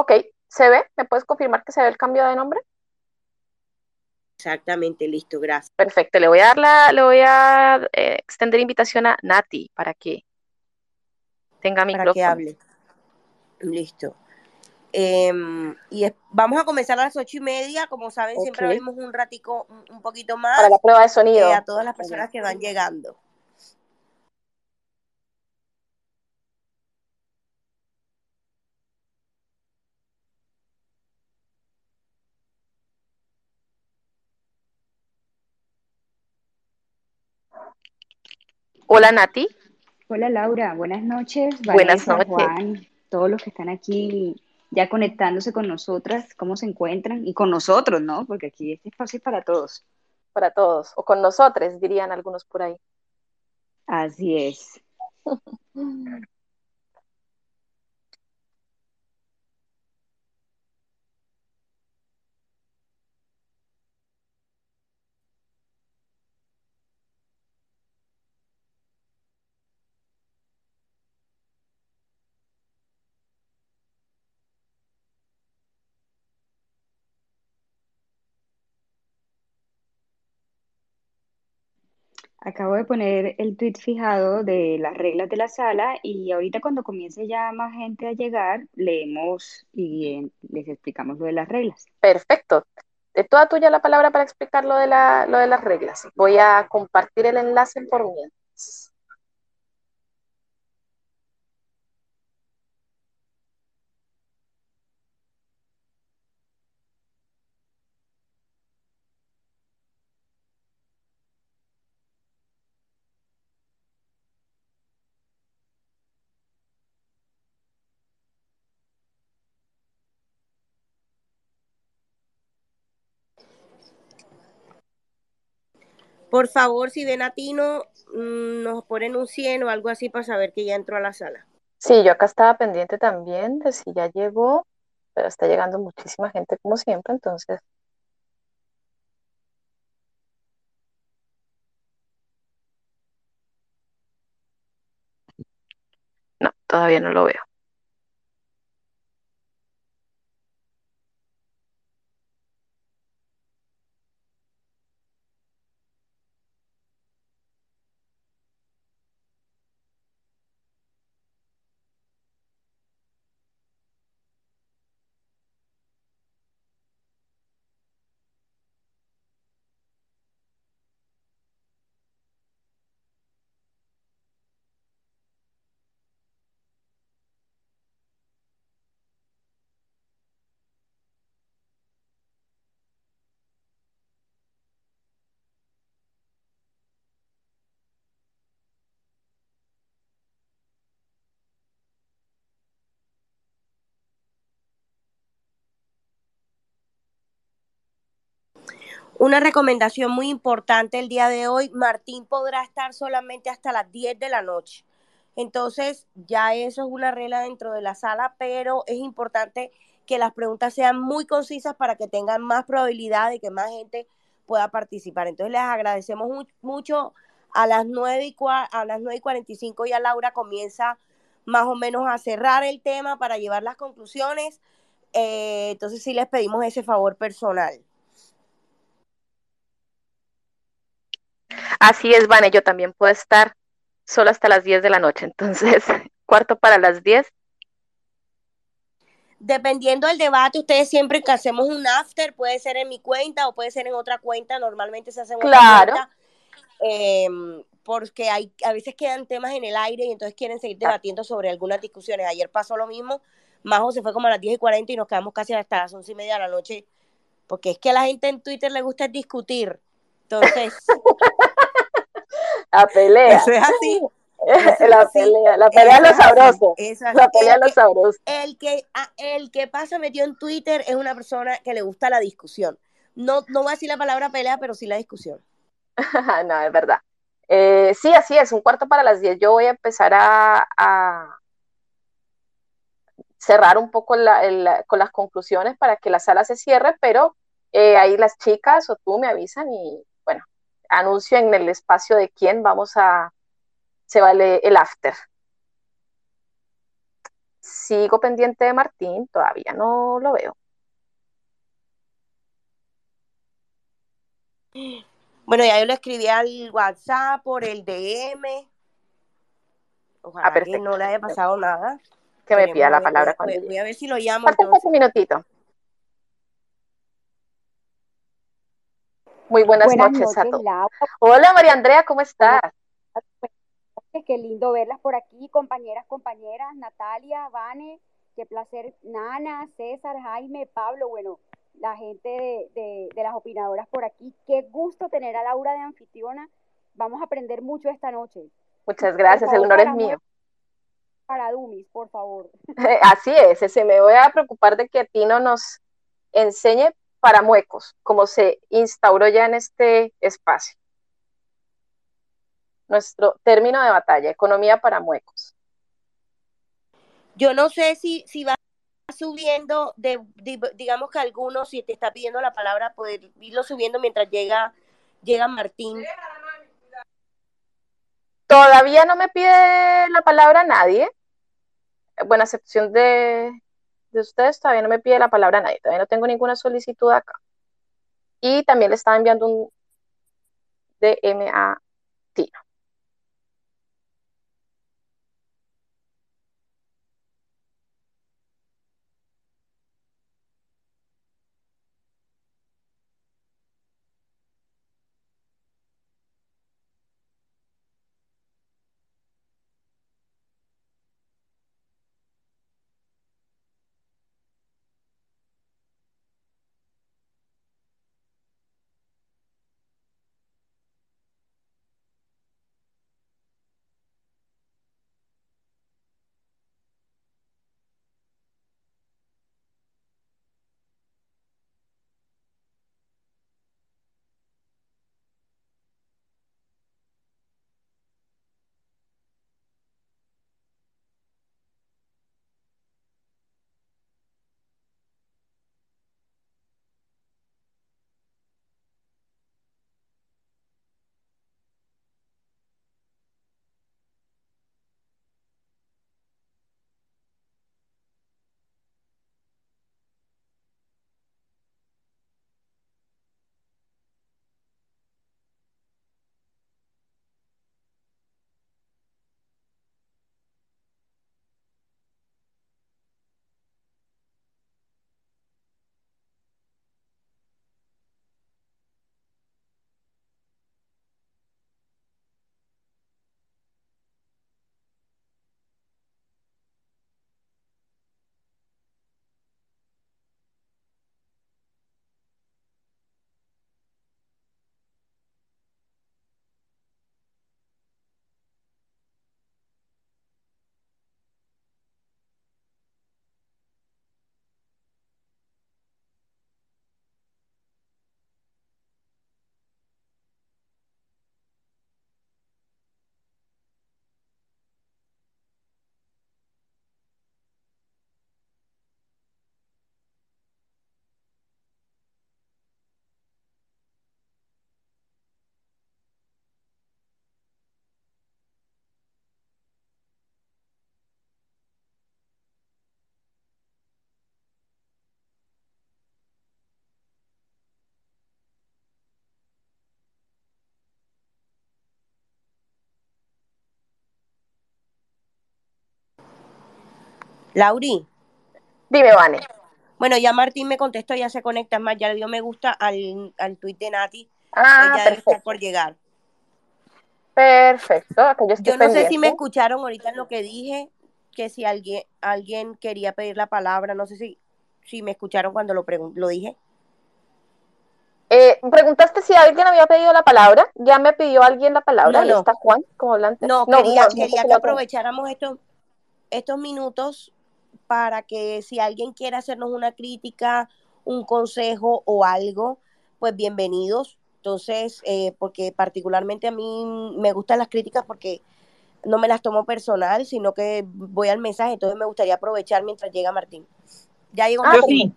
Ok, ¿se ve? ¿Me puedes confirmar que se ve el cambio de nombre? Exactamente, listo, gracias. Perfecto, le voy a dar la, le voy a eh, extender invitación a Nati para que tenga mi Para que hable. Listo. Em, y vamos a comenzar a las ocho y media. Como saben, siempre abrimos un ratico, un, poquito más. Para la prueba de sonido. Eh, a todas las personas que van llegando. Hola Nati. Hola Laura, buenas noches. buenas noches. Juan, todos los que están aquí ya conectándose con nosotras, cómo se encuentran y con nosotros, ¿no? Porque aquí este espacio es para todos. Para todos, o con nosotros, dirían algunos por ahí. Así es. Acabo de poner el tweet fijado de las reglas de la sala y ahorita cuando comience ya más gente a llegar, leemos y les explicamos lo de las reglas. Perfecto. De toda tuya la palabra para explicar lo de, la, lo de las reglas. Voy a compartir el enlace por mientras. Por favor, si ven a Tino, mm, nos ponen un 100 o algo así para saber que ya entró a la sala. Sí, yo acá estaba pendiente también de si ya llegó, pero está llegando muchísima gente como siempre, entonces. No, todavía no lo veo. Una recomendación muy importante el día de hoy, Martín podrá estar solamente hasta las 10 de la noche. Entonces, ya eso es una regla dentro de la sala, pero es importante que las preguntas sean muy concisas para que tengan más probabilidad de que más gente pueda participar. Entonces, les agradecemos mucho. A las 9 y, a las 9 y 45 ya Laura comienza más o menos a cerrar el tema para llevar las conclusiones. Eh, entonces, sí les pedimos ese favor personal. Así es, Vane, yo también puedo estar solo hasta las 10 de la noche, entonces, cuarto para las 10. Dependiendo del debate, ustedes siempre que hacemos un after, puede ser en mi cuenta o puede ser en otra cuenta, normalmente se hace en claro. otra cuenta. Em, porque hay, a veces quedan temas en el aire y entonces quieren seguir debatiendo sobre algunas discusiones. Ayer pasó lo mismo, Majo se fue como a las 10 y 40 y nos quedamos casi hasta las 11 y media de la noche, porque es que a la gente en Twitter le gusta discutir. Entonces, la pelea. Eso es así. la pelea, la pelea lo sabroso. La pelea lo sabroso. El que, ah, el que pasa metido en Twitter es una persona que le gusta la discusión. No, no voy a decir la palabra pelea, pero sí la discusión. no, es verdad. Eh, sí, así es, un cuarto para las diez. Yo voy a empezar a, cerrar un poco con las conclusiones para que la sala se cierre, pero eh, ahí las chicas o tú me avisan y anuncio en el espacio de quién vamos a, se vale el after. sigo pendiente de Martín, todavía no lo veo. Bueno, ya yo le escribí al WhatsApp por el DM. Ojalá Ah, que no le haya pasado nada. Que me pida la palabra voy, voy- a ver si lo llamo Falta un minutito. Muy buenas, Buenas noches, a todos. Laura. Hola María Andrea, ¿cómo estás? Qué lindo verlas por aquí, compañeras, compañeras, Natalia, Vane, qué placer, Nana, César, Jaime, Pablo, bueno, la gente de, de- de las opinadoras por aquí. Qué gusto tener a Laura de anfitriona. Vamos a aprender mucho esta noche. Muchas gracias, el honor es mío. Para Dumis, por favor. Así es, ese me voy a preocupar de que Tino nos enseñe para muecos, como se instauró ya en este espacio. Nuestro término de batalla, economía para muecos. Yo no sé si, si va subiendo, de, de- digamos que algunos, si te está pidiendo la palabra, poder irlo subiendo mientras llega, llega Martín. Todavía no me pide la palabra nadie. Buena excepción de, de ustedes, todavía no me pide la palabra nadie. Todavía no tengo ninguna solicitud acá. Y también le estaba enviando un DM a Tino. Lauri, Dime, Vane. bueno, ya Martín me contestó, ya se conecta, más, ya le dio me gusta al, al tuit de Nati, Ah, estar perfecto. por llegar. Perfecto. acá yo Yo no sé si me escucharon ahorita en lo que dije, que si alguien, alguien quería pedir la palabra, no sé si, si me escucharon cuando lo, lo dije. Eh, preguntaste si alguien había pedido la palabra. ¿Ya me pidió alguien la palabra? No, está Juan como hablante. No, quería, no, quería que aprovecháramos estos, estos minutos para que si alguien quiere hacernos una crítica, un consejo o algo, pues bienvenidos. Entonces, eh, porque particularmente a mí me gustan las críticas porque no me las tomo personal, sino que voy al mensaje, entonces me gustaría aprovechar mientras llega Martín. Ya llegó Ah, Yo Martín. sí,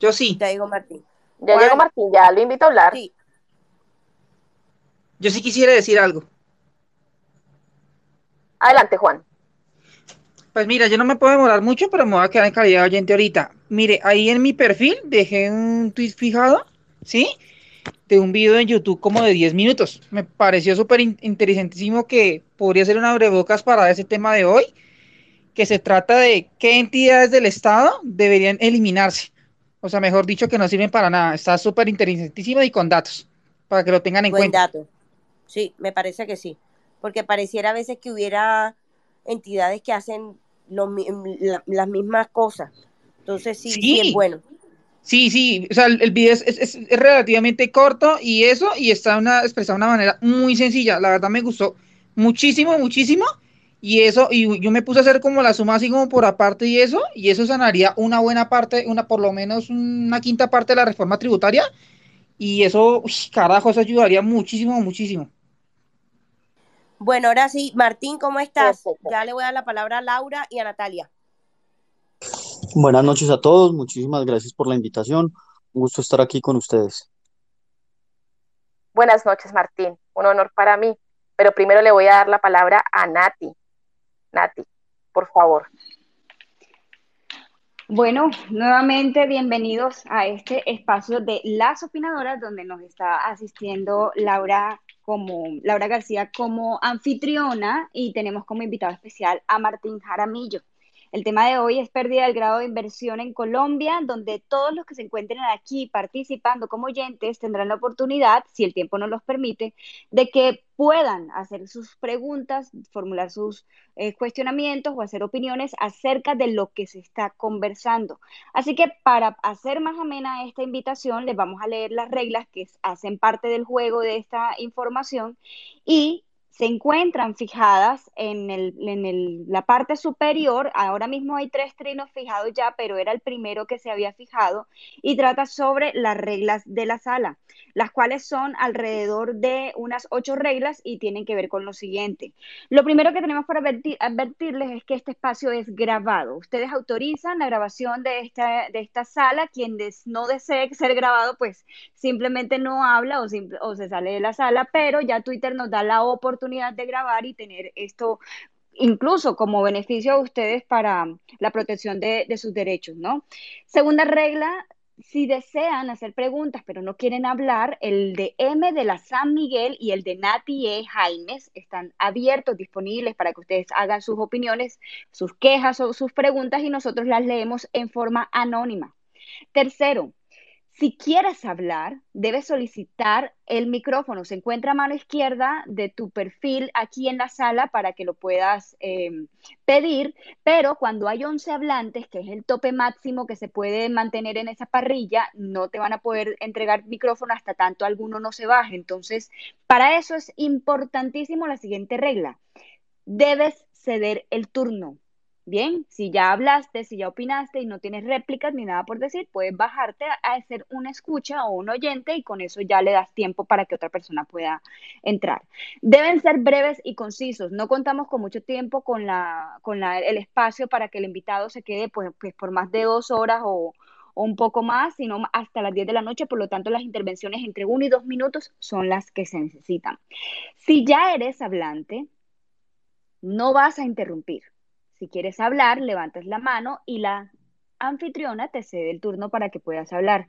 yo sí. Ya llegó Martín. Ya Juan. llegó Martín, ya lo invito a hablar. Sí, Yo sí quisiera decir algo. Adelante, Juan. Pues mira, yo no me puedo demorar mucho, pero me voy a quedar en calidad de oyente ahorita. Mire, ahí en mi perfil dejé un tweet fijado, ¿sí? De un video en YouTube como de 10 minutos. Me pareció súper interesantísimo que podría ser una brebocas para ese tema de hoy, que se trata de qué entidades del Estado deberían eliminarse. O sea, mejor dicho, que no sirven para nada. Está súper interesantísimo y con datos, para que lo tengan en Buen cuenta. dato. Sí, me parece que sí. Porque pareciera a veces que hubiera entidades que hacen lo mi- la- las mismas cosas. Entonces sí, sí, Sí. es bueno. Sí, sí, o sea, el, el video es, es- es- es relativamente corto y eso, y está una, expresado de una manera muy sencilla. La verdad me gustó muchísimo, muchísimo. Y eso, y yo me puse a hacer como la suma así como por aparte y eso, y eso sanaría una buena parte, una por lo menos una quinta parte de la reforma tributaria. Y eso, uy, carajo, eso ayudaría muchísimo, muchísimo. Bueno, ahora sí, Martín, ¿cómo estás? Perfecto. Ya le voy a dar la palabra a Laura y a Natalia. Buenas noches a todos, muchísimas gracias por la invitación. Un gusto estar aquí con ustedes. Buenas noches, Martín. Un honor para mí. Pero primero le voy a dar la palabra a Nati. Nati, por favor. Bueno, nuevamente bienvenidos a este espacio de Las Opinadoras, donde nos está asistiendo Laura como Laura García como anfitriona y tenemos como invitado especial a Martín Jaramillo. El tema de hoy es pérdida del grado de inversión en Colombia, donde todos los que se encuentren aquí participando como oyentes tendrán la oportunidad, si el tiempo nos los permite, de que puedan hacer sus preguntas, formular sus eh, cuestionamientos o hacer opiniones acerca de lo que se está conversando. Así que para hacer más amena esta invitación, les vamos a leer las reglas que hacen parte del juego de esta información y se encuentran fijadas en, el, en el, la parte superior. Ahora mismo hay tres trinos fijados ya, pero era el primero que se había fijado y trata sobre las reglas de la sala, las cuales son alrededor de unas ocho reglas y tienen que ver con lo siguiente. Lo primero que tenemos para advertir, advertirles es que este espacio es grabado. Ustedes autorizan la grabación de esta, de esta sala. Quien no desee ser grabado, pues simplemente no habla o, o se sale de la sala, pero ya Twitter nos da la oportunidad de grabar y tener esto incluso como beneficio a ustedes para la protección de, de, sus derechos, ¿no? Segunda regla, si desean hacer preguntas pero no quieren hablar, el de M de la San Miguel y el de Nati E. Jaimes están abiertos, disponibles para que ustedes hagan sus opiniones, sus quejas o sus preguntas y nosotros las leemos en forma anónima. Tercero, si quieres hablar, debes solicitar el micrófono. Se encuentra a mano izquierda de tu perfil aquí en la sala para que lo puedas eh, pedir, pero cuando hay 11 hablantes, que es el tope máximo que se puede mantener en esa parrilla, no te van a poder entregar micrófono hasta tanto alguno no se baje. Entonces, para eso es importantísimo la siguiente regla. Debes ceder el turno. Bien, si ya hablaste, si ya opinaste y no tienes réplicas ni nada por decir, puedes bajarte a hacer una escucha o un oyente y con eso ya le das tiempo para que otra persona pueda entrar. Deben ser breves y concisos. No contamos con mucho tiempo con, la, con la, el espacio para que el invitado se quede pues, pues por más de dos horas o, o un poco más, sino hasta las 10 de la noche. Por lo tanto, las intervenciones entre uno y dos minutos son las que se necesitan. Si ya eres hablante, no vas a interrumpir. Si quieres hablar, levantas la mano y la anfitriona te cede el turno para que puedas hablar.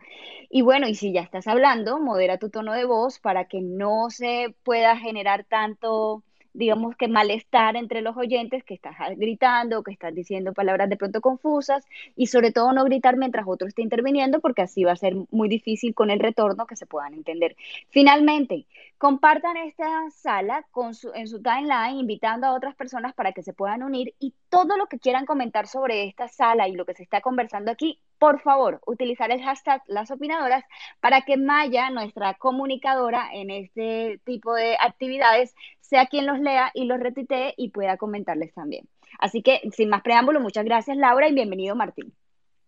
Y bueno, y si ya estás hablando, modera tu tono de voz para que no se pueda generar tanto, digamos que malestar entre los oyentes, que estás gritando, que estás diciendo palabras de pronto confusas y sobre todo no gritar mientras otro esté interviniendo porque así va a ser muy difícil con el retorno que se puedan entender. Finalmente, compartan esta sala en su timeline invitando a otras personas para que se puedan unir y todo lo que quieran comentar sobre esta sala y lo que se está conversando aquí, por favor, utilizar el hashtag las opinadoras para que Maya, nuestra comunicadora en este tipo de actividades, sea quien los lea y los retuitee y pueda comentarles también. Así que, sin más preámbulo, muchas gracias Laura y bienvenido Martín.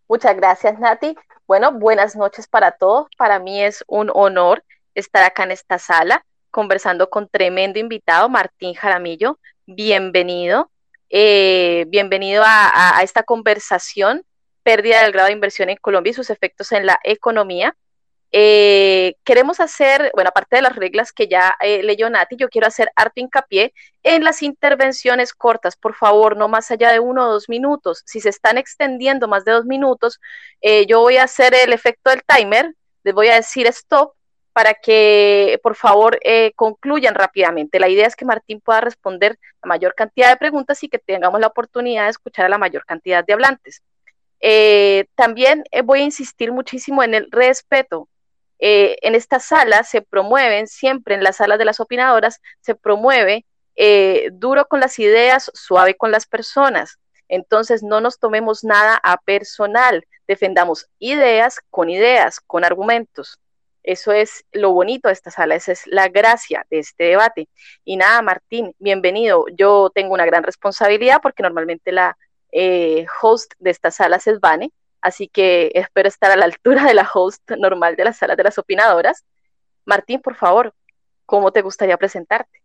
Muchas gracias Nati. Bueno, buenas noches para todos. Para mí es un honor estar acá en esta sala conversando con tremendo invitado, Martín Jaramillo. Bienvenido. Eh, bienvenido a, esta conversación, pérdida del grado de inversión en Colombia y sus efectos en la economía. eh, queremos hacer, bueno, aparte de las reglas que ya eh, leyó Nati, yo quiero hacer harto hincapié en las intervenciones cortas, por favor, no más allá de uno o dos minutos. Si se están extendiendo más de dos minutos, eh, yo voy a hacer el efecto del timer, les voy a decir stop para que por favor concluyan rápidamente. La idea es que Martín pueda responder la mayor cantidad de preguntas y que tengamos la oportunidad de escuchar a la mayor cantidad de hablantes. también voy a insistir muchísimo en el respeto. Eh, en esta sala se promueven, siempre en las salas de las opinadoras, se promueve eh, duro con las ideas, suave con las personas. Entonces, no nos tomemos nada a personal, defendamos ideas con ideas, con argumentos. Eso es lo bonito de esta sala, esa es la gracia de este debate. Y nada, Martín, bienvenido. Yo tengo una gran responsabilidad porque normalmente la eh, host de estas salas es Vane, Así que espero estar a la altura de la host normal de las salas de las opinadoras. Martín, por favor, ¿cómo te gustaría presentarte?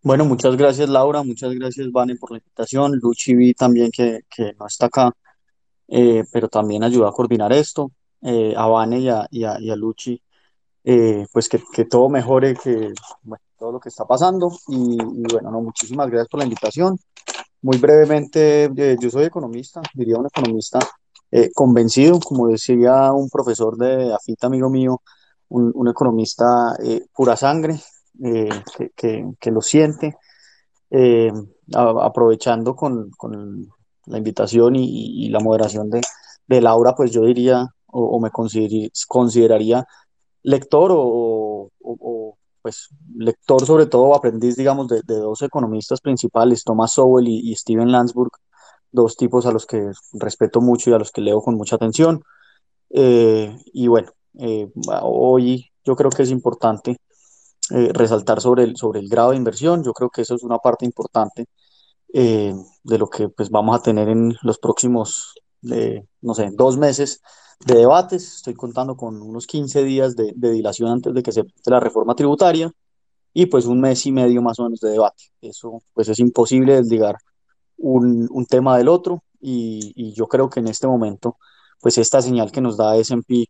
Bueno, muchas gracias Laura, muchas gracias Vane por la invitación, Luchi vi también que, no está acá, eh, pero también ayuda a coordinar esto, eh, a Vane y a, y Luchi, eh, pues que, todo mejore, que todo lo que está pasando y, y, bueno, no, muchísimas gracias por la invitación. Muy brevemente, yo soy economista, diría un economista eh, convencido, como decía un profesor de AFIT, amigo mío, un, economista eh, pura sangre, eh, que, lo siente, aprovechando con, la invitación y, la moderación de, Laura, pues yo diría, o, me consideraría lector o, pues lector sobre todo, aprendiz, digamos, de, dos economistas principales, Thomas Sowell y, y Steven Landsburg, dos tipos a los que respeto mucho y a los que leo con mucha atención. Eh, y bueno, eh, hoy yo creo que es importante eh, resaltar sobre el, sobre el grado de inversión. Yo creo que eso es una parte importante de lo que pues, vamos a tener en los próximos, no sé, dos meses de debates. Estoy contando con unos 15 días de, de dilación antes de que se la reforma tributaria y pues un mes y medio más o menos de debate. Eso pues es imposible desligar un, un tema del otro y, y, yo creo que en este momento, pues esta señal que nos da S&P,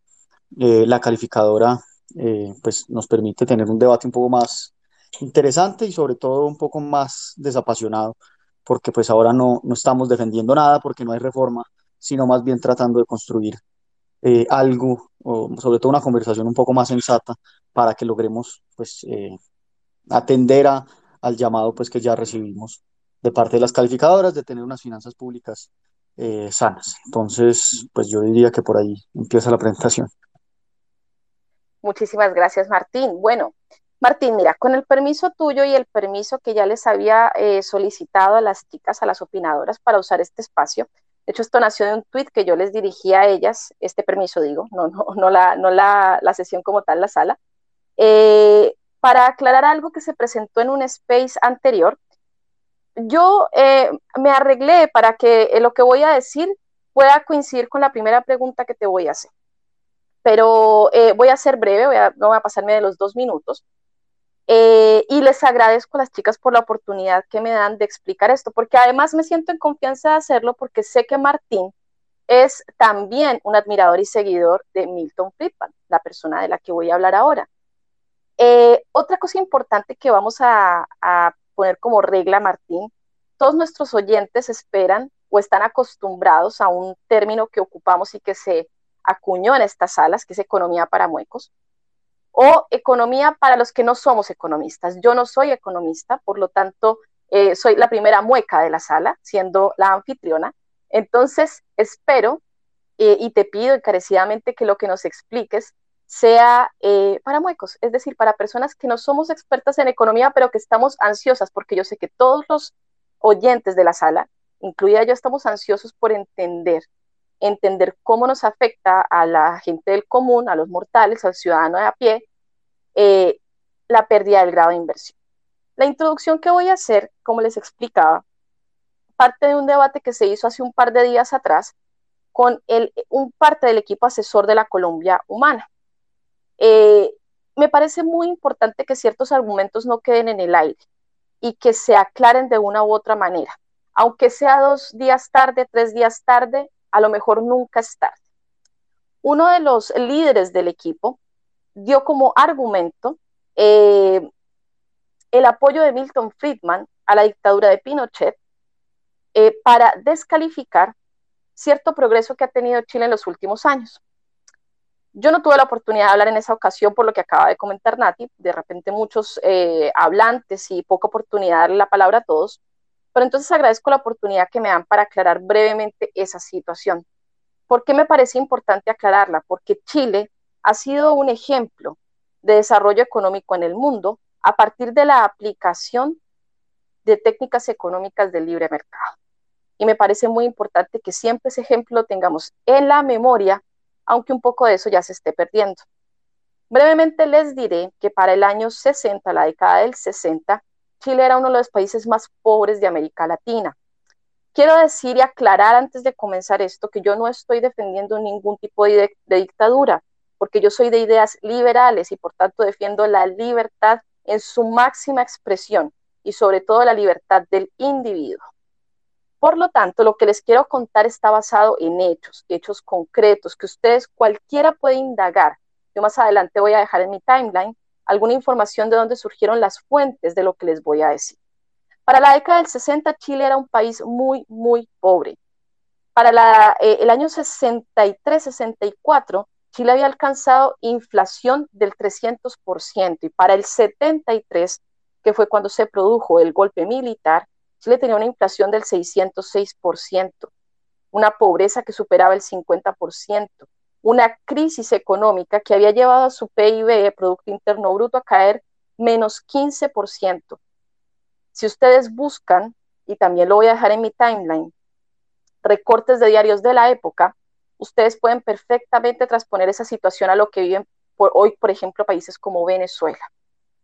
eh, la calificadora, eh, pues nos permite tener un debate un poco más interesante y sobre todo un poco más desapasionado, porque pues ahora no, no estamos defendiendo nada porque no hay reforma, sino más bien tratando de construir eh, algo, o sobre todo una conversación un poco más sensata para que logremos pues atender a, al llamado pues que ya recibimos de parte de las calificadoras de tener unas finanzas públicas eh, sanas. Entonces, pues yo diría que por ahí empieza la presentación. Muchísimas gracias, Martín. Bueno, Martín, mira, con el permiso tuyo y el permiso que ya les había eh, solicitado a las chicas, a las opinadoras, para usar este espacio, de hecho, esto nació de un tweet que yo les dirigí a ellas, este permiso digo, no, no, no, la, no la, la sesión como tal, la sala, eh, para aclarar algo que se presentó en un space anterior, yo eh, me arreglé para que eh, lo que voy a decir pueda coincidir con la primera pregunta que te voy a hacer. Pero voy a ser breve, no voy a pasarme de los dos minutos. Y les agradezco a las chicas por la oportunidad que me dan de explicar esto, porque además me siento en confianza de hacerlo porque sé que Martín es también un admirador y seguidor de Milton Friedman, la persona de la que voy a hablar ahora. otra cosa importante que vamos a, a poner como regla, Martín, todos nuestros oyentes esperan o están acostumbrados a un término que ocupamos y que se acuñó en estas salas, que es economía para muecos, o economía para los que no somos economistas. Yo no soy economista, por lo tanto, eh, soy la primera mueca de la sala, siendo la anfitriona. Entonces, espero eh, y te pido encarecidamente que lo que nos expliques sea eh, para muecos, es decir, para personas que no somos expertas en economía, pero que estamos ansiosas, porque yo sé que todos los oyentes de la sala, incluida yo, estamos ansiosos por entender, entender cómo nos afecta a la gente del común, a los mortales, al ciudadano de a pie, eh, la pérdida del grado de inversión. La introducción que voy a hacer, como les explicaba, parte de un debate que se hizo hace un par de días atrás con el, un parte del equipo asesor de la Colombia Humana. Eh, me parece muy importante que ciertos argumentos no queden en el aire y que se aclaren de una u otra manera. Aunque sea dos días tarde, tres días tarde, a lo mejor nunca es tarde. uno de los líderes del equipo dio como argumento eh, el apoyo de Milton Friedman a la dictadura de Pinochet eh, para descalificar cierto progreso que ha tenido Chile en los últimos años. Yo no tuve la oportunidad de hablar en esa ocasión por lo que acaba de comentar Nati, de repente muchos eh, hablantes y poca oportunidad de darle la palabra a todos, pero entonces agradezco la oportunidad que me dan para aclarar brevemente esa situación. ¿Por qué me parece importante aclararla? Porque Chile ha sido un ejemplo de desarrollo económico en el mundo a partir de la aplicación de técnicas económicas del libre mercado. Y me parece muy importante que siempre ese ejemplo lo tengamos en la memoria, aunque un poco de eso ya se esté perdiendo. Brevemente les diré que para el año 60, la década del 60, Chile era uno de los países más pobres de América Latina. Quiero decir y aclarar antes de comenzar esto que yo no estoy defendiendo ningún tipo de, de dictadura, porque yo soy de ideas liberales y por tanto defiendo la libertad en su máxima expresión y sobre todo la libertad del individuo. Por lo tanto, lo que les quiero contar está basado en hechos, hechos concretos que ustedes cualquiera puede indagar. Yo más adelante voy a dejar en mi timeline alguna información de dónde surgieron las fuentes de lo que les voy a decir. Para la década del 60, Chile era un país muy, muy pobre. Para eh, el año 63-64, Chile había alcanzado inflación del 300% y para el 73, que fue cuando se produjo el golpe militar, Chile tenía una inflación del 606%, una pobreza que superaba el 50%, una crisis económica que había llevado a su PIB, Producto Interno Bruto, a caer menos 15%. Si ustedes buscan, y también lo voy a dejar en mi timeline, recortes de diarios de la época, ustedes pueden perfectamente transponer esa situación a lo que viven hoy, por ejemplo, países como Venezuela.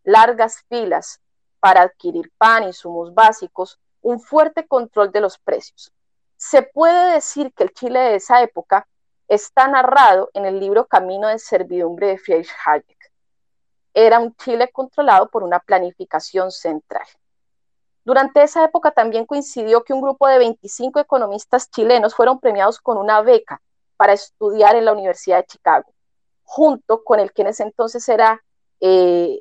Largas filas para adquirir pan, y insumos básicos, un fuerte control de los precios. Se puede decir que el Chile de esa época está narrado en el libro Camino de Servidumbre de Friedrich Hayek. Era un Chile controlado por una planificación central. Durante esa época también coincidió que un grupo de 25 economistas chilenos fueron premiados con una beca para estudiar en la Universidad de Chicago, junto con el que en ese entonces era eh,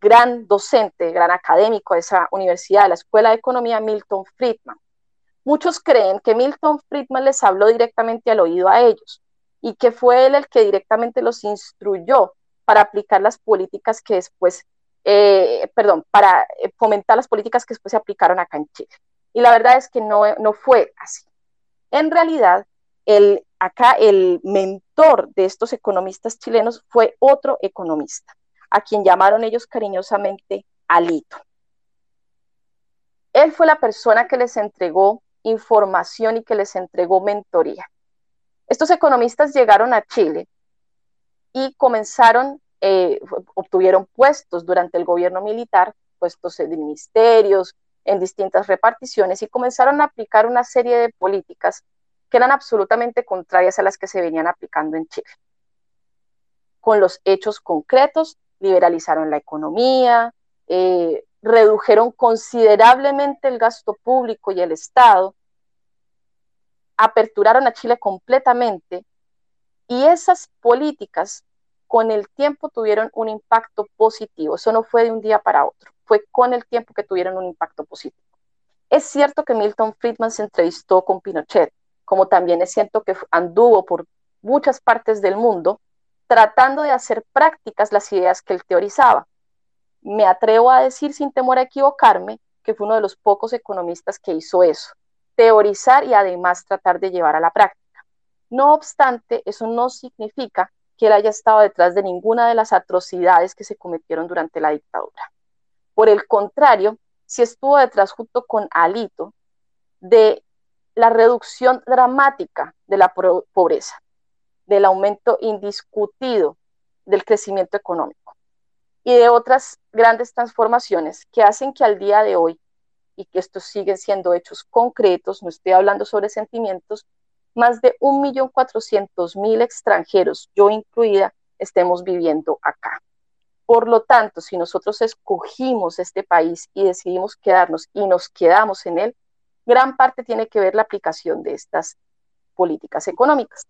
gran docente, gran académico de esa universidad, de la Escuela de Economía, Milton Friedman. Muchos creen que Milton Friedman les habló directamente al oído a ellos y que fue él el que directamente los instruyó para aplicar las políticas que después, eh, perdón, para eh, fomentar las políticas que después se aplicaron acá en Chile. Y la verdad es que no, no fue así. En realidad, el, acá el mentor de estos economistas chilenos fue otro economista, a quien llamaron ellos cariñosamente Alito. Él fue la persona que les entregó información y que les entregó mentoría. Estos economistas llegaron a Chile y comenzaron, eh, obtuvieron puestos durante el gobierno militar, puestos de ministerios, en distintas reparticiones y comenzaron a aplicar una serie de políticas que eran absolutamente contrarias a las que se venían aplicando en Chile. Con los hechos concretos, liberalizaron la economía, eh, redujeron considerablemente el gasto público y el Estado, aperturaron a Chile completamente y esas políticas con el tiempo tuvieron un impacto positivo. Eso no fue de un día para otro, fue con el tiempo que tuvieron un impacto positivo. Es cierto que Milton Friedman se entrevistó con Pinochet, como también es cierto que anduvo por muchas partes del mundo tratando de hacer prácticas las ideas que él teorizaba. Me atrevo a decir sin temor a equivocarme que fue uno de los pocos economistas que hizo eso, teorizar y además tratar de llevar a la práctica. No obstante, eso no significa que él haya estado detrás de ninguna de las atrocidades que se cometieron durante la dictadura. Por el contrario, sí estuvo detrás junto con Alito de la reducción dramática de la pobreza, del aumento indiscutido del crecimiento económico y de otras grandes transformaciones que hacen que al día de hoy, y que estos siguen siendo hechos concretos, no estoy hablando sobre sentimientos, más de 1.400.000 extranjeros, yo incluida, estemos viviendo acá. Por lo tanto, si nosotros escogimos este país y decidimos quedarnos y nos quedamos en él, gran parte tiene que ver la aplicación de estas políticas económicas.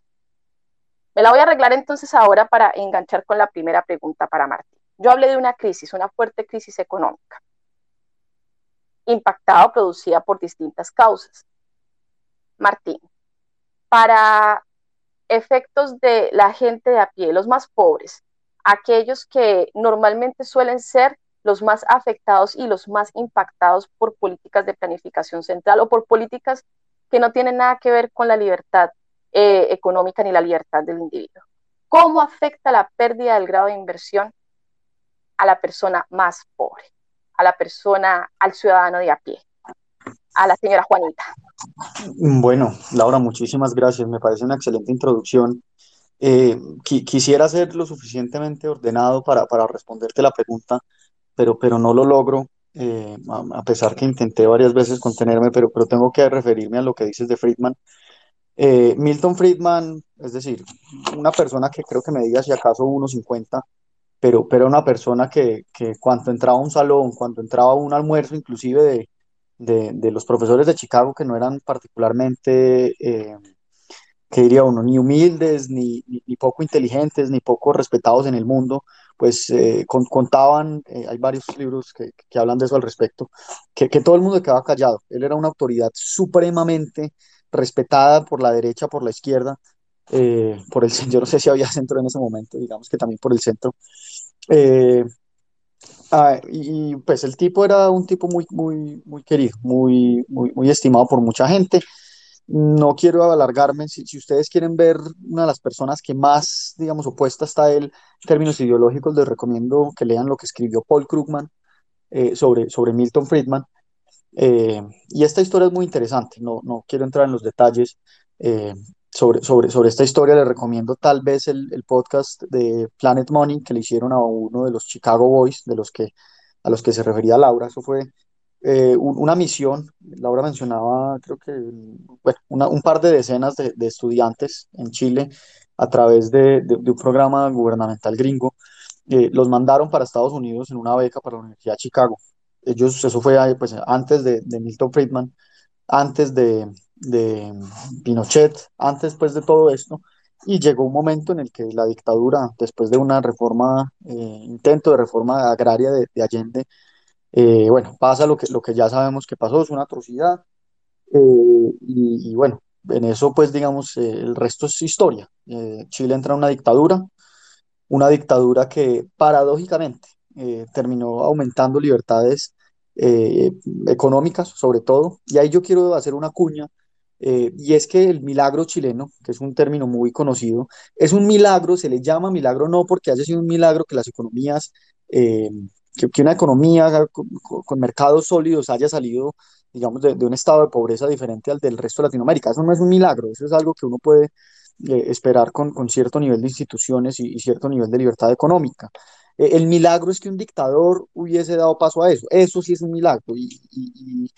Me la voy a arreglar entonces ahora para enganchar con la primera pregunta para Martín. Yo hablé de una crisis, una fuerte crisis económica, impactada o producida por distintas causas. Martín, para efectos de la gente de a pie, los más pobres, aquellos que normalmente suelen ser los más afectados y los más impactados por políticas de planificación central o por políticas que no tienen nada que ver con la libertad eh, económica ni la libertad del individuo. ¿Cómo afecta la pérdida del grado de inversión a la persona más pobre, a la persona, al ciudadano de a pie, a la señora Juanita? Bueno, Laura, muchísimas gracias. Me parece una excelente introducción. Eh, quisiera ser lo suficientemente ordenado para, para responderte la pregunta, pero, pero no lo logro, eh, a, pesar que intenté varias veces contenerme, pero, pero tengo que referirme a lo que dices de Friedman. Eh, Milton Friedman, es decir, una persona que creo que me diga si acaso 1,50, pero, pero una persona que, que cuando entraba a un salón, cuando entraba a un almuerzo, inclusive de, de, de los profesores de Chicago que no eran particularmente eh, que diría uno, ni humildes, ni, ni, poco inteligentes, ni poco respetados en el mundo, pues eh, contaban, eh, hay varios libros que, que, hablan de eso al respecto, que, que, todo el mundo quedaba callado. Él era una autoridad supremamente respetada por la derecha, por la izquierda, eh, por el yo no sé si había centro en ese momento, digamos que también por el centro. Ah, y, y, pues el tipo era un tipo muy, muy, muy querido, muy, muy, muy estimado por mucha gente. No quiero alargarme, si, si, ustedes quieren ver una de las personas que más, digamos, opuesta está a él en términos ideológicos, les recomiendo que lean lo que escribió Paul Krugman eh, sobre, sobre Milton Friedman. Eh, y esta historia es muy interesante, no, no quiero entrar en los detalles eh, sobre, sobre, sobre esta historia, les recomiendo tal vez el, el, podcast de Planet Money que le hicieron a uno de los Chicago Boys, de los que, a los que se refería Laura, eso fue eh, una misión, Laura mencionaba, creo que bueno, un par de decenas de, estudiantes en Chile a través de un programa gubernamental gringo, eh, los mandaron para Estados Unidos en una beca para la Universidad de Chicago. Ellos, eso fue pues, antes de, Milton Friedman, antes de, Pinochet, antes pues de todo esto, y llegó un momento en el que la dictadura, después de una reforma, eh, intento de reforma agraria de, Allende, eh, bueno, pasa lo que, lo que ya sabemos que pasó, es una atrocidad. Eh, y, bueno, en eso pues digamos, el resto es historia. Chile entra en una dictadura, una dictadura que paradójicamente terminó aumentando libertades económicas sobre todo. Y ahí yo quiero hacer una cuña. Y es que el milagro chileno, que es un término muy conocido, es un milagro, se le llama milagro no porque haya sido un milagro que las economías que, que una economía con, mercados sólidos haya salido, digamos, de, un estado de pobreza diferente al del resto de Latinoamérica. Eso no es un milagro, eso es algo que uno puede eh, esperar con, cierto nivel de instituciones y, cierto nivel de libertad económica. Eh, el milagro es que un dictador hubiese dado paso a eso, eso sí es un milagro. Y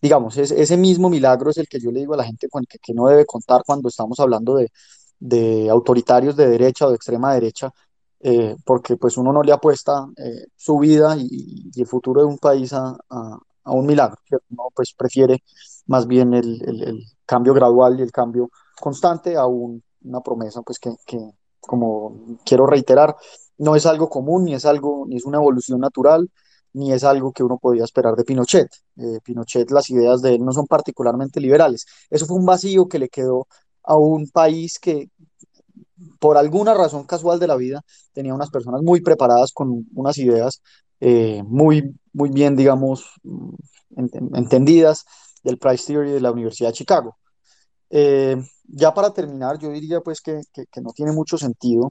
digamos, es, ese mismo milagro es el que yo le digo a la gente con que, que no debe contar cuando estamos hablando de, de autoritarios de derecha o de extrema derecha, eh, porque pues uno no le apuesta eh, su vida y, y, el futuro de un país a, a, a un milagro, uno pues prefiere más bien el, el, el, cambio gradual y el cambio constante a un, una promesa pues que, que, como quiero reiterar, no es algo común, ni es algo, ni es una evolución natural, ni es algo que uno podía esperar de Pinochet. Eh, Pinochet, las ideas de él no son particularmente liberales. Eso fue un vacío que le quedó a un país que, por alguna razón casual de la vida, tenía unas personas muy preparadas con unas ideas eh, muy, muy bien, digamos, ent entendidas del Price Theory de la Universidad de Chicago. Eh, ya para terminar, yo diría pues que, no tiene mucho sentido,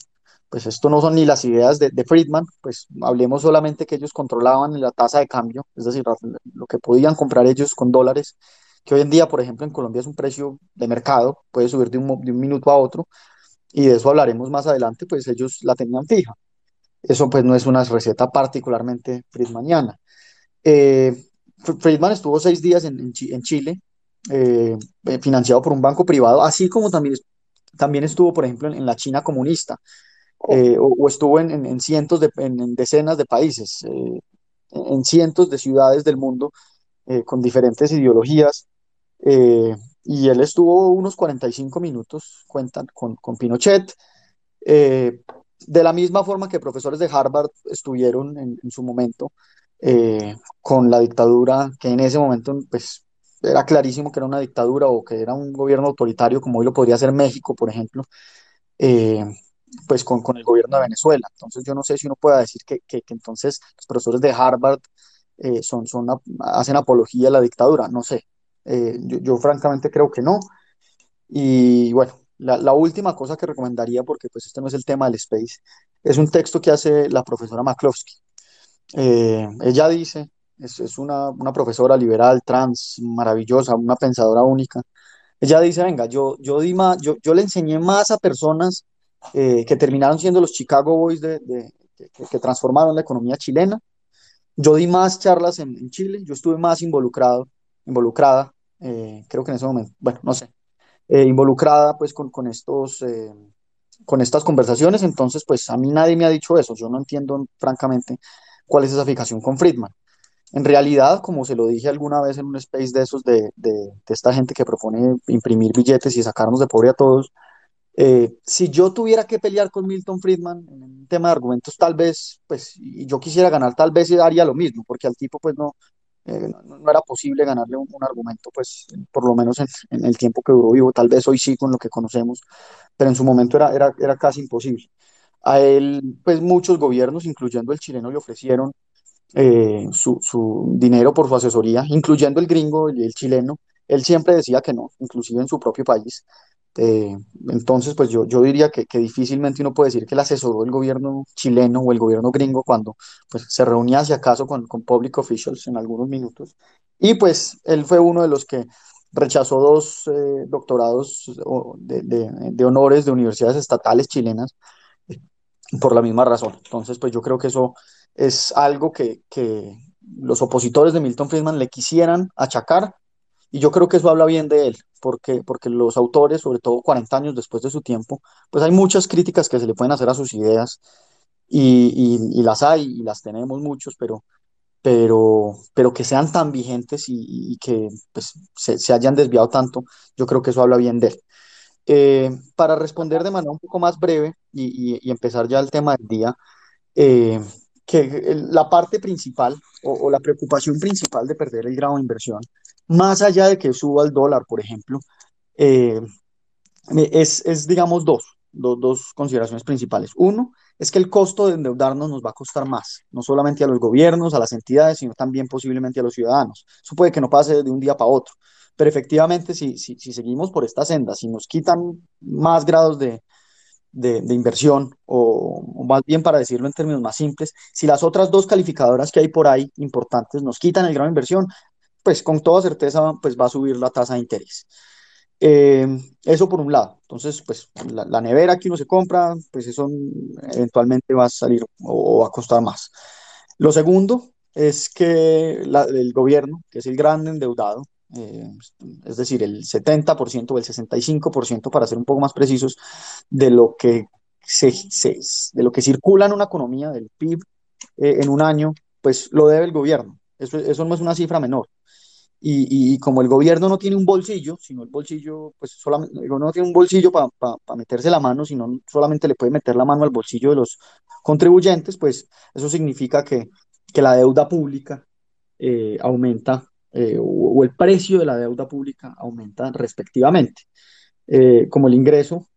pues esto no son ni las ideas de, Friedman, pues hablemos solamente que ellos controlaban la tasa de cambio, es decir, lo que podían comprar ellos con dólares, que hoy en día, por ejemplo, en Colombia es un precio de mercado, puede subir de un, de un minuto a otro, y de eso hablaremos más adelante, pues ellos la tenían fija. Eso pues no es una receta particularmente friedmaniana. Eh, Friedman estuvo seis días en, en, Chile, eh, financiado por un banco privado, así como también, también estuvo, por ejemplo, en la China comunista, eh, o, estuvo en, en cientos de, en, decenas de países, eh, en cientos de ciudades del mundo eh, con diferentes ideologías y él estuvo unos 45 minutos, cuentan, con, con Pinochet, de la misma forma que profesores de Harvard estuvieron en, su momento con la dictadura, que en ese momento pues, era clarísimo que era una dictadura o que era un gobierno autoritario, como hoy lo podría ser México, por ejemplo, pues con, con, el gobierno de Venezuela. Entonces yo no sé si uno pueda decir que, que, entonces los profesores de Harvard eh, son, son, hacen apología a la dictadura, no sé. Yo, yo, francamente creo que no. Y bueno, la, la, última cosa que recomendaría, porque pues este no es el tema del space, es un texto que hace la profesora McCloskey. Eh, ella dice, es, es una, una, profesora liberal, trans, maravillosa, una pensadora única. Ella dice, venga, yo, yo, di más, yo, yo le enseñé más a personas eh, que terminaron siendo los Chicago Boys de, que, transformaron la economía chilena. Yo di más charlas en, Chile, yo estuve más involucrado, involucrada, eh, creo que en ese momento, bueno, no sé, eh, involucrada pues con, con estos, con estas conversaciones, entonces pues a mí nadie me ha dicho eso, yo no entiendo francamente cuál es esa fijación con Friedman. En realidad, como se lo dije alguna vez en un space de esos de, de esta gente que propone imprimir billetes y sacarnos de pobre a todos, eh, si yo tuviera que pelear con Milton Friedman en un tema de argumentos, tal vez, pues, y yo quisiera ganar, tal vez haría lo mismo, porque al tipo, pues, no, eh, no, era posible ganarle un, argumento, pues, por lo menos en, el tiempo que duró vivo, tal vez hoy sí con lo que conocemos, pero en su momento era, era, era casi imposible. A él, pues, muchos gobiernos, incluyendo el chileno, le ofrecieron eh, su, dinero por su asesoría, incluyendo el gringo y el chileno. Él siempre decía que no, inclusive en su propio país. Eh, entonces, pues yo, yo diría que, que, difícilmente uno puede decir que le asesoró el gobierno chileno o el gobierno gringo cuando pues, se reunía, si acaso, con, con public officials en algunos minutos. Y pues él fue uno de los que rechazó dos eh, doctorados de, de, de, honores de universidades estatales chilenas por la misma razón. Entonces, pues yo creo que eso es algo que, que los opositores de Milton Friedman le quisieran achacar y yo creo que eso habla bien de él, porque, porque los autores, sobre todo 40 años después de su tiempo, pues hay muchas críticas que se le pueden hacer a sus ideas y, y, y las hay y las tenemos muchos, pero, pero, pero que sean tan vigentes y, y que pues, se, se, hayan desviado tanto, yo creo que eso habla bien de él. Eh, para responder de manera un poco más breve y, empezar ya el tema del día, eh, que la parte principal o, o, la preocupación principal de perder el grado de inversión, más allá de que suba el dólar, por ejemplo, eh, es, es, digamos, dos, dos, dos, consideraciones principales. Uno, es que el costo de endeudarnos nos va a costar más, no solamente a los gobiernos, a las entidades, sino también posiblemente a los ciudadanos. Eso puede que no pase de un día para otro, pero efectivamente, si, si, si seguimos por esta senda, si nos quitan más grados de, de, inversión, o, más bien para decirlo en términos más simples, si las otras dos calificadoras que hay por ahí importantes nos quitan el grado de inversión, pues con toda certeza pues va a subir la tasa de interés. Eh, eso por un lado. Entonces, pues la, nevera que uno se compra, pues eso eventualmente va a salir o, va a costar más. Lo segundo es que el gobierno, que es el gran endeudado, eh, es decir, el 70% o el 65%, para ser un poco más precisos, de lo que, se, de lo que circula en una economía, del PIB, eh, en un año, pues lo debe el gobierno. Eso, eso no es una cifra menor. Y, y, como el gobierno no tiene un bolsillo, sino el bolsillo, pues solamente, no tiene un bolsillo para pa, meterse la mano, sino solamente le puede meter la mano al bolsillo de los contribuyentes, pues eso significa que, que la deuda pública eh, aumenta eh, o, el precio de la deuda pública aumenta respectivamente. Eh, como el ingreso,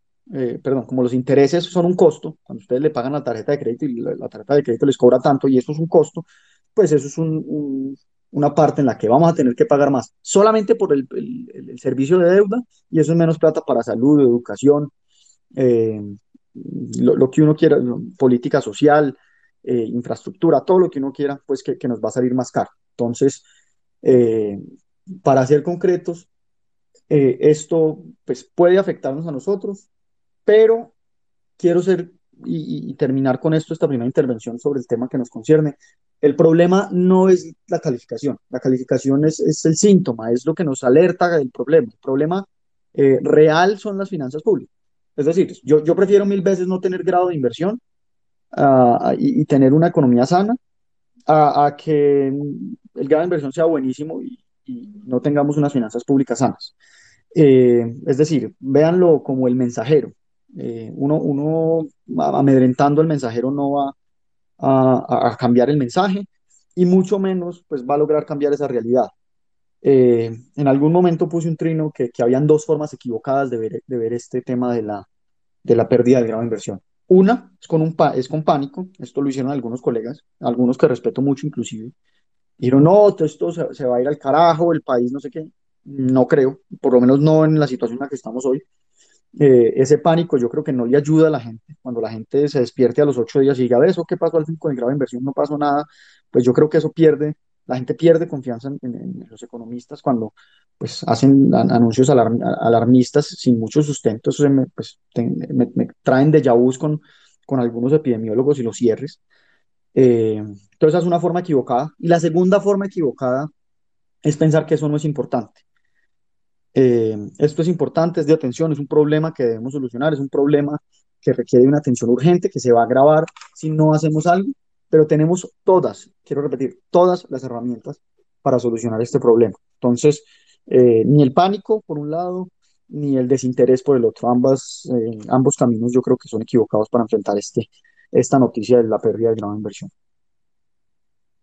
perdón, como los intereses son un costo, cuando ustedes le pagan la tarjeta de crédito y la, tarjeta de crédito les cobra tanto y eso es un costo, pues eso es un, una parte en la que vamos a tener que pagar más solamente por el, el, el servicio de deuda y eso es menos plata para salud, educación, eh, lo, lo, que uno quiera, política social, eh, infraestructura, todo lo que uno quiera, pues que, que, nos va a salir más caro. Entonces, eh, para ser concretos, eh, esto pues, puede afectarnos a nosotros, pero quiero ser y, y, terminar con esto, esta primera intervención sobre el tema que nos concierne. El problema no es la calificación, la calificación es, es el síntoma, es lo que nos alerta del problema. El problema eh, real son las finanzas públicas. Es decir, yo, yo prefiero mil veces no tener grado de inversión uh, y, tener una economía sana a, que el grado de inversión sea buenísimo y, y no tengamos unas finanzas públicas sanas. Eh, es decir, véanlo como el mensajero. Eh, uno, uno amedrentando al mensajero no va a, a, cambiar el mensaje y mucho menos pues va a lograr cambiar esa realidad. Eh, en algún momento puse un trino que, que habían dos formas equivocadas de ver, de ver este tema de la, de la pérdida de grado de inversión. Una es con, un es con pánico, esto lo hicieron algunos colegas, algunos que respeto mucho inclusive, dijeron, no, esto se, se va a ir al carajo, el país no sé qué, no creo, por lo menos no en la situación en la que estamos hoy. Eh, ese pánico yo creo que no le ayuda a la gente. Cuando la gente se despierte a los ocho días y diga, ¿ves eso qué pasó al fin con el grado inversión? No pasó nada, pues yo creo que eso pierde, la gente pierde confianza en, los economistas cuando pues hacen anuncios alarm, alarmistas sin mucho sustento. Eso me, pues, me, traen de vus con, con algunos epidemiólogos y los cierres. Eh, entonces, es una forma equivocada. Y la segunda forma equivocada es pensar que eso no es importante. Eh, esto es importante, es de atención, es un problema que debemos solucionar, es un problema que requiere una atención urgente, que se va a agravar si no hacemos algo, pero tenemos todas, quiero repetir, todas las herramientas para solucionar este problema. Entonces, eh, ni el pánico, por un lado, ni el desinterés por el otro. Ambas, eh, ambos caminos yo creo que son equivocados para enfrentar este, esta noticia de la pérdida de gran inversión.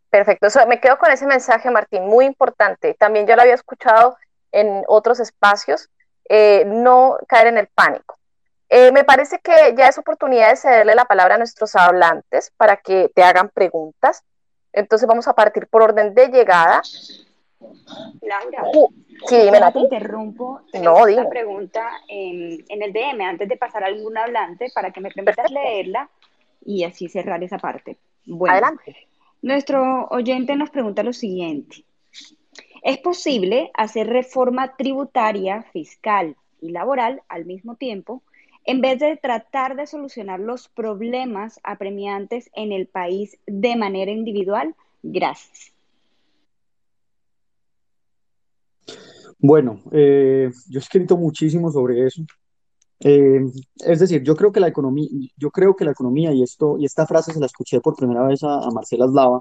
Perfecto, me quedo con ese mensaje, Martín, muy importante. También ya lo había escuchado en otros espacios, eh, no caer en el pánico. Eh, me parece que ya es oportunidad de cederle la palabra a nuestros hablantes para que te hagan preguntas. Entonces vamos a partir por orden de llegada. Laura, uh, sí, dime, te interrumpo. No, dime. Una pregunta en, en, el DM antes de pasar a algún hablante para que me permitas Perfecto. leerla y así cerrar esa parte. Bueno, Adelante. Nuestro oyente nos pregunta lo siguiente. ¿Es posible hacer reforma tributaria, fiscal y laboral al mismo tiempo en vez de tratar de solucionar los problemas apremiantes en el país de manera individual? Gracias. Bueno, eh, yo he escrito muchísimo sobre eso. Eh, es decir, yo creo que la economía, yo creo que la economía, y esto, y esta frase se la escuché por primera vez a, Marcela Slava,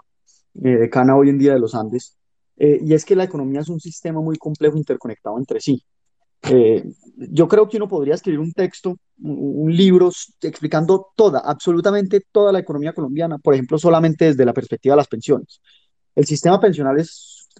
eh, decana hoy en día de los Andes, eh, y es que la economía es un sistema muy complejo interconectado entre sí. Eh, yo creo que uno podría escribir un texto, un, libro explicando toda, absolutamente toda la economía colombiana, por ejemplo, solamente desde la perspectiva de las pensiones. El sistema pensional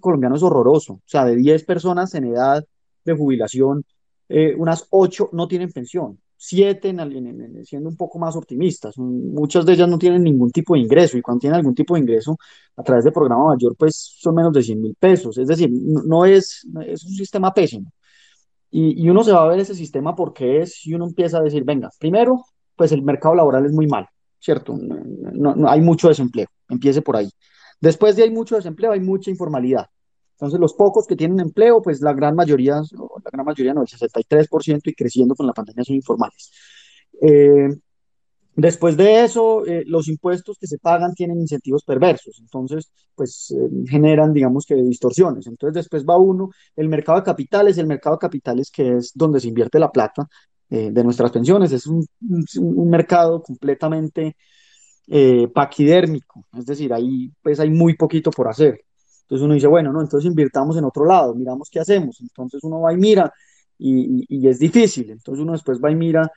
colombiano es horroroso, o sea, de 10 personas en edad de jubilación, eh, unas 8 no tienen pensión, 7 en, en, en, siendo un poco más optimistas, muchas de ellas no tienen ningún tipo de ingreso y cuando tienen algún tipo de ingreso a través de programa mayor, pues son menos de 100 mil pesos, es decir, no, es, es un sistema pésimo. Y, y, uno se va a ver ese sistema porque es, y uno empieza a decir, venga, primero, pues el mercado laboral es muy mal, ¿cierto? No, no, hay mucho desempleo, empiece por ahí. Después de hay mucho desempleo, hay mucha informalidad. Entonces, los pocos que tienen empleo, pues la gran mayoría, la gran mayoría no, el 63% y creciendo con la pandemia son informales. Eh, Después de eso, eh, los impuestos que se pagan tienen incentivos perversos, entonces, pues eh, generan, digamos que, distorsiones. Entonces, después va uno, el mercado de capitales, el mercado de capitales que es donde se invierte la plata de nuestras pensiones, es un mercado completamente paquidérmico, es decir, ahí pues hay muy poquito por hacer. Entonces uno dice, bueno, no, entonces invirtamos en otro lado, miramos qué hacemos. Entonces uno va y mira y, es difícil. Entonces uno después va y mira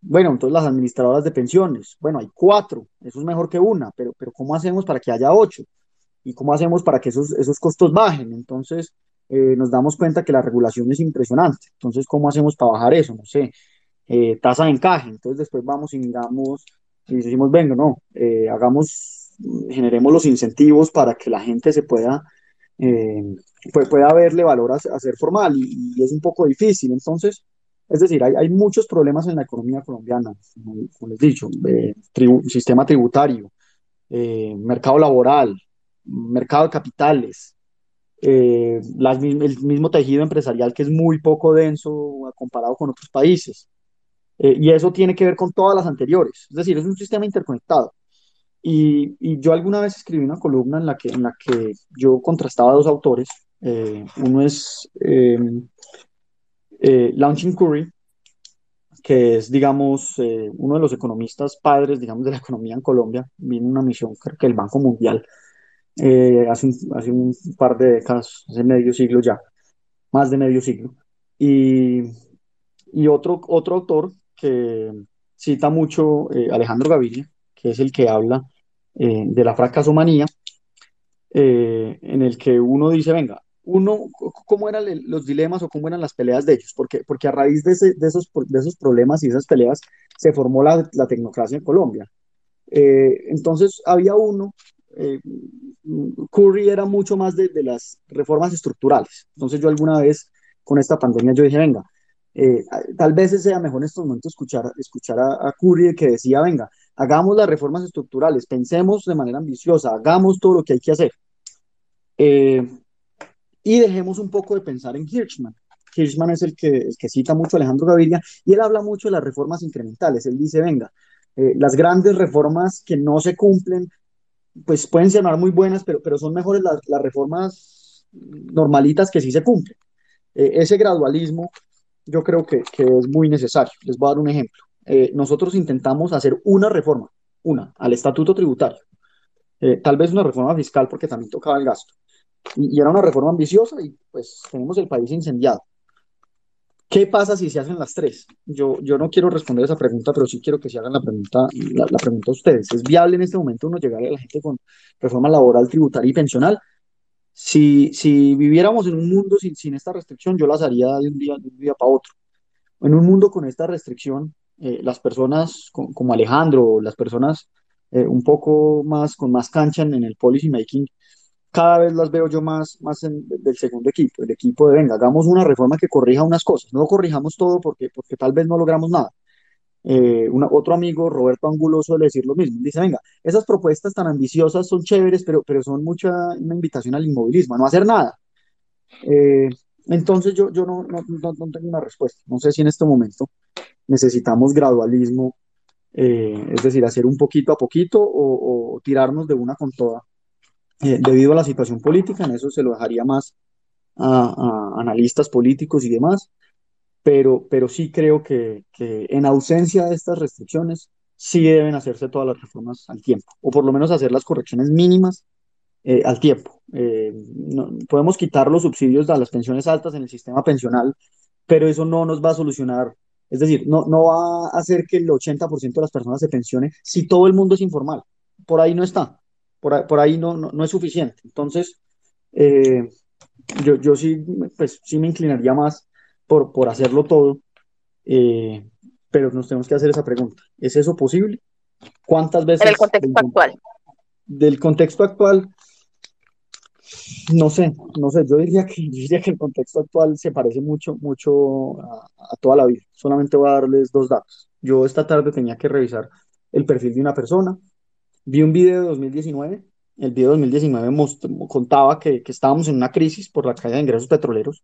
bueno, entonces las administradoras de pensiones, bueno, hay cuatro, eso es mejor que una, pero, pero ¿cómo hacemos para que haya ocho? ¿Y cómo hacemos para que esos, esos costos bajen? Entonces, eh, nos damos cuenta que la regulación es impresionante. Entonces, ¿cómo hacemos para bajar eso? No sé, eh, tasa de encaje. Entonces, después vamos y miramos y decimos, venga, no, eh, hagamos, generemos los incentivos para que la gente se pueda, pueda verle valor a, a ser formal y, es un poco difícil. Entonces, es decir, hay, hay, muchos problemas en la economía colombiana, como, les he dicho, eh, sistema tributario, eh, mercado laboral, mercado de capitales, eh, el mismo tejido empresarial que es muy poco denso comparado con otros países. Eh, y eso tiene que ver con todas las anteriores. Es decir, es un sistema interconectado. Y, yo alguna vez escribí una columna en la que, en la que yo contrastaba dos autores. Eh, uno es eh, Launching Curry, que es, digamos, eh, uno de los economistas padres, digamos, de la economía en Colombia, vino una misión, creo que el Banco Mundial, eh, hace, un, hace un par de décadas, hace medio siglo ya, más de medio siglo. Y, y otro, otro autor que cita mucho eh, Alejandro Gaviria, que es el que habla eh, de la fracasomanía, eh, en el que uno dice, venga, uno, cómo eran los dilemas o cómo eran las peleas de ellos, porque, porque a raíz de, ese, de, esos, de esos problemas y esas peleas se formó la, la tecnocracia en Colombia. Eh, entonces había uno, eh, Curry era mucho más de, de, las reformas estructurales. Entonces yo alguna vez con esta pandemia yo dije, venga, eh, tal vez sea mejor en estos momentos escuchar, escuchar a, a Curry que decía, venga, hagamos las reformas estructurales, pensemos de manera ambiciosa, hagamos todo lo que hay que hacer. Eh, y dejemos un poco de pensar en Hirschman. Hirschman es el que, el que cita mucho a Alejandro Gaviria y él habla mucho de las reformas incrementales. Él dice, venga, eh, las grandes reformas que no se cumplen, pues pueden ser muy buenas, pero, pero son mejores las, las reformas normalitas que sí se cumplen. Eh, ese gradualismo yo creo que, que, es muy necesario. Les voy a dar un ejemplo. Eh, nosotros intentamos hacer una reforma, una, al estatuto tributario. Eh, tal vez una reforma fiscal porque también tocaba el gasto. Y, y, era una reforma ambiciosa y pues tenemos el país incendiado. ¿Qué pasa si se hacen las tres? Yo, yo no quiero responder esa pregunta, pero sí quiero que se hagan la pregunta, la, la pregunta a ustedes. ¿Es viable en este momento uno llegar a la gente con reforma laboral, tributaria y pensional? Si, si viviéramos en un mundo sin, sin esta restricción, yo las haría de un día, de un día para otro. En un mundo con esta restricción, eh, las personas con, como Alejandro, las personas eh, un poco más con más cancha en, el policy making, cada vez las veo yo más, más en, del segundo equipo, el equipo de, venga, hagamos una reforma que corrija unas cosas, no corrijamos todo porque, porque tal vez no logramos nada. Eh, otro amigo, Roberto Angulo, suele decir lo mismo, dice, venga, esas propuestas tan ambiciosas son chéveres, pero, pero son mucha una invitación al inmovilismo, a no hacer nada. Eh, entonces yo, yo no, no, no, tengo una respuesta, no sé si en este momento necesitamos gradualismo, eh, es decir, hacer un poquito a poquito o, o tirarnos de una con toda eh, debido a la situación política, en eso se lo dejaría más a, a analistas políticos y demás, pero, pero sí creo que, que, en ausencia de estas restricciones, sí deben hacerse todas las reformas al tiempo, o por lo menos hacer las correcciones mínimas eh, al tiempo. Eh, no, podemos quitar los subsidios a las pensiones altas en el sistema pensional, pero eso no nos va a solucionar, es decir, no, no va a hacer que el 80% de las personas se pensione si todo el mundo es informal. Por ahí no está por ahí, por ahí no, no, no, es suficiente. Entonces, eh, yo, yo sí, pues, sí me inclinaría más por, por hacerlo todo, eh, pero nos tenemos que hacer esa pregunta. ¿Es eso posible? ¿Cuántas veces? En el contexto del, actual. Del contexto actual, no sé, no sé, yo diría que, diría que el contexto actual se parece mucho, mucho a, a toda la vida. Solamente voy a darles dos datos. Yo esta tarde tenía que revisar el perfil de una persona, Vi un video de 2019, el video de 2019 contaba que, que, estábamos en una crisis por la caída de ingresos petroleros.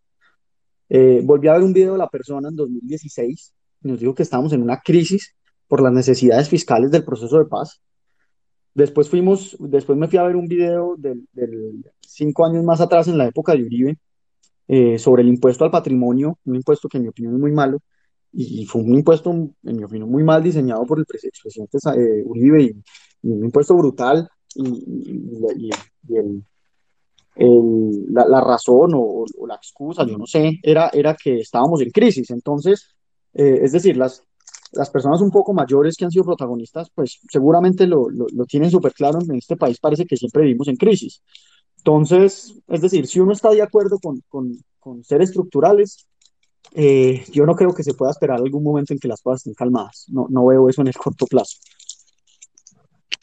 Eh, volví a ver un video de la persona en 2016 y nos dijo que estábamos en una crisis por las necesidades fiscales del proceso de paz. Después fuimos, después me fui a ver un video del, del cinco años más atrás en la época de Uribe eh, sobre el impuesto al patrimonio, un impuesto que en mi opinión es muy malo y fue un impuesto, en mi opinión, muy mal diseñado por el expresidente eh, Uribe y, y un impuesto brutal y, y, y el, el, la, la, razón o, o, la excusa, yo no sé, era, era que estábamos en crisis. Entonces, eh, es decir, las, las personas un poco mayores que han sido protagonistas, pues seguramente lo, lo, lo tienen súper claro. En este país parece que siempre vivimos en crisis. Entonces, es decir, si uno está de acuerdo con, con, ser estructurales, eh, yo no creo que se pueda esperar algún momento en que las cosas estén calmadas. No, no veo eso en el corto plazo.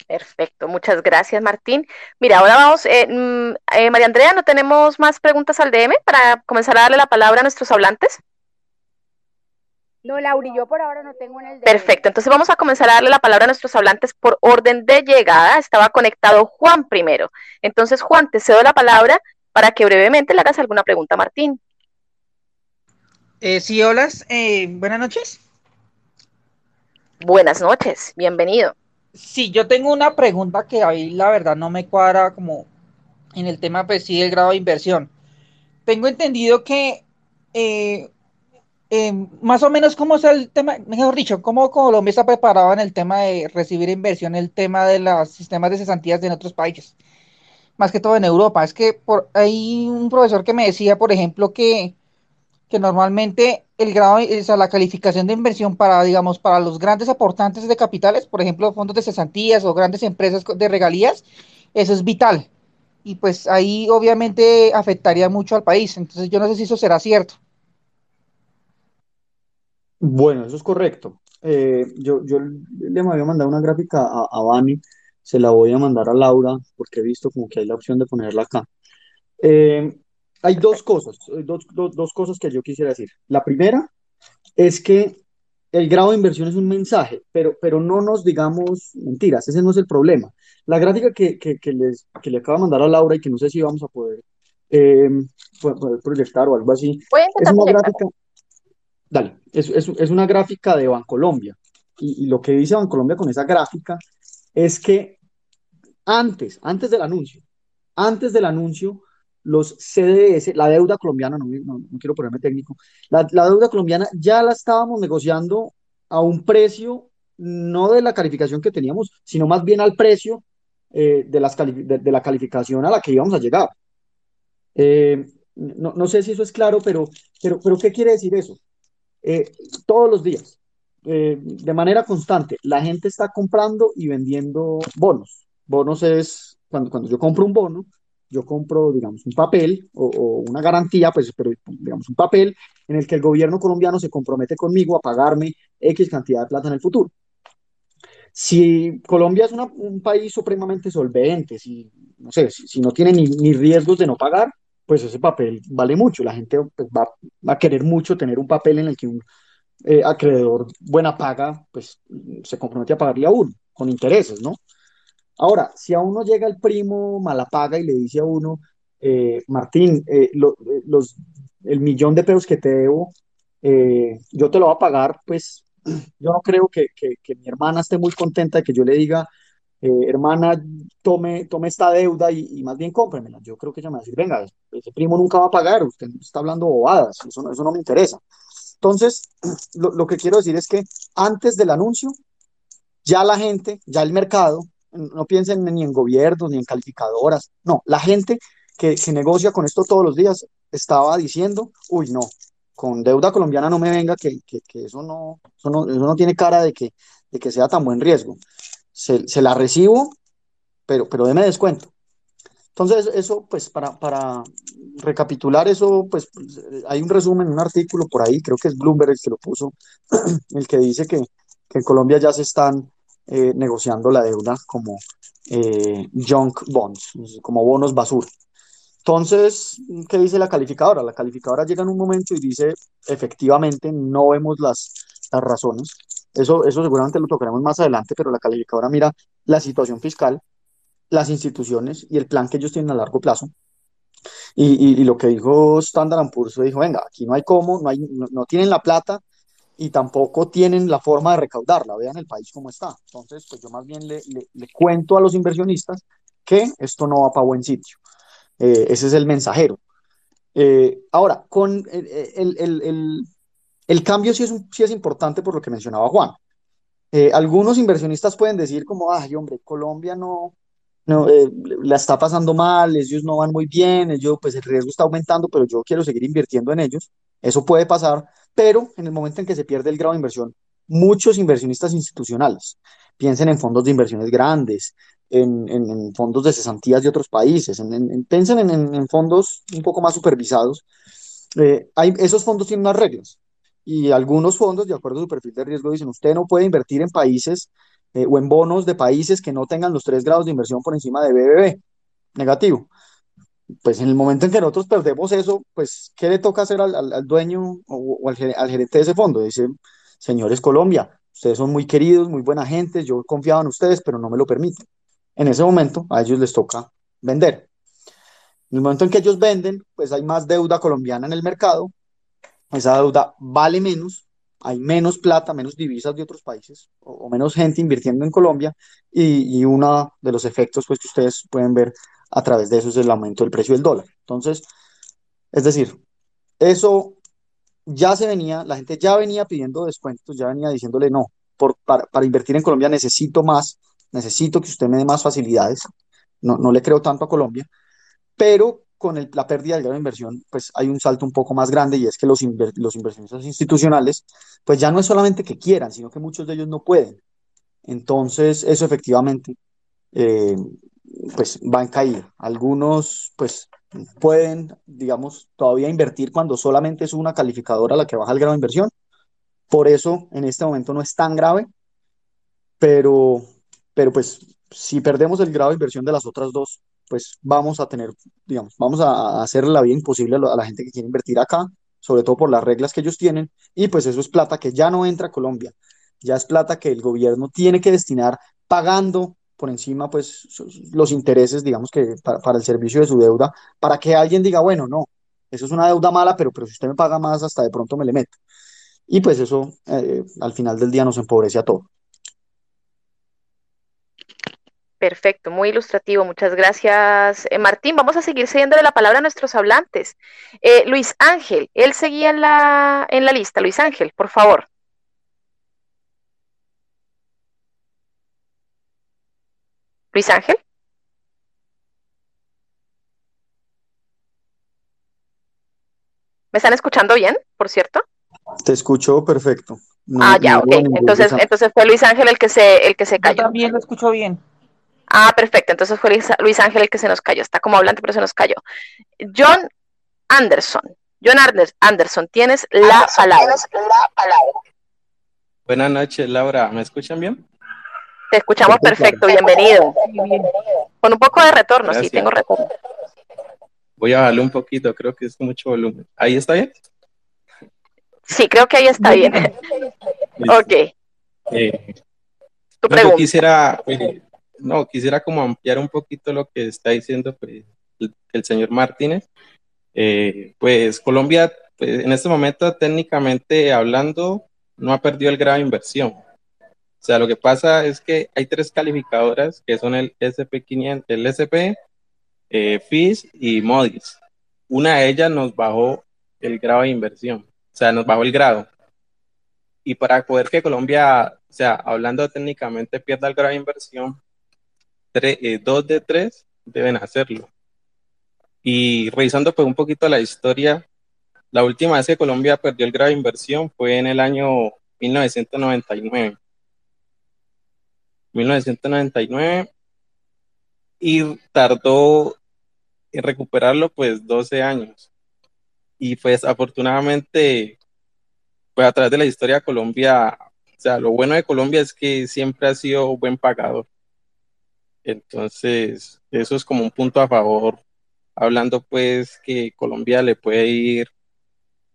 Perfecto, muchas gracias Martín. Mira, ahora vamos, eh, eh, María Andrea, ¿no tenemos más preguntas al DM para comenzar a darle la palabra a nuestros hablantes? No, Lauri, yo por ahora no tengo en el. Perfecto, entonces vamos a comenzar a darle la palabra a nuestros hablantes por orden de llegada. Estaba conectado Juan primero. Entonces, Juan, te cedo la palabra para que brevemente le hagas alguna pregunta a Martín. Eh, sí, hola, eh, buenas noches. Buenas noches, bienvenido. Sí, yo tengo una pregunta que ahí la verdad no me cuadra como en el tema, pues sí, del grado de inversión. Tengo entendido que eh, eh, más o menos cómo es el tema, mejor dicho, cómo Colombia está preparado en el tema de recibir inversión, el tema de los sistemas de cesantías en otros países, más que todo en Europa. Es que por, hay un profesor que me decía, por ejemplo, que, que normalmente el grado, o sea, la calificación de inversión para, digamos, para los grandes aportantes de capitales, por ejemplo, fondos de cesantías o grandes empresas de regalías, eso es vital. Y pues ahí obviamente afectaría mucho al país. Entonces yo no sé si eso será cierto. Bueno, eso es correcto. Eh, yo, yo le voy a mandar una gráfica a, a Bani, se la voy a mandar a Laura, porque he visto como que hay la opción de ponerla acá. Eh, hay dos cosas, dos, dos, dos cosas que yo quisiera decir. La primera es que el grado de inversión es un mensaje, pero, pero no nos digamos mentiras, ese no es el problema. La gráfica que, que, que les, que le acabo de mandar a Laura y que no sé si vamos a poder, eh, poder proyectar o algo así, es una gráfica, dale, es, es, es una gráfica de Bancolombia. Y, y lo que dice Bancolombia con esa gráfica es que antes, antes del anuncio, antes del anuncio, los CDS, la deuda colombiana, no, no, no quiero ponerme técnico, la, deuda colombiana ya la estábamos negociando a un precio, no de la calificación que teníamos, sino más bien al precio eh, de, las de, de, la calificación a la que íbamos a llegar. Eh, no, no, sé si eso es claro, pero, pero, pero ¿qué quiere decir eso? Eh, todos los días, eh, de manera constante, la gente está comprando y vendiendo bonos. Bonos es cuando, cuando yo compro un bono, yo compro, digamos, un papel o, o, una garantía, pues, pero digamos, un papel en el que el gobierno colombiano se compromete conmigo a pagarme X cantidad de plata en el futuro. Si Colombia es una, un país supremamente solvente, si, no sé, si, si no tiene ni, ni, riesgos de no pagar, pues ese papel vale mucho. La gente pues, va, a querer mucho tener un papel en el que un eh, acreedor buena paga, pues se compromete a pagarle a uno, con intereses, ¿no? Ahora, si a uno llega el primo malapaga y le dice a uno, eh, Martín, eh, lo, los, el millón de pesos que te debo, yo te lo voy a pagar, pues yo no creo que, que, que mi hermana esté muy contenta de que yo le diga, eh, hermana, tome, tome esta deuda y, y, más bien cómpremela. Yo creo que ella me va a decir, venga, ese primo nunca va a pagar, usted está hablando bobadas, eso no, eso no me interesa. Entonces, lo, lo que quiero decir es que antes del anuncio, ya la gente, ya el mercado, no piensen ni en gobiernos ni en calificadoras, no, la gente que, que, negocia con esto todos los días estaba diciendo, uy, no, con deuda colombiana no me venga, que, que, que eso, no, eso, no, eso no tiene cara de que, de que sea tan buen riesgo. Se, la recibo, pero, pero déme descuento. Entonces, eso, pues, para, para recapitular eso, pues, hay un resumen, un artículo por ahí, creo que es Bloomberg el que lo puso, el que dice que, que en Colombia ya se están eh, negociando la deuda como eh, junk bonds, como bonos basura. Entonces, ¿qué dice la calificadora? La calificadora llega en un momento y dice, efectivamente, no vemos las, las razones. Eso, eso seguramente lo tocaremos más adelante, pero la calificadora mira la situación fiscal, las instituciones y el plan que ellos tienen a largo plazo. Y, y, y lo que dijo Standard Poor's dijo, venga, aquí no hay cómo, no, hay, no, no tienen la plata, y tampoco tienen la forma de recaudarla. Vean el país cómo está. Entonces, pues yo más bien le, le, le cuento a los inversionistas que esto no va para buen sitio. Eh, ese es el mensajero. Eh, ahora, con el, el, el, el, cambio sí es, importante por lo que mencionaba Juan. Eh, algunos inversionistas pueden decir como, ay, hombre, Colombia no, no eh, la está pasando mal, ellos no van muy bien, ellos, pues el riesgo está aumentando, pero yo quiero seguir invirtiendo en ellos. Eso puede pasar, pero en el momento en que se pierde el grado de inversión, muchos inversionistas institucionales piensen en fondos de inversiones grandes, en fondos de cesantías de otros países, en, piensen en, fondos un poco más supervisados. Eh, hay, esos fondos tienen unas reglas y algunos fondos, de acuerdo a su perfil de riesgo, dicen usted no puede invertir en países eh, o en bonos de países que no tengan los tres grados de inversión por encima de BBB, negativo pues en el momento en que nosotros perdemos eso, pues, ¿qué le toca hacer al, al, dueño o, al, gerente de ese fondo? Dice, señores Colombia, ustedes son muy queridos, muy buena gente, yo confiaba en ustedes, pero no me lo permiten. En ese momento a ellos les toca vender. En el momento en que ellos venden, pues hay más deuda colombiana en el mercado, esa deuda vale menos, hay menos plata, menos divisas de otros países, o, menos gente invirtiendo en Colombia, y, y uno de los efectos pues, que ustedes pueden ver a través de eso es el aumento del precio del dólar. Entonces, es decir, eso ya se venía, la gente ya venía pidiendo descuentos, ya venía diciéndole no, por, para, para invertir en Colombia necesito más, necesito que usted me dé más facilidades, no, no le creo tanto a Colombia, pero con el- la pérdida del grado de inversión, pues hay un salto un poco más grande y es que los, inver- los inversionistas institucionales, pues ya no es solamente que quieran, sino que muchos de ellos no pueden. Entonces, eso efectivamente, eh, pues va en caída. Algunos, pues pueden, digamos, todavía invertir cuando solamente es una calificadora la que baja el grado de inversión. Por eso, en este momento no es tan grave, pero, pero pues si perdemos el grado de inversión de las otras dos, pues vamos a tener, digamos, vamos a, hacerle la vida imposible a, la gente que quiere invertir acá, sobre todo por las reglas que ellos tienen, y pues eso es plata que ya no entra a Colombia, ya es plata que el gobierno tiene que destinar pagando por encima, pues, los intereses, digamos que para, para el servicio de su deuda, para que alguien diga, bueno, no, eso es una deuda mala, pero, pero si usted me paga más, hasta de pronto me le meto. Y pues eso, eh, al final del día nos empobrece a todos. Perfecto, muy ilustrativo, muchas gracias. Eh, Martín, vamos a seguir cediéndole la palabra a nuestros hablantes. Eh, Luis Ángel, él seguía en la, en la lista. Luis Ángel, por favor. Luis Ángel. ¿Me están escuchando bien, por cierto? Te escucho perfecto. No, Ah, ya, no ok. Entonces, entonces fue Luis Ángel el que se, el que se Yo cayó. también lo escucho bien. Ah, perfecto. Entonces fue Luis, Ángel el que se nos cayó. Está como hablante, pero se nos cayó. John Anderson. John Ander- Anderson, tienes la palabra. Buenas noches, Laura. ¿Me escuchan bien? Te escuchamos perfecto. Bienvenido. Con un poco de retorno, sí, tengo retorno. Voy a bajarle un poquito, creo que es mucho volumen. ¿Ahí está bien? Sí, creo que ahí está bien. Ok, Eh, tu no, yo pregunta. quisiera, eh, no, quisiera como ampliar un poquito lo que está diciendo pues, el, el señor Martínez. Eh, pues Colombia, pues, en este momento, técnicamente hablando, no ha perdido el grado de inversión. O sea, lo que pasa es que hay tres calificadoras que son el SP500, el SP, eh, FIS y MODIS. Una de ellas nos bajó el grado de inversión, o sea, nos bajó el grado. Y para poder que Colombia, o sea, hablando técnicamente, pierda el grado de inversión, eh, dos de tres deben hacerlo. Y revisando pues un poquito la historia, la última vez que Colombia perdió el grado de inversión fue en el año 1999. 1999 y tardó en recuperarlo pues 12 años. Y pues afortunadamente, pues a través de la historia de Colombia, o sea, lo bueno de Colombia es que siempre ha sido buen pagador. Entonces, eso es como un punto a favor, hablando pues que Colombia le puede ir,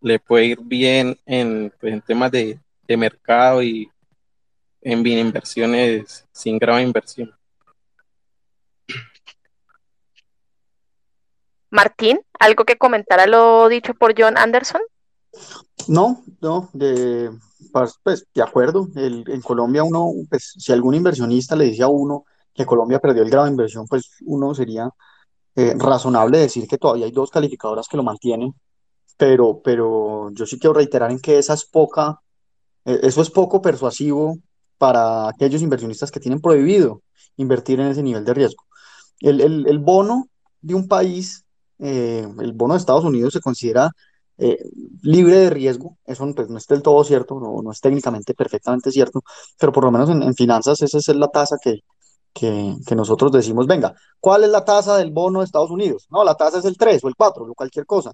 le puede ir bien en, pues, en temas de, de mercado y en bien inversiones sin grado de inversión. Martín, ¿algo que comentar a lo dicho por John Anderson? No, no, de, pues, pues, de acuerdo. El- en Colombia uno, pues si algún inversionista le dice a uno que Colombia perdió el grado de inversión, pues uno sería eh, razonable decir que todavía hay dos calificadoras que lo mantienen, pero, pero yo sí quiero reiterar en que esa es poca, eh, eso es poco persuasivo para aquellos inversionistas que tienen prohibido invertir en ese nivel de riesgo. El, el- el bono de un país, eh, el bono de Estados Unidos se considera eh, libre de riesgo. Eso pues, no es del todo cierto, no, no es técnicamente perfectamente cierto, pero por lo menos en, en finanzas esa es la tasa que, que, nosotros decimos, venga, ¿cuál es la tasa del bono de Estados Unidos? No, la tasa es el 3 o el 4 o cualquier cosa.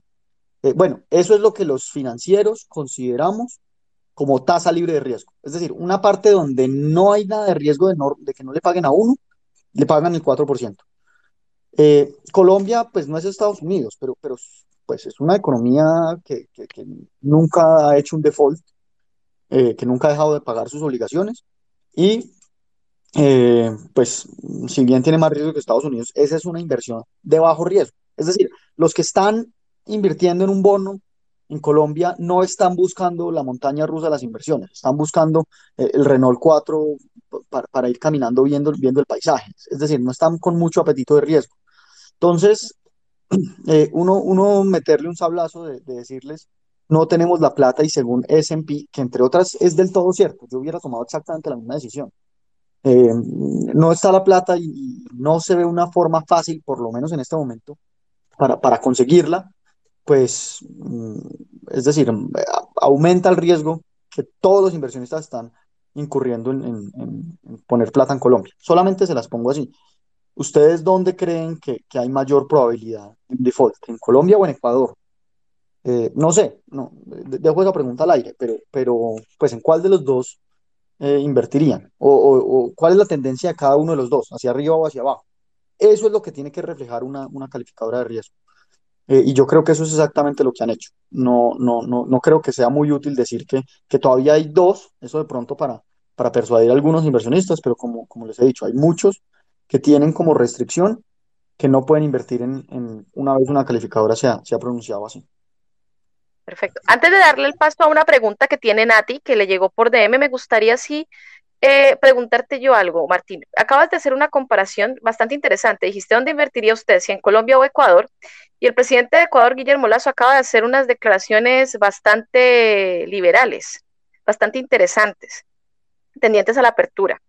Eh, bueno, eso es lo que los financieros consideramos como tasa libre de riesgo. Es decir, una parte donde no hay nada de riesgo de, que no le paguen a uno, le pagan el 4%. Eh, Colombia, pues no es Estados Unidos, pero, pero pues es una economía que nunca ha hecho un default, eh, que nunca ha dejado de pagar sus obligaciones y eh, pues si bien tiene más riesgo que Estados Unidos, esa es una inversión de bajo riesgo. Es decir, los que están invirtiendo en un bono en Colombia no están buscando la montaña rusa de las inversiones, están buscando eh, el Renault 4 para, ir caminando viendo, viendo el paisaje. Es decir, no están con mucho apetito de riesgo. Entonces, eh, uno, uno meterle un sablazo de, de decirles, no tenemos la plata y según S&P, que entre otras es del todo cierto, yo hubiera tomado exactamente la misma decisión. Eh, no está la plata y, no se ve una forma fácil, por lo menos en este momento, para, para conseguirla, pues, mm, es decir, aumenta el riesgo que todos los inversionistas están incurriendo en, en, en, poner plata en Colombia. Solamente se las pongo así. ¿Ustedes dónde creen que, que hay mayor probabilidad de default? ¿En Colombia o en Ecuador? Eh, no sé, no, dejo esa pregunta al aire, pero, pero pues en cuál de los dos eh, invertirían? O, cuál es la tendencia de cada uno de los dos? ¿Hacia arriba o hacia abajo? Eso es lo que tiene que reflejar una, una calificadora de riesgo. Eh, y yo creo que eso es exactamente lo que han hecho. No, no, no, no creo que sea muy útil decir que, que todavía hay dos, eso de pronto para, para persuadir a algunos inversionistas, pero como, como les he dicho, hay muchos que tienen como restricción que no pueden invertir en, en una vez una calificadora se ha, se pronunciado así. Perfecto. Antes de darle el paso a una pregunta que tiene Nati, que le llegó por DM, me gustaría sí eh, preguntarte yo algo, Martín. Acabas de hacer una comparación bastante interesante. Dijiste dónde invertiría usted, si en Colombia o Ecuador. Y el presidente de Ecuador, Guillermo Lazo, acaba de hacer unas declaraciones bastante liberales, bastante interesantes, tendientes a la apertura.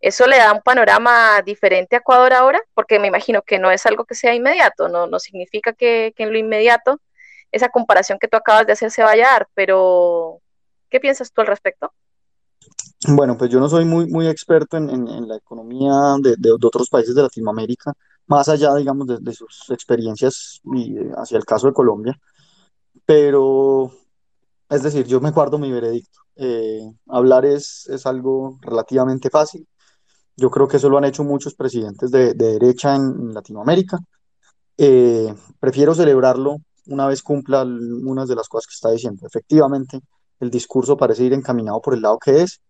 ¿Eso le da un panorama diferente a Ecuador ahora? Porque me imagino que no es algo que sea inmediato, no, no significa que, que en lo inmediato esa comparación que tú acabas de hacer se vaya a dar, pero ¿qué piensas tú al respecto? Bueno, pues yo no soy muy, muy experto en, la economía de, otros países de Latinoamérica, más allá, digamos, de, de sus experiencias y hacia el caso de Colombia, pero es decir, yo me guardo mi veredicto. Eh, hablar es, es algo relativamente fácil. Yo creo que eso lo han hecho muchos presidentes de, de derecha en, en Latinoamérica. Eh, prefiero celebrarlo una vez cumpla algunas de las cosas que está diciendo. Efectivamente, el discurso parece ir encaminado por el lado que es,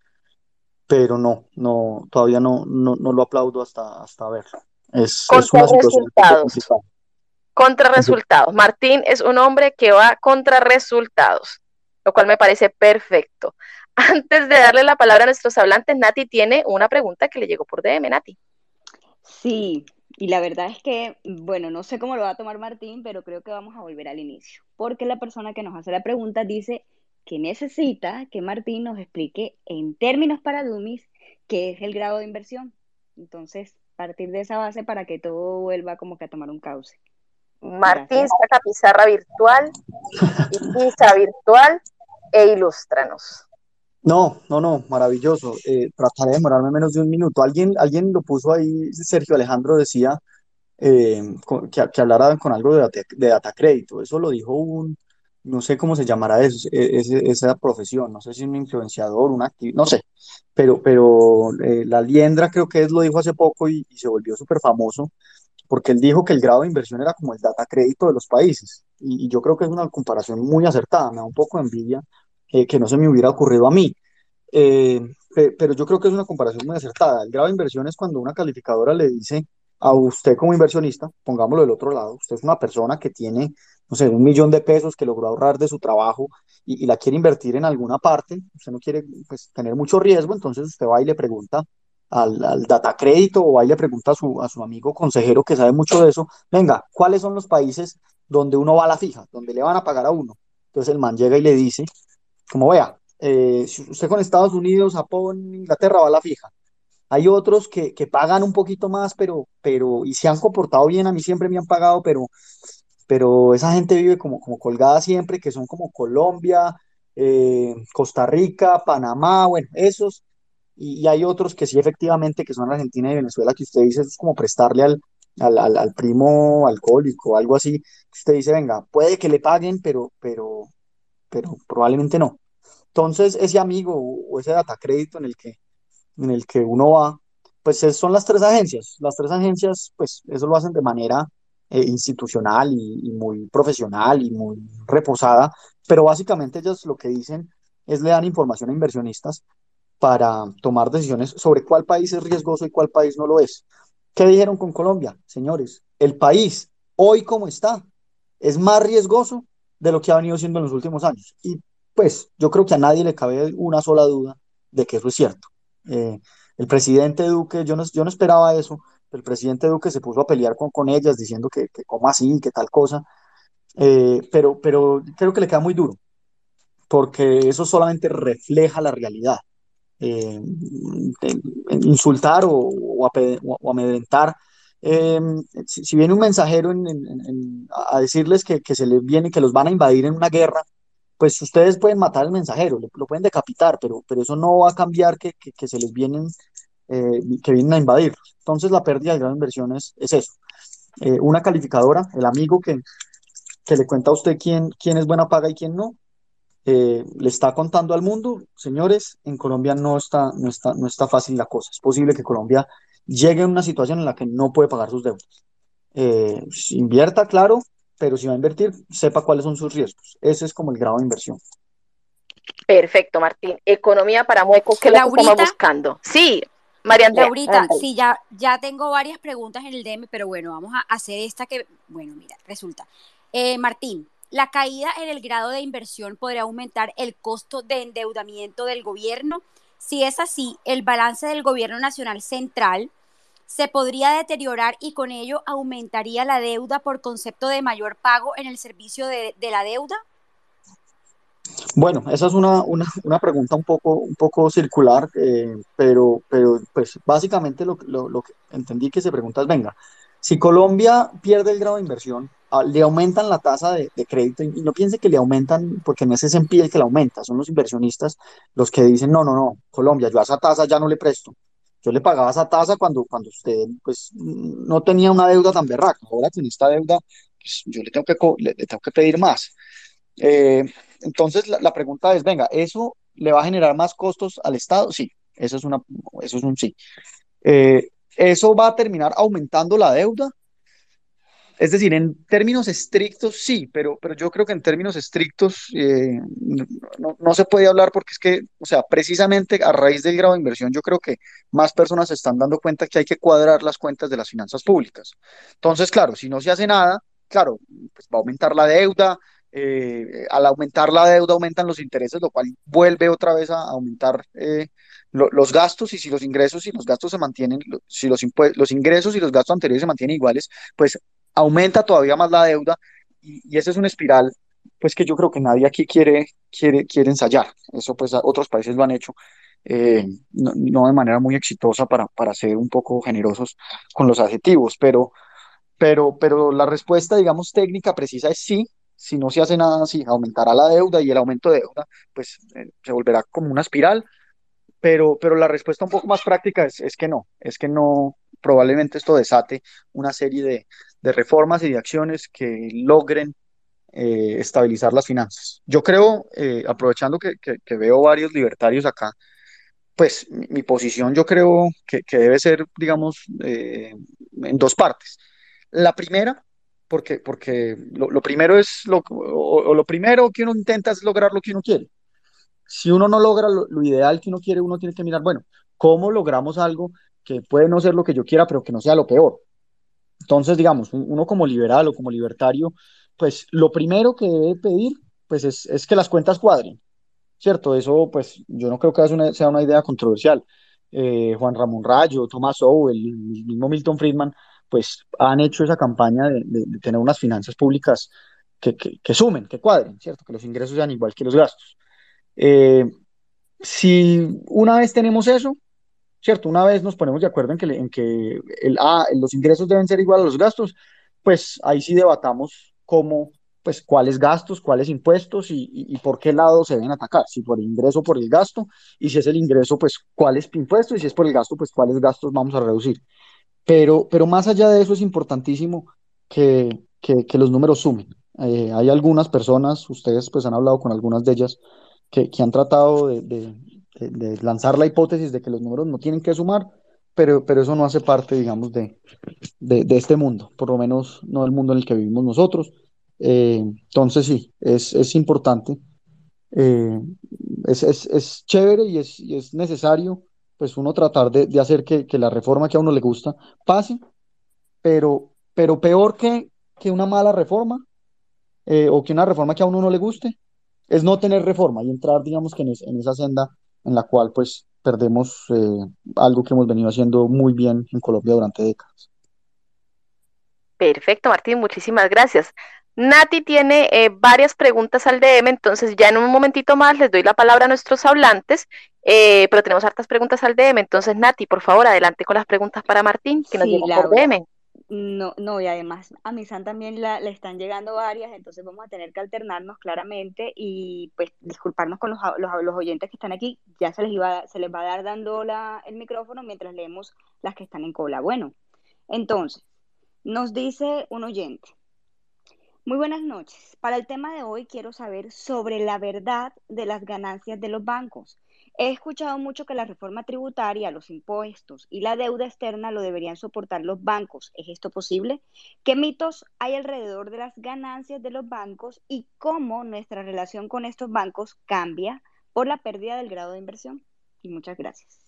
pero no, no, todavía no, no, no lo aplaudo hasta, hasta verlo. Es, contra es una resultados. Contra resultados. Martín es un hombre que va contra resultados, lo cual me parece perfecto. Antes de darle la palabra a nuestros hablantes, Nati tiene una pregunta que le llegó por DM, Nati. Sí, y la verdad es que, bueno, no sé cómo lo va a tomar Martín, pero creo que vamos a volver al inicio, porque la persona que nos hace la pregunta dice que necesita que Martín nos explique en términos para Dummies qué es el grado de inversión. Entonces, partir de esa base para que todo vuelva como que a tomar un cauce. Martín, saca pizarra virtual y pizza virtual e ilústranos. No, no, no, maravilloso. Eh, trataré de demorarme menos de un minuto. Alguien, alguien lo puso ahí, Sergio Alejandro decía eh, que, que, con algo de data, de data crédito. Eso lo dijo un, no sé cómo se llamará eso, esa profesión, no sé si un influenciador, un activista, no sé, pero, pero eh, la Liendra creo que es, lo dijo hace poco y, y se volvió súper famoso porque él dijo que el grado de inversión era como el data crédito de los países y, y yo creo que es una comparación muy acertada, me da un poco de envidia eh, que no se me hubiera ocurrido a mí. Eh, pero yo creo que es una comparación muy acertada. El grado de inversión es cuando una calificadora le dice a usted como inversionista, pongámoslo del otro lado, usted es una persona que tiene, no sé, un millón de pesos que logró ahorrar de su trabajo y, y la quiere invertir en alguna parte, usted no quiere pues, tener mucho riesgo, entonces usted va y le pregunta al, al data crédito o y le pregunta a su, a su amigo consejero que sabe mucho de eso, venga, ¿cuáles son los países donde uno va a la fija, donde le van a pagar a uno? Entonces el man llega y le dice, como vea, eh, si usted con Estados Unidos, Japón, Inglaterra va a la fija. Hay otros que, que, pagan un poquito más, pero, pero, y se han comportado bien, a mí siempre me han pagado, pero, pero esa gente vive como, como colgada siempre, que son como Colombia, eh, Costa Rica, Panamá, bueno, esos, y, hay otros que sí efectivamente, que son Argentina y Venezuela, que usted dice, es como prestarle al, al, al, al primo alcohólico, algo así, usted dice, venga, puede que le paguen, pero, pero, pero probablemente no. Entonces, ese amigo o ese data crédito en el que, en el que uno va, pues son las tres agencias. Las tres agencias, pues eso lo hacen de manera eh, institucional y, y, muy profesional y muy reposada, pero básicamente ellas lo que dicen es le dan información a inversionistas para tomar decisiones sobre cuál país es riesgoso y cuál país no lo es. ¿Qué dijeron con Colombia? Señores, el país hoy como está es más riesgoso de lo que ha venido siendo en los últimos años. Y pues yo creo que a nadie le cabe una sola duda de que eso es cierto. Eh, el presidente Duque, yo no, yo no esperaba eso, el presidente Duque se puso a pelear con, con ellas diciendo que, que cómo así, que tal cosa, eh, pero, pero creo que le queda muy duro, porque eso solamente refleja la realidad. Eh, insultar o, amedrentar em, si, viene un mensajero a decirles que, se les viene, que los van a invadir en una guerra, pues ustedes pueden matar al mensajero, lo, pueden decapitar, pero, pero eso no va a cambiar que, se les vienen, eh, que vienen a invadir. Entonces la pérdida de gran inversión es, eso. Eh, una calificadora, el amigo que, que le cuenta a usted quién, quién es buena paga y quién no, eh, le está contando al mundo, señores, en Colombia no está, no, está, no está fácil la cosa. Es posible que Colombia llegue a una situación en la que no puede pagar sus deudas. Eh, invierta, claro, pero si va a invertir, sepa cuáles son sus riesgos. Ese es como el grado de inversión. Perfecto, Martín. Economía para Mueco, ¿qué lo estamos buscando? Sí, María Andrea. Laurita, sí, ya, ya tengo varias preguntas en el DM, pero bueno, vamos a hacer esta que, bueno, mira, resulta. Eh, Martín, la caída en el grado de inversión podría aumentar el costo de endeudamiento del gobierno. Si es así, el balance del gobierno nacional central se podría deteriorar y con ello aumentaría la deuda por concepto de mayor pago en el servicio de, la deuda. Bueno, esa es una, pregunta un poco, un poco circular, eh, pero, pero pues básicamente lo, lo que entendí que se pregunta es, venga, si Colombia pierde el grado de inversión, Ah, le aumentan la tasa de, crédito y, no piense que le aumentan porque no es ese el que la aumenta, son los inversionistas los que dicen, no, no, no, Colombia, yo a esa tasa ya no le presto. Yo le pagaba esa tasa cuando, cuando usted pues, no tenía una deuda tan berraca. Ahora con esta deuda, pues, yo le tengo que, le, tengo que pedir más. Eh, entonces, la, pregunta es, venga, ¿eso le va a generar más costos al Estado? Sí, eso es, una, eso es un sí. Eh, ¿Eso va a terminar aumentando la deuda? Es decir, en términos estrictos sí, pero, pero yo creo que en términos estrictos eh, no, se puede hablar porque es que, o sea, precisamente a raíz del grado de inversión yo creo que más personas se están dando cuenta que hay que cuadrar las cuentas de las finanzas públicas. Entonces, claro, si no se hace nada, claro, pues va a aumentar la deuda, eh, al aumentar la deuda aumentan los intereses, lo cual vuelve otra vez a aumentar eh, los gastos y si los ingresos y los gastos se mantienen, si los, los ingresos y los gastos anteriores se mantienen iguales, pues aumenta todavía más la deuda y, y esa es una espiral pues que yo creo que nadie aquí quiere, quiere, quiere ensayar. Eso pues otros países lo han hecho, eh, no, de manera muy exitosa para, para ser un poco generosos con los adjetivos, pero, pero, pero la respuesta, digamos, técnica precisa es sí. Si no se hace nada, sí, aumentará la deuda y el aumento de deuda, pues eh, se volverá como una espiral. Pero, pero la respuesta un poco más práctica es, es que no, es que no, probablemente esto desate una serie de, de reformas y de acciones que logren eh, estabilizar las finanzas. Yo creo, eh, aprovechando que, veo varios libertarios acá, pues mi, posición yo creo que, debe ser, digamos, eh, en dos partes. La primera, porque, porque lo, primero es, lo, o, lo primero que uno intenta es lograr lo que uno quiere. Si uno no logra lo, lo ideal que uno quiere, uno tiene que mirar, bueno, ¿cómo logramos algo que puede no ser lo que yo quiera, pero que no sea lo peor? Entonces, digamos, uno como liberal o como libertario, pues lo primero que debe pedir, pues es, que las cuentas cuadren, ¿cierto? Eso, pues yo no creo que sea una idea controversial. Eh, Juan Ramón Rayo, Thomas Sowell, el mismo Milton Friedman, pues han hecho esa campaña de, tener unas finanzas públicas que, sumen, que cuadren, ¿cierto? Que los ingresos sean igual que los gastos. Eh, si una vez tenemos eso, ¿cierto? Una vez nos ponemos de acuerdo en que, en que el, ah, los ingresos deben ser igual a los gastos, pues ahí sí debatamos cómo, pues cuáles gastos, cuáles impuestos y, y, por qué lado se deben atacar, si por el ingreso o por el gasto, y si es el ingreso, pues cuáles impuestos, y si es por el gasto, pues cuáles gastos vamos a reducir. Pero, pero más allá de eso es importantísimo que, que, los números sumen. Eh, hay algunas personas, ustedes pues han hablado con algunas de ellas, que, que han tratado de, lanzar la hipótesis de que los números no tienen que sumar, pero, pero eso no hace parte, digamos, de, de, este mundo, por lo menos no del mundo en el que vivimos nosotros. Eh, entonces sí, es, es importante, eh, es, es, es, chévere y es, y es necesario, pues uno tratar de, de hacer que, que, la reforma que a uno le gusta pase, pero, pero peor que, que una mala reforma eh, o que una reforma que a uno no le guste, es no tener reforma y entrar, digamos, que en, en esa senda en la cual pues perdemos eh, algo que hemos venido haciendo muy bien en Colombia durante décadas. Perfecto, Martín, muchísimas gracias. Nati tiene eh, varias preguntas al DM, entonces ya en un momentito más les doy la palabra a nuestros hablantes, eh, pero tenemos hartas preguntas al DM, entonces Nati, por favor, adelante con las preguntas para Martín, que nos sí, por DM. No, no, y además a mi San también la, le están llegando varias, entonces vamos a tener que alternarnos claramente y pues disculparnos con los, los, los oyentes que están aquí, ya se les, iba, se les va a dar dando la, el micrófono mientras leemos las que están en cola. Bueno, entonces, nos dice un oyente, muy buenas noches. Para el tema de hoy quiero saber sobre la verdad de las ganancias de los bancos. He escuchado mucho que la reforma tributaria, los impuestos y la deuda externa lo deberían soportar los bancos. ¿Es esto posible? ¿Qué mitos hay alrededor de las ganancias de los bancos y cómo nuestra relación con estos bancos cambia por la pérdida del grado de inversión? Y muchas gracias.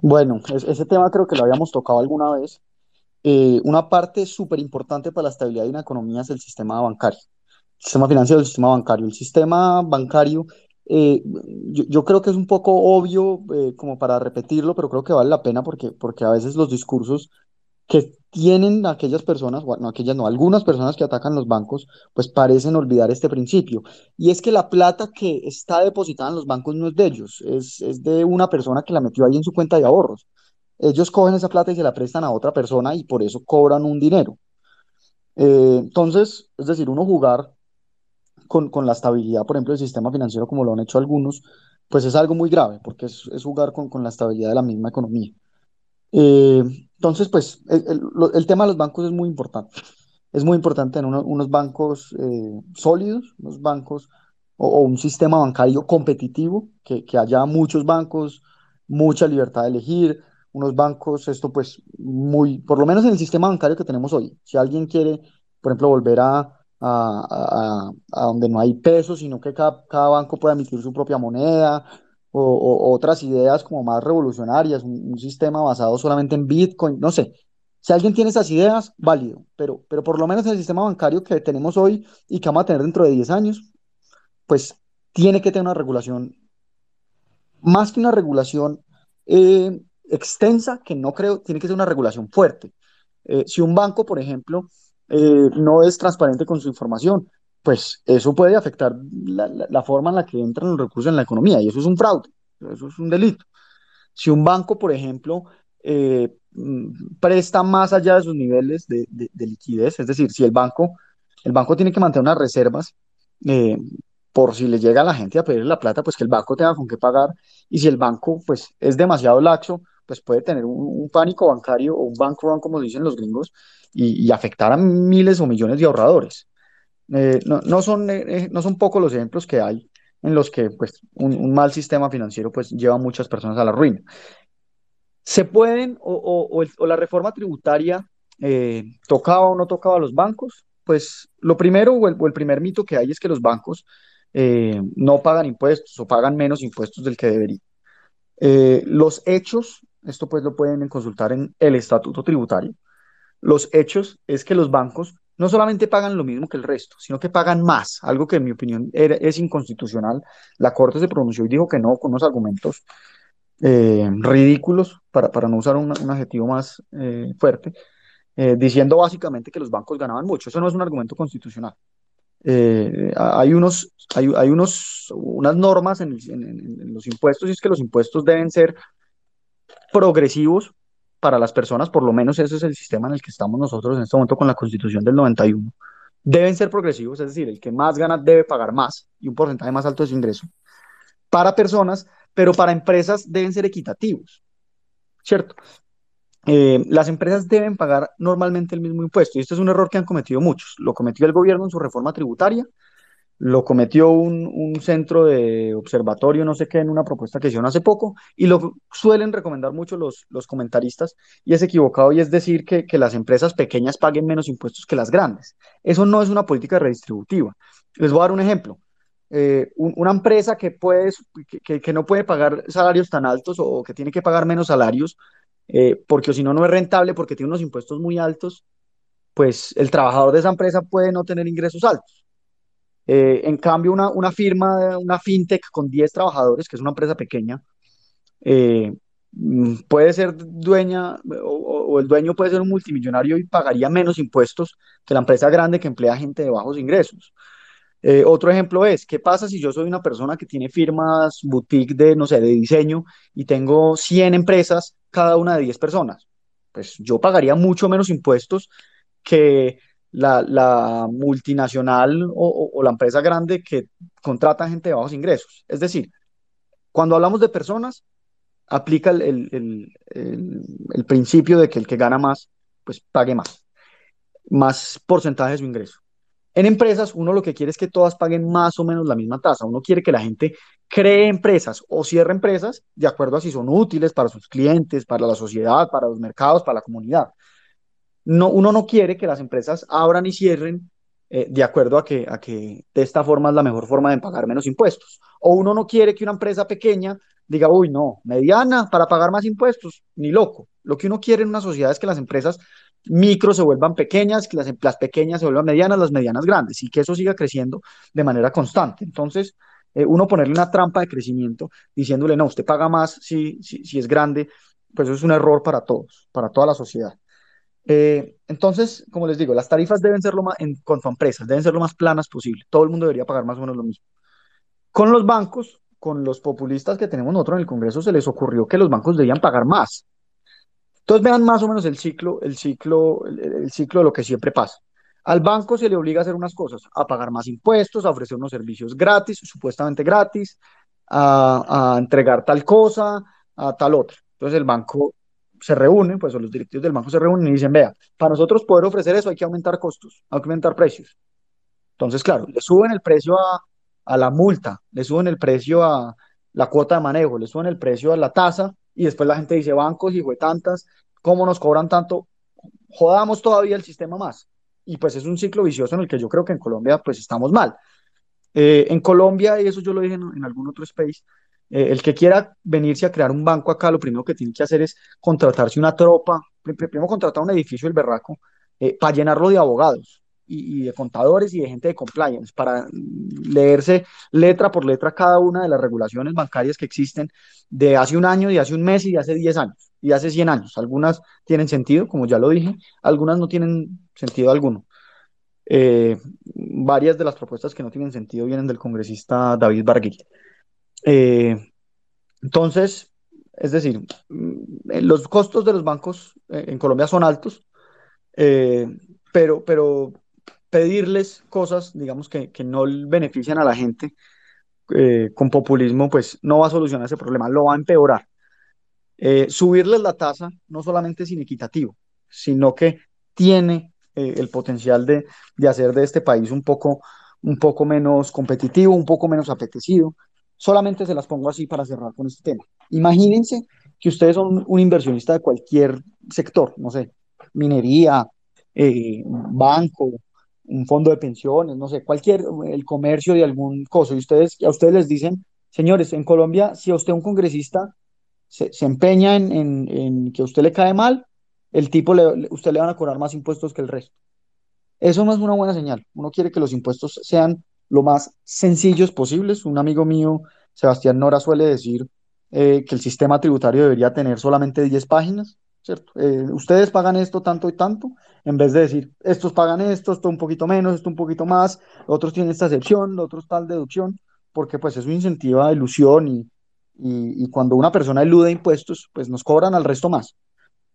Bueno, ese tema creo que lo habíamos tocado alguna vez eh, una parte súper importante para la estabilidad de una economía es el sistema bancario, sistema financiero, el sistema bancario. El sistema bancario, eh, yo, yo, creo que es un poco obvio eh, como para repetirlo, pero creo que vale la pena porque, porque a veces los discursos que tienen aquellas personas, bueno, aquellas no, algunas personas que atacan los bancos, pues parecen olvidar este principio. Y es que la plata que está depositada en los bancos no es de ellos, es, es de una persona que la metió ahí en su cuenta de ahorros ellos cogen esa plata y se la prestan a otra persona y por eso cobran un dinero. Eh, entonces, es decir, uno jugar con, con, la estabilidad, por ejemplo, del sistema financiero como lo han hecho algunos, pues es algo muy grave, porque es, jugar con, con, la estabilidad de la misma economía. Eh, entonces, pues el, el, tema de los bancos es muy importante. Es muy importante tener uno, unos bancos eh, sólidos, unos bancos o, o, un sistema bancario competitivo, que, que haya muchos bancos, mucha libertad de elegir, unos bancos, esto pues muy, por lo menos en el sistema bancario que tenemos hoy. Si alguien quiere, por ejemplo, volver a, a, a, a donde no hay pesos, sino que cada, cada, banco pueda emitir su propia moneda, o, o otras ideas como más revolucionarias, un, un, sistema basado solamente en Bitcoin, no sé. Si alguien tiene esas ideas, válido, pero, pero por lo menos en el sistema bancario que tenemos hoy y que vamos a tener dentro de 10 años, pues tiene que tener una regulación, más que una regulación eh, extensa que no creo, tiene que ser una regulación fuerte. Eh, si un banco, por ejemplo, eh, no es transparente con su información, pues eso puede afectar la, forma en la que entran los recursos en la economía y eso es un fraude, eso es un delito. Si un banco, por ejemplo, eh, mm, presta más allá de sus niveles de, liquidez, es decir, si el banco, el banco tiene que mantener unas reservas eh, por si le llega a la gente a pedir la plata, pues que el banco tenga con qué pagar y si el banco pues es demasiado laxo, pues puede tener un, pánico bancario o un bank run, como dicen los gringos, y, afectar a miles o millones de ahorradores. Eh, no, no, son, eh, no son pocos los ejemplos que hay en los que pues, un, mal sistema financiero pues, lleva a muchas personas a la ruina. ¿Se pueden, o, o, la reforma tributaria eh, tocaba o no tocaba a los bancos? Pues lo primero o el, primer mito que hay es que los bancos eh, no pagan impuestos o pagan menos impuestos del que deberían. Eh, los hechos esto pues lo pueden consultar en el estatuto tributario. Los hechos es que los bancos no solamente pagan lo mismo que el resto, sino que pagan más, algo que en mi opinión es inconstitucional. La Corte se pronunció y dijo que no, con unos argumentos eh, ridículos, para, para, no usar un, adjetivo más eh, fuerte, eh, diciendo básicamente que los bancos ganaban mucho. Eso no es un argumento constitucional. Hay unos, hay, hay unos, unas normas en, en, los impuestos y es que los impuestos deben ser progresivos para las personas, por lo menos ese es el sistema en el que estamos nosotros en este momento con la constitución del 91, deben ser progresivos, es decir, el que más gana debe pagar más y un porcentaje más alto de su ingreso para personas, pero para empresas deben ser equitativos, ¿cierto? Eh, las empresas deben pagar normalmente el mismo impuesto y este es un error que han cometido muchos. Lo cometió el gobierno en su reforma tributaria, lo cometió un, un, centro de observatorio, no sé qué, en una propuesta que hicieron hace poco, y lo suelen recomendar mucho los, los comentaristas, y es equivocado, y es decir que, que, las empresas pequeñas paguen menos impuestos que las grandes. Eso no es una política redistributiva. Les voy a dar un ejemplo. Eh, un, una empresa que, puede, que, que, no puede pagar salarios tan altos o que tiene que pagar menos salarios, eh, porque si no, no es rentable, porque tiene unos impuestos muy altos, pues el trabajador de esa empresa puede no tener ingresos altos. Eh, en cambio, una, una, firma, una fintech con 10 trabajadores, que es una empresa pequeña, eh, mm, puede ser dueña o, o, el dueño puede ser un multimillonario y pagaría menos impuestos que la empresa grande que emplea gente de bajos ingresos. Eh, otro ejemplo es, ¿qué pasa si yo soy una persona que tiene firmas boutique de, no sé, de diseño y tengo 100 empresas, cada una de 10 personas? pues yo pagaría mucho menos impuestos que la, multinacional o, la empresa grande que contrata gente de bajos ingresos. Es decir, cuando hablamos de personas, aplica el, principio de que el que gana más, pues pague más, más porcentaje de su ingreso. En empresas, uno lo que quiere es que todas paguen más o menos la misma tasa. Uno quiere que la gente cree empresas o cierre empresas de acuerdo a si son útiles para sus clientes, para la sociedad, para los mercados, para la comunidad. No, uno no quiere que las empresas abran y cierren eh, de acuerdo a que, a que de esta forma es la mejor forma de pagar menos impuestos. O uno no quiere que una empresa pequeña diga, uy, no, mediana para pagar más impuestos, ni loco. Lo que uno quiere en una sociedad es que las empresas micro se vuelvan pequeñas, que las, las pequeñas se vuelvan medianas, las medianas grandes, y que eso siga creciendo de manera constante. Entonces, eh, uno ponerle una trampa de crecimiento diciéndole, no, usted paga más si, si, si es grande, pues eso es un error para todos, para toda la sociedad. Eh, entonces, como les digo, las tarifas deben ser lo más, en cuanto a empresas, deben ser lo más planas posible. Todo el mundo debería pagar más o menos lo mismo. Con los bancos, con los populistas que tenemos nosotros en el Congreso, se les ocurrió que los bancos debían pagar más. Entonces vean más o menos el ciclo, el ciclo, el, ciclo de lo que siempre pasa. Al banco se le obliga a hacer unas cosas, a pagar más impuestos, a ofrecer unos servicios gratis, supuestamente gratis, a, a entregar tal cosa, a tal otra. Entonces el banco se reúnen, pues los directivos del banco se reúnen y dicen, vea, para nosotros poder ofrecer eso hay que aumentar costos, aumentar precios. Entonces, claro, le suben el precio a, a la multa, le suben el precio a la cuota de manejo, le suben el precio a la tasa y después la gente dice, bancos y fue tantas, ¿cómo nos cobran tanto? Jodamos todavía el sistema más. Y pues es un ciclo vicioso en el que yo creo que en Colombia pues estamos mal. Eh, en Colombia, y eso yo lo dije en, algún otro space, eh, el que quiera venirse a crear un banco acá, lo primero que tiene que hacer es contratarse una tropa, primero contratar un edificio, el berraco, eh, para llenarlo de abogados y, de contadores y de gente de compliance para leerse letra por letra cada una de las regulaciones bancarias que existen de hace un año, de hace un mes y de hace 10 años y hace 100 años. Algunas tienen sentido, como ya lo dije, algunas no tienen sentido alguno. Eh, varias de las propuestas que no tienen sentido vienen del congresista David Barguil. Eh, entonces, es decir, mm, los costos de los bancos eh, en Colombia son altos, pero, pero pedirles cosas, digamos, que, que no benefician a la gente eh, con populismo, pues no va a solucionar ese problema, lo va a empeorar. Eh, subirles la tasa no solamente es inequitativo, sino que tiene eh, el potencial de, de, hacer de este país un poco, un poco menos competitivo, un poco menos apetecido. Solamente se las pongo así para cerrar con este tema. Imagínense que ustedes son un inversionista de cualquier sector, no sé, minería, banco, un fondo de pensiones, no sé, cualquier, el comercio de algún coso, y ustedes, a ustedes les dicen, señores, en Colombia, si a usted un congresista se, empeña en, que a usted le cae mal, el tipo, le, usted le van a cobrar más impuestos que el resto. Eso no es una buena señal. Uno quiere que los impuestos sean lo más sencillos posibles. Un amigo mío, Sebastián Nora, suele decir eh, que el sistema tributario debería tener solamente 10 páginas eh, ustedes pagan esto tanto y tanto, en vez de decir, estos pagan esto, esto un poquito menos, esto un poquito más, otros tienen esta excepción, otros tal deducción, porque pues eso incentiva ilusión y, y, cuando una persona elude impuestos, pues nos cobran al resto más.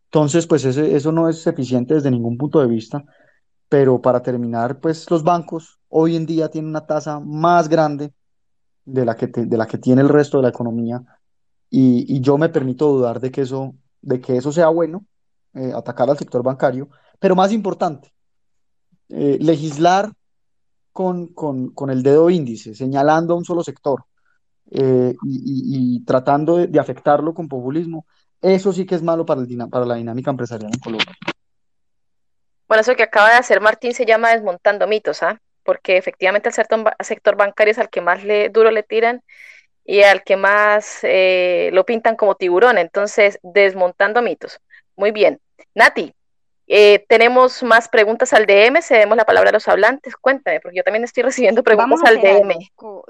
Entonces, pues eso no es eficiente desde ningún punto de vista, pero para terminar, pues los bancos hoy en día tienen una tasa más grande de la que, de la que tiene el resto de la economía y, yo me permito dudar de que eso de que eso sea bueno, eh, atacar al sector bancario, pero más importante, eh, legislar con, con, el dedo índice, señalando a un solo sector eh, y, tratando de, afectarlo con populismo, eso sí que es malo para, el, para la dinámica empresarial en Colombia. Bueno, eso que acaba de hacer Martín se llama desmontando mitos, ¿ah? Porque efectivamente el sector, sector bancario es al que más le, duro le tiran y al que más eh, lo pintan como tiburón. Entonces, desmontando mitos. Muy bien. Nati, eh, tenemos más preguntas al DM, cedemos la palabra a los hablantes. Cuéntame, porque yo también estoy recibiendo preguntas al DM.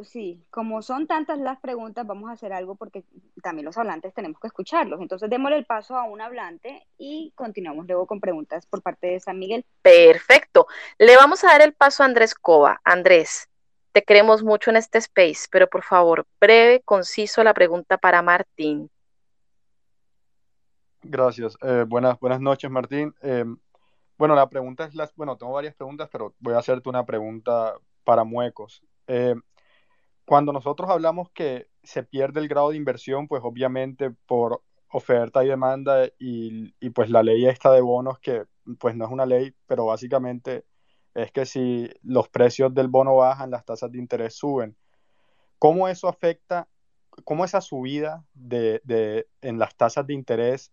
Sí, como son tantas las preguntas, vamos a hacer algo porque también los hablantes tenemos que escucharlos. Entonces, démosle el paso a un hablante y continuamos luego con preguntas por parte de San Miguel. Perfecto. Le vamos a dar el paso a Andrés Cova. Andrés, te queremos mucho en este space, pero por favor, breve, conciso la pregunta para Martín. Gracias. Eh, buenas, buenas noches, Martín. Eh, bueno, la pregunta es, las, bueno, tengo varias preguntas, pero voy a hacerte una pregunta para muecos. Eh, cuando nosotros hablamos que se pierde el grado de inversión, pues obviamente por oferta y demanda y, y pues la ley esta de bonos que pues no es una ley, pero básicamente es que si los precios del bono bajan, las tasas de interés suben. ¿Cómo eso afecta, cómo esa subida de, de, en las tasas de interés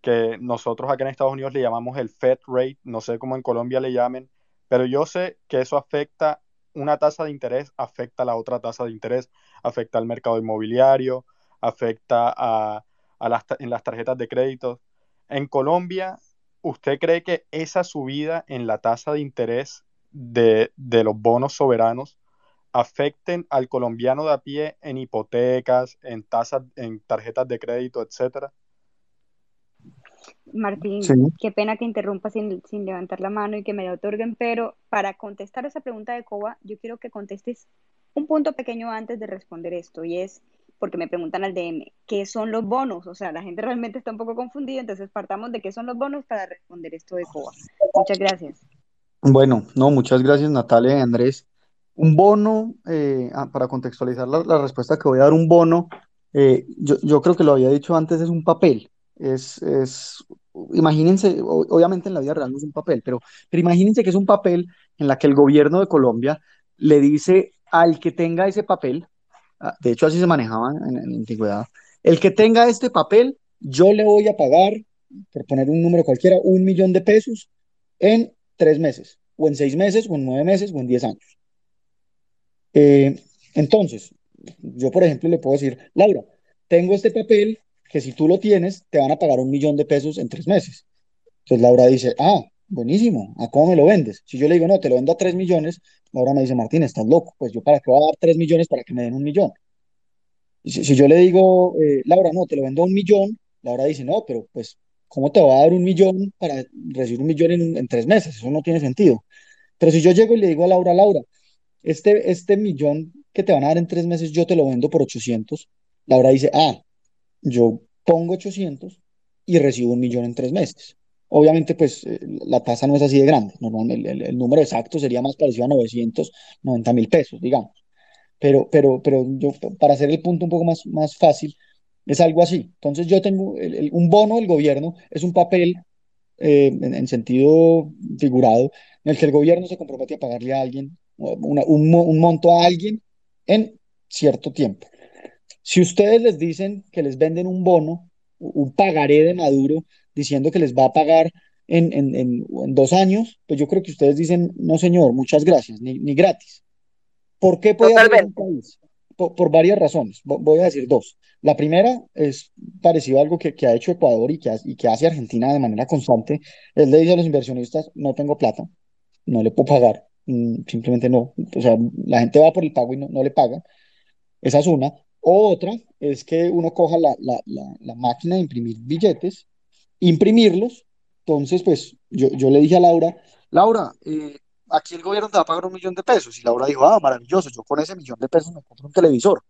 que nosotros acá en Estados Unidos le llamamos el Fed Rate, no sé cómo en Colombia le llamen, pero yo sé que eso afecta, una tasa de interés afecta a la otra tasa de interés, afecta al mercado inmobiliario, afecta a, a las, en las tarjetas de crédito. En Colombia, ¿usted cree que esa subida en la tasa de interés de, de los bonos soberanos afecten al colombiano de a pie en hipotecas, en tasas, en tarjetas de crédito, etcétera? Martín, Sí. qué pena que interrumpa sin, sin levantar la mano y que me la otorguen, pero para contestar esa pregunta de Coba, yo quiero que contestes un punto pequeño antes de responder esto, y es porque me preguntan al DM, ¿qué son los bonos? O sea, la gente realmente está un poco confundida, entonces partamos de qué son los bonos para responder esto de Coba. Muchas gracias. Bueno, no, muchas gracias Natalia y Andrés. Un bono, eh, ah, para contextualizar la, la respuesta que voy a dar, un bono, eh, yo, yo creo que lo había dicho antes, es un papel. Es, es, imagínense, obviamente en la vida real no es un papel, pero, pero imagínense que es un papel en la que el gobierno de Colombia le dice al que tenga ese papel, ah, de hecho así se manejaba en, en la antigüedad, el que tenga este papel, yo le voy a pagar, por poner un número cualquiera, un millón de pesos en tres meses, o en seis meses, o en nueve meses, o en diez años. Eh, entonces, yo por ejemplo le puedo decir, Laura, tengo este papel que si tú lo tienes, te van a pagar un millón de pesos en tres meses. Entonces Laura dice, ah, buenísimo, ¿a cómo me lo vendes? Si yo le digo, no, te lo vendo a tres millones, Laura me dice, Martín, estás loco, pues yo para qué voy a dar tres millones para que me den un millón. Si yo le digo, eh, Laura, no, te lo vendo a un millón, Laura dice, no, pero pues, ¿cómo te va a dar un millón para recibir un millón en, en tres meses? Eso no tiene sentido. Pero si yo llego y le digo a Laura, Laura, este, este millón que te van a dar en tres meses, yo te lo vendo por 800. Laura dice, ah, yo pongo 800 y recibo un millón en tres meses. Obviamente, pues eh, la tasa no es así de grande. Normalmente el, el- número exacto sería más parecido a 990 mil pesos, digamos. Pero, pero, pero yo, para hacer el punto un poco más, más fácil, es algo así. Entonces, yo tengo el- un bono del gobierno, es un papel eh, en, en sentido figurado, en el que el gobierno se compromete a pagarle a alguien un, un monto a alguien en cierto tiempo. Si ustedes les dicen que les venden un bono, un pagaré de Maduro, diciendo que les va a pagar en, en- en- en dos años, pues yo creo que ustedes dicen, no señor, muchas gracias, ni, ni gratis. ¿Por qué puede hacer eso un país? Por, por varias razones. Vo- Voy a decir dos. La primera es parecido a algo que, que ha hecho Ecuador y que, ha- y que hace Argentina de manera constante. Él le dice a los inversionistas, no tengo plata, no le puedo pagar, mm, simplemente no. O sea, la gente va por el pago y no, no le paga. Esa es una. Otra es que uno coja la, la, la, la máquina de imprimir billetes, imprimirlos. Entonces, pues yo, yo le dije a Laura, Laura, eh, aquí el gobierno te va a pagar un millón de pesos. Y Laura dijo, ah, maravilloso, yo con ese millón de pesos me compro un televisor.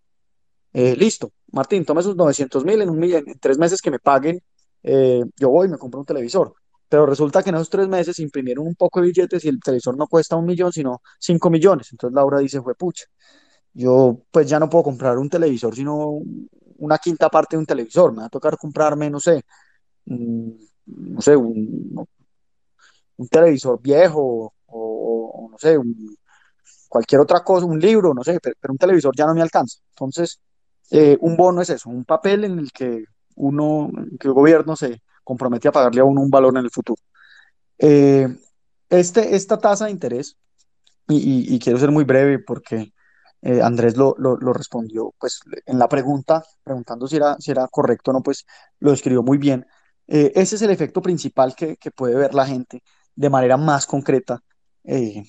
Eh, listo, Martín, toma esos 900 mil en, un millón- en tres meses que me paguen, eh, yo voy y me compro un televisor. Pero resulta que en esos tres meses imprimieron un poco de billetes y el televisor no cuesta un millón, sino cinco millones. Entonces Laura dice, fue pucha, yo pues ya no puedo comprar un televisor, sino una quinta parte de un televisor. Me va a tocar comprarme, no sé, mm, no sé, un, televisor viejo o, no sé, un- cualquier otra cosa, un libro, no sé, pero, un televisor ya no me alcanza. Entonces, eh, un bono es eso, un papel en el que uno, que el gobierno se compromete a pagarle a uno un valor en el futuro. Eh, este, esta tasa de interés, y quiero ser muy breve porque eh, Andrés lo, respondió, pues en la pregunta, preguntando si era, correcto o no, pues lo describió muy bien. Eh, ese es el efecto principal que, puede ver la gente de manera más concreta eh,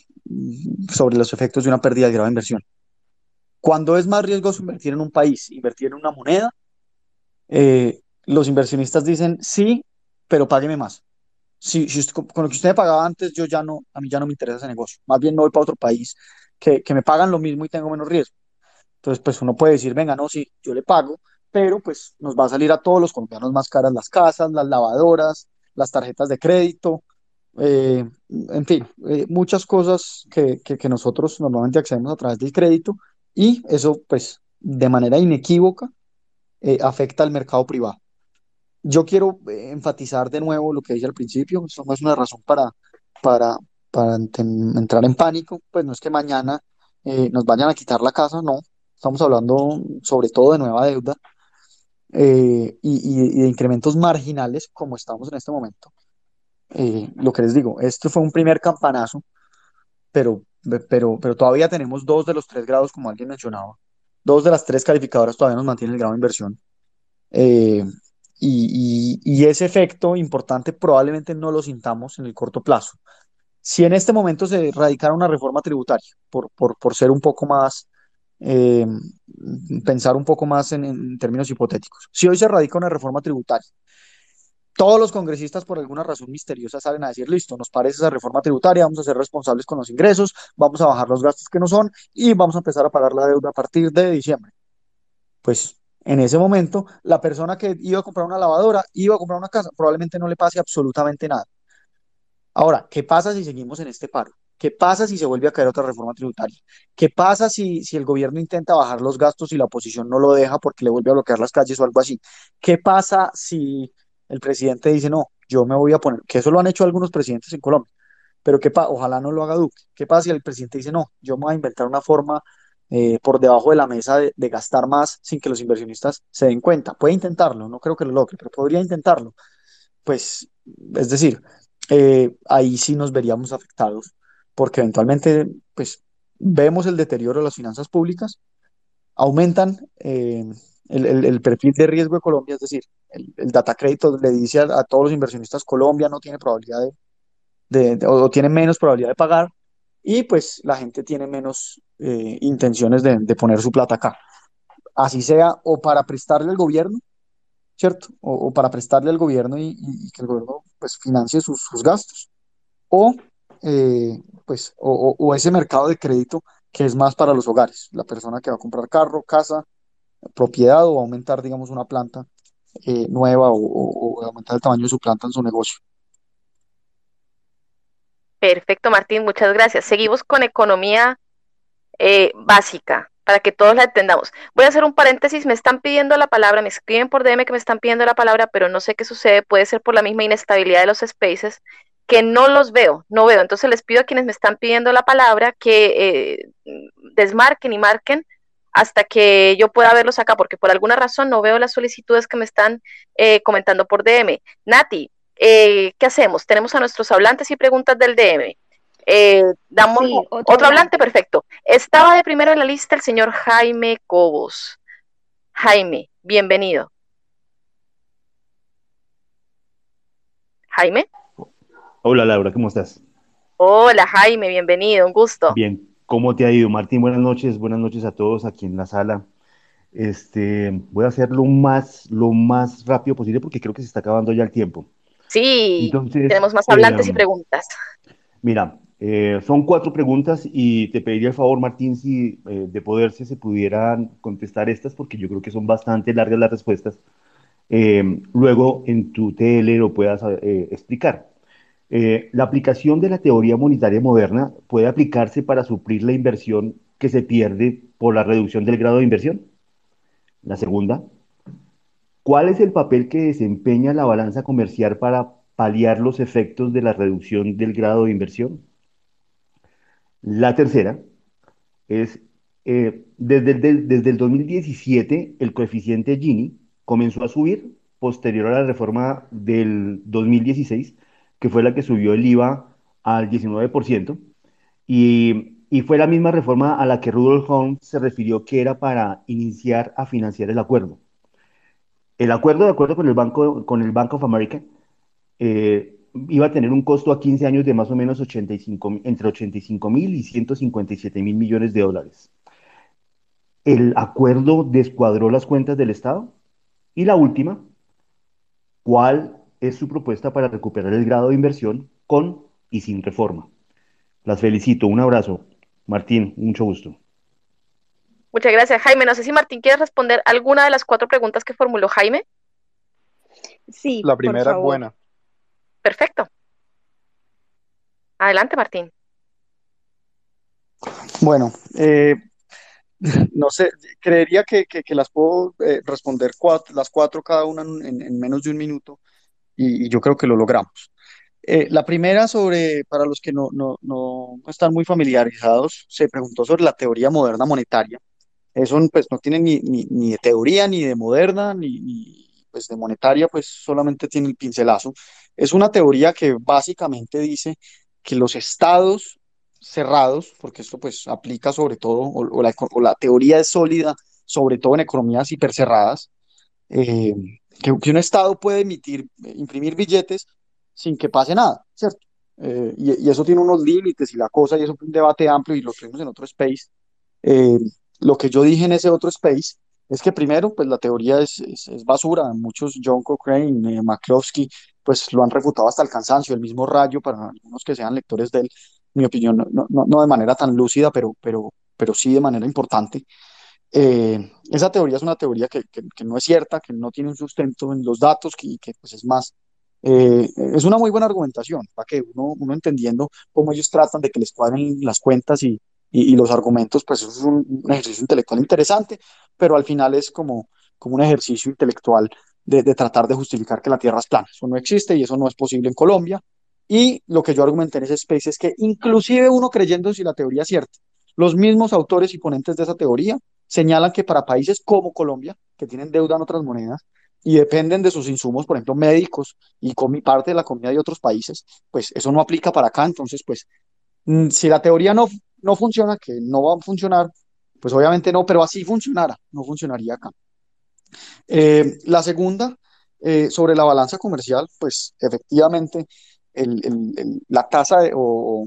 sobre los efectos de una pérdida de grado de inversión. Cuando es más riesgoso invertir en un país, invertir en una moneda, eh, los inversionistas dicen sí, pero págueme más. Si, si con lo que usted me pagaba antes, yo ya no, a mí ya no me interesa ese negocio. Más bien me voy para otro país que, me pagan lo mismo y tengo menos riesgo. Entonces, pues uno puede decir, venga, no, sí, yo le pago, pero pues nos va a salir a todos los colombianos más caras las casas, las lavadoras, las tarjetas de crédito, eh, en fin, eh, muchas cosas que, que, que nosotros normalmente accedemos a través del crédito y eso pues de manera inequívoca eh, afecta al mercado privado. Yo quiero enfatizar de nuevo lo que dije al principio, eso no es una razón para, para, para entrar en pánico, pues no es que mañana eh, nos vayan a quitar la casa, no, estamos hablando sobre todo de nueva deuda eh, y, y- y de incrementos marginales como estamos en este momento. Eh, lo que les digo, esto fue un primer campanazo, pero, pero, pero todavía tenemos dos de los tres grados, como alguien mencionaba. Dos de las tres calificadoras todavía nos mantienen el grado de inversión. Eh, y, y- y ese efecto importante probablemente no lo sintamos en el corto plazo. Si en este momento se radicara una reforma tributaria, por, ser un poco más, eh, pensar un poco más en, en términos hipotéticos, si hoy se radica una reforma tributaria, todos los congresistas por alguna razón misteriosa salen a decir, listo, nos parece esa reforma tributaria, vamos a ser responsables con los ingresos, vamos a bajar los gastos que no son y vamos a empezar a pagar la deuda a partir de diciembre. Pues en ese momento, la persona que iba a comprar una lavadora, iba a comprar una casa, probablemente no le pase absolutamente nada. Ahora, ¿qué pasa si seguimos en este paro? ¿Qué pasa si se vuelve a caer otra reforma tributaria? ¿Qué pasa si, si el gobierno intenta bajar los gastos y la oposición no lo deja porque le vuelve a bloquear las calles o algo así? ¿Qué pasa si el presidente dice, no, yo me voy a poner, que eso lo han hecho algunos presidentes en Colombia, pero que ojalá no lo haga Duque. ¿Qué pasa si el presidente dice, no, yo me voy a inventar una forma eh, por debajo de la mesa de, de gastar más sin que los inversionistas se den cuenta? Puede intentarlo, no creo que lo logre, pero podría intentarlo. Pues, es decir, eh, ahí sí nos veríamos afectados, porque eventualmente, pues, vemos el deterioro de las finanzas públicas, aumentan eh, el, perfil de riesgo de Colombia, es decir, el, el data crédito le dice a, todos los inversionistas, Colombia no tiene probabilidad de, de- o tiene menos probabilidad de pagar, y pues la gente tiene menos eh, intenciones de poner su plata acá. Así sea, o para prestarle al gobierno, ¿cierto? O, o para prestarle al gobierno y, y- que el gobierno pues financie sus, sus gastos. O, eh, pues, o, o- ese mercado de crédito que es más para los hogares, la persona que va a comprar carro, casa, propiedad o aumentar, digamos, una planta eh, nueva o aumentar el tamaño de su planta en su negocio. Perfecto, Martín, muchas gracias. Seguimos con economía eh, básica para que todos la entendamos. Voy a hacer un paréntesis, me están pidiendo la palabra, me escriben por DM que me están pidiendo la palabra, pero no sé qué sucede, puede ser por la misma inestabilidad de los spaces, que no los veo, no veo. Entonces les pido a quienes me están pidiendo la palabra que eh, desmarquen y marquen hasta que yo pueda verlos acá, porque por alguna razón no veo las solicitudes que me están eh, comentando por DM. Nati, eh, ¿qué hacemos? Tenemos a nuestros hablantes y preguntas del DM. Eh, damos Sí, otro, otro hablante, perfecto. Estaba de primero en la lista el señor Jaime Cobos. Jaime, bienvenido. Jaime. Hola Laura, ¿cómo estás? Hola Jaime, bienvenido, un gusto. Bien, ¿cómo te ha ido? Martín, buenas noches, buenas noches a todos aquí en la sala. Este, voy a hacer lo más, lo más rápido posible porque creo que se está acabando ya el tiempo. Sí, Entonces, tenemos más hablantes y eh, preguntas. Mira, eh, son cuatro preguntas y te pediría el favor, Martín, si eh, de poderse se pudieran contestar estas porque yo creo que son bastante largas las respuestas. Eh, luego en tu TL lo puedas eh, explicar. La aplicación de la teoría monetaria moderna puede aplicarse para suplir la inversión que se pierde por la reducción del grado de inversión. La segunda, ¿cuál es el papel que desempeña la balanza comercial para paliar los efectos de la reducción del grado de inversión? La tercera es, eh, desde, de- desde el 2017, el coeficiente Gini comenzó a subir posterior a la reforma del 2016, que fue la que subió el IVA al 19%, y, y fue la misma reforma a la que Rudolf Holmes se refirió que era para iniciar a financiar el acuerdo. El acuerdo, de acuerdo con el Banco, con el Bank of America, eh, iba a tener un costo a 15 años de más o menos 85, entre 85 mil y 157 mil millones de dólares. El acuerdo descuadró las cuentas del Estado. Y la última, ¿cuál es su propuesta para recuperar el grado de inversión con y sin reforma? Las felicito. Un abrazo. Martín, mucho gusto. Muchas gracias, Jaime. No sé si Martín quiere responder alguna de las cuatro preguntas que formuló Jaime. Sí, La por primera es favor. buena. Perfecto. Adelante, Martín. Bueno, eh, no sé, creería que, que- las puedo eh, responder las cuatro cada una en, en- en menos de un minuto y, y yo creo que lo logramos. Eh, la primera sobre, para los que no, no, no están muy familiarizados, se preguntó sobre la teoría moderna monetaria. Eso pues no tiene ni, ni, ni de teoría, ni de moderna, ni, ni, pues de monetaria, pues solamente tiene el pincelazo. Es una teoría que básicamente dice que los estados cerrados, porque esto pues aplica sobre todo, o, o la, o la teoría es sólida, sobre todo en economías hipercerradas, eh, que, que un estado puede emitir, imprimir billetes sin que pase nada, ¿cierto? Eh, y, y eso tiene unos límites y la cosa, y eso es un debate amplio y lo tuvimos en otro space. Eh, lo que yo dije en ese otro space es que primero, pues la teoría es, basura. Muchos, John Cochrane, eh, McCloskey, pues lo han refutado hasta el cansancio. El mismo Rayo, para algunos que sean lectores de él, mi opinión, no, de manera tan lúcida, pero, sí de manera importante. Eh, esa teoría es una teoría que, no es cierta, que no tiene un sustento en los datos y que, pues es más, eh, es una muy buena argumentación para que uno entendiendo cómo ellos tratan de que les cuadren las cuentas y, y, y los argumentos, pues es un, un ejercicio intelectual interesante, pero al final es como, como un ejercicio intelectual de, de tratar de justificar que la Tierra es plana. Eso no existe y eso no es posible en Colombia. Y lo que yo argumenté en ese space es que inclusive uno creyendo si la teoría es cierta, los mismos autores y ponentes de esa teoría señalan que para países como Colombia, que tienen deuda en otras monedas y dependen de sus insumos, por ejemplo, médicos y con mi parte de la comida de otros países, pues eso no aplica para acá. Entonces, pues, mm, si la teoría no, no funciona, que no va a funcionar, pues obviamente no, pero así funcionara, no funcionaría acá. Eh, la segunda, eh, sobre la balanza comercial, pues efectivamente el- el- la tasa o,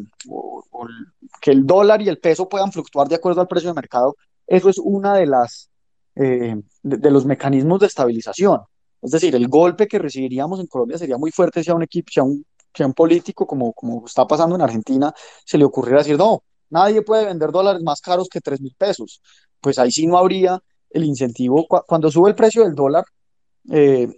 que el dólar y el peso puedan fluctuar de acuerdo al precio de mercado, eso es una de las eh, de, de los mecanismos de estabilización. Es decir, el golpe que recibiríamos en Colombia sería muy fuerte si a un equipo, si a un, si a un político, como, como está pasando en Argentina, se le ocurriera decir, no, nadie puede vender dólares más caros que tres mil pesos. Pues ahí sí no habría el incentivo. Cu- Cuando sube el precio del dólar, eh,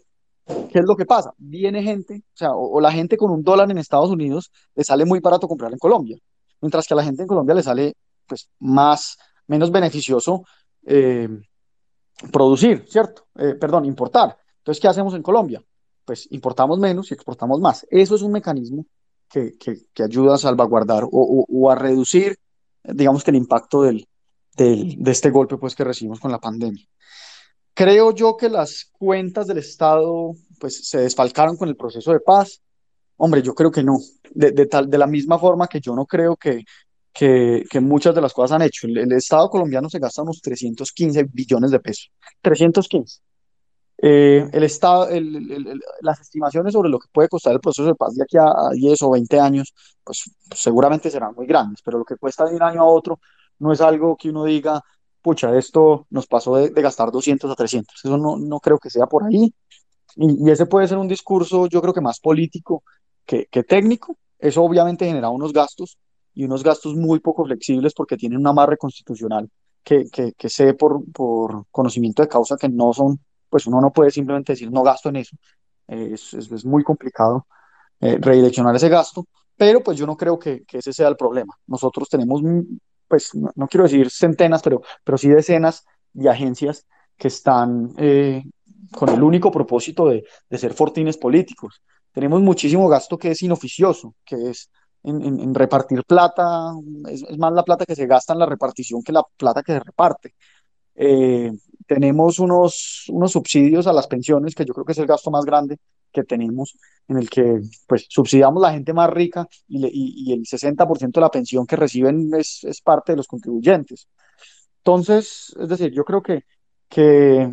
¿qué es lo que pasa? Viene gente, o sea, o, o la gente con un dólar en Estados Unidos le sale muy barato comprar en Colombia, mientras que a la gente en Colombia le sale pues más, menos beneficioso eh, producir, ¿cierto? Eh, perdón, importar. Entonces, ¿qué hacemos en Colombia? Pues importamos menos y exportamos más. Eso es un mecanismo que, que, que ayuda a salvaguardar o, o- a reducir, digamos que el impacto del, del- de este golpe pues, que recibimos con la pandemia. Creo yo que las cuentas del Estado pues, se desfalcaron con el proceso de paz. Hombre, yo creo que no. De, de tal, de la misma forma que yo no creo que, que, que muchas de las cosas han hecho. El, el Estado colombiano se gasta unos 315 billones de pesos. 315. Eh, el Estado, el- el- el- las estimaciones sobre lo que puede costar el proceso de paz de aquí a, a 10 o 20 años, pues, seguramente serán muy grandes, pero lo que cuesta de un año a otro no es algo que uno diga, pucha, esto nos pasó de, de gastar 200 a 300. Eso no, no creo que sea por ahí. Y, y ese puede ser un discurso, yo creo que más político que, que técnico. Eso obviamente genera unos gastos y unos gastos muy poco flexibles porque tienen un amarre constitucional que, que, que sé por, por conocimiento de causa que no son, pues uno no puede simplemente decir no gasto en eso. Es, es, muy complicado eh, redireccionar ese gasto, pero pues yo no creo que, ese sea el problema. Nosotros tenemos, mm, pues no, no quiero decir centenas, pero, pero sí decenas de agencias que están eh, con el único propósito de, de ser fortines políticos. Tenemos muchísimo gasto que es inoficioso, que es en, repartir plata, es, es más la plata que se gasta en la repartición que la plata que se reparte. Eh, tenemos unos, unos subsidios a las pensiones, que yo creo que es el gasto más grande que tenemos, en el que pues subsidiamos la gente más rica y, le- y- y el 60% de la pensión que reciben es, es parte de los contribuyentes. Entonces, es decir, yo creo que, que